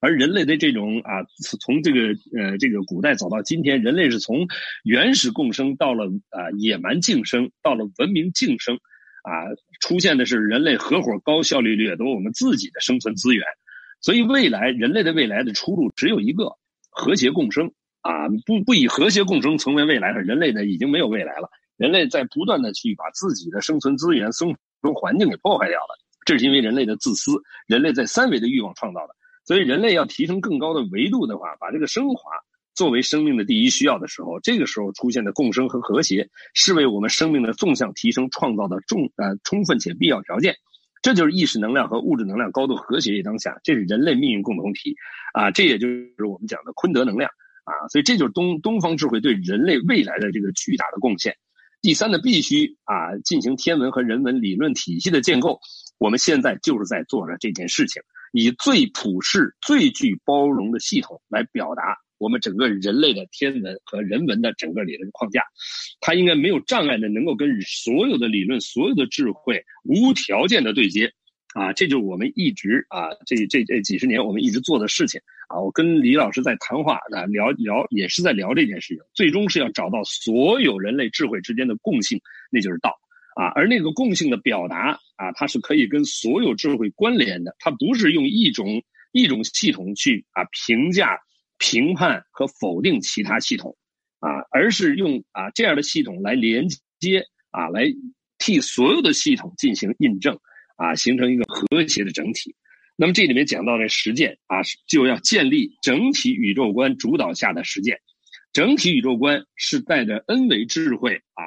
S3: 而人类的这种啊，从这个呃这个古代走到今天，人类是从原始共生到了啊野蛮竞生，到了文明竞生，啊出现的是人类合伙高效率掠夺我们自己的生存资源，所以未来人类的未来的出路只有一个和谐共生啊不不以和谐共生成为未来的人类呢已经没有未来了，人类在不断的去把自己的生存资源、生存环境给破坏掉了，这是因为人类的自私，人类在三维的欲望创造的。所以，人类要提升更高的维度的话，把这个升华作为生命的第一需要的时候，这个时候出现的共生和和谐，是为我们生命的纵向提升创造的重呃充分且必要条件。这就是意识能量和物质能量高度和谐于当下，这是人类命运共同体啊！这也就是我们讲的昆德能量啊！所以，这就是东东方智慧对人类未来的这个巨大的贡献。第三呢，必须啊进行天文和人文理论体系的建构。我们现在就是在做着这件事情。以最普世、最具包容的系统来表达我。们整个人类的天文和人文的整个理论框架，它应该没有障碍的能够跟所有的理论、所有的智慧无条件的对接。啊，这就是我们一直啊，这这这几十年我们一直做的事情啊。我跟李老师在谈话啊，聊聊也是在聊这件事情，最终是要找到所有人类智慧之间的共性，那就是道啊。而那个共性的表达啊，它是可以跟所有智慧关联的，它不是用一种一种系统去啊评价、评判和否定其他系统啊，而是用啊这样的系统来连接啊，来替所有的系统进行印证。啊，形成一个和谐的整体。那么这里面讲到的实践啊，就要建立整体宇宙观主导下的实践。整体宇宙观是带着 N 维智慧啊，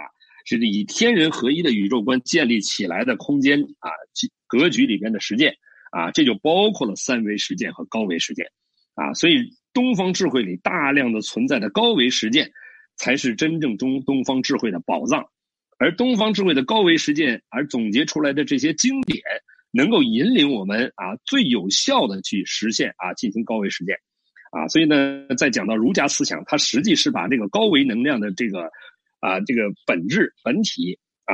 S3: 是以天人合一的宇宙观建立起来的空间啊格局里边的实践啊，这就包括了三维实践和高维实践啊。所以东方智慧里大量的存在的高维实践，才是真正中东方智慧的宝藏。而东方智慧的高维实践，而总结出来的这些经典，能够引领我们啊最有效的去实现啊进行高维实践，啊，所以呢，在讲到儒家思想，它实际是把这个高维能量的这个啊这个本质本体啊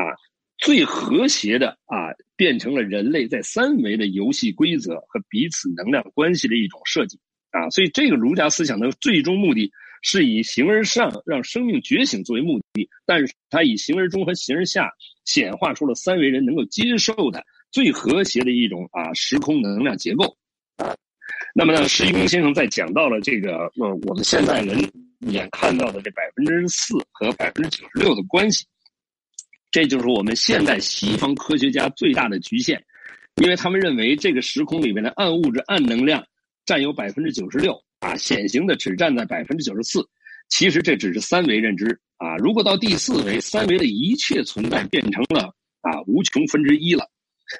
S3: 最和谐的啊变成了人类在三维的游戏规则和彼此能量关系的一种设计啊，所以这个儒家思想的最终目的。是以形而上让生命觉醒作为目的，但是它以形而中和形而下显化出了三维人能够接受的最和谐的一种啊时空能量结构啊。那么呢，施一公先生在讲到了这个呃我们现在人眼看到的这百分之四和百分之九十六的关系，这就是我们现代西方科学家最大的局限，因为他们认为这个时空里面的暗物质、暗能量占有百分之九十六。啊，显形的只占在百分之九十四，其实这只是三维认知啊。如果到第四维，三维的一切存在变成了啊无穷分之一了，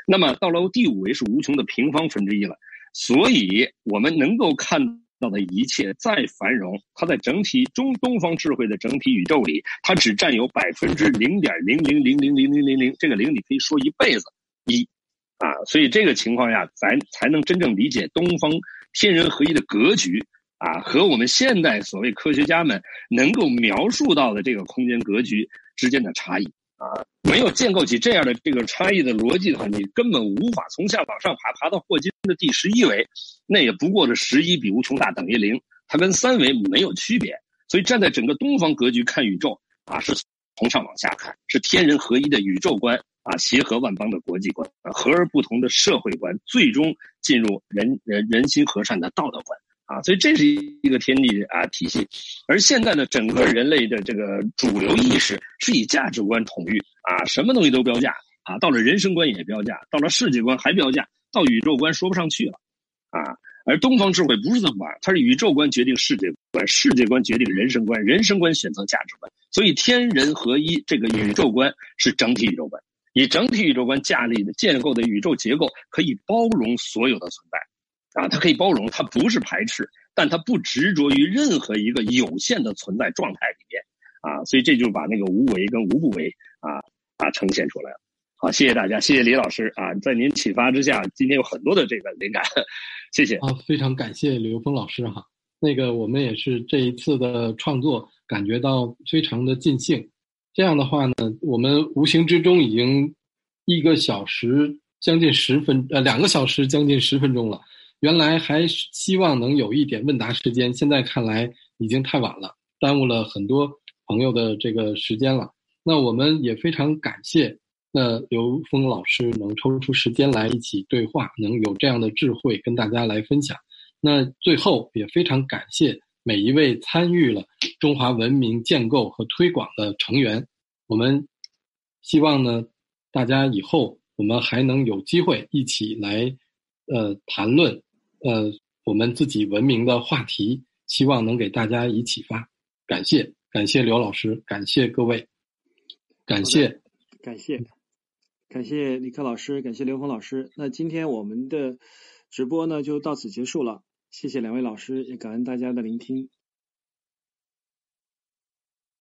S3: 那么到了第五维是无穷的平方分之一了。所以，我们能够看到的一切再繁荣，它在整体中东方智慧的整体宇宙里，它只占有百分之零点零零零零零零零零，这个零你可以说一辈子一啊。所以这个情况下，咱才能真正理解东方天人合一的格局。啊，和我们现代所谓科学家们能够描述到的这个空间格局之间的差异啊，没有建构起这样的这个差异的逻辑的话，你根本无法从下往上爬，爬到霍金的第十一维，那也不过是十一比无穷大等于零，它跟三维没有区别。所以站在整个东方格局看宇宙啊，是从上往下看，是天人合一的宇宙观啊，协和万邦的国际观，啊和而不同的社会观，最终进入人人人心和善的道德观。啊，所以这是一个天地啊体系，而现在呢，整个人类的这个主流意识是以价值观统御啊，什么东西都标价啊，到了人生观也标价，到了世界观还标价，到宇宙观说不上去了啊。而东方智慧不是这么玩，它是宇宙观决定世界观，世界观决定人生观，人生观选择价值观，所以天人合一这个宇宙观是整体宇宙观，以整体宇宙观架立的建构的宇宙结构可以包容所有的存在。啊，它可以包容，它不是排斥，但它不执着于任何一个有限的存在状态里面，啊，所以这就把那个无为跟无不为啊啊呈现出来了。好，谢谢大家，谢谢李老师啊，在您启发之下，今天有很多的这个灵感，谢谢。
S2: 啊，非常感谢刘峰老师哈，那个我们也是这一次的创作感觉到非常的尽兴。这样的话呢，我们无形之中已经一个小时将近十分呃两个小时将近十分钟了。原来还希望能有一点问答时间，现在看来已经太晚了，耽误了很多朋友的这个时间了。那我们也非常感谢那刘峰老师能抽出时间来一起对话，能有这样的智慧跟大家来分享。那最后也非常感谢每一位参与了中华文明建构和推广的成员。我们希望呢，大家以后我们还能有机会一起来呃谈论。呃，我们自己文明的话题，希望能给大家以启发。感谢，感谢刘老师，感谢各位，感谢，
S1: 感谢，感谢李克老师，感谢刘峰老师。那今天我们的直播呢，就到此结束了。谢谢两位老师，也感恩大家的聆听。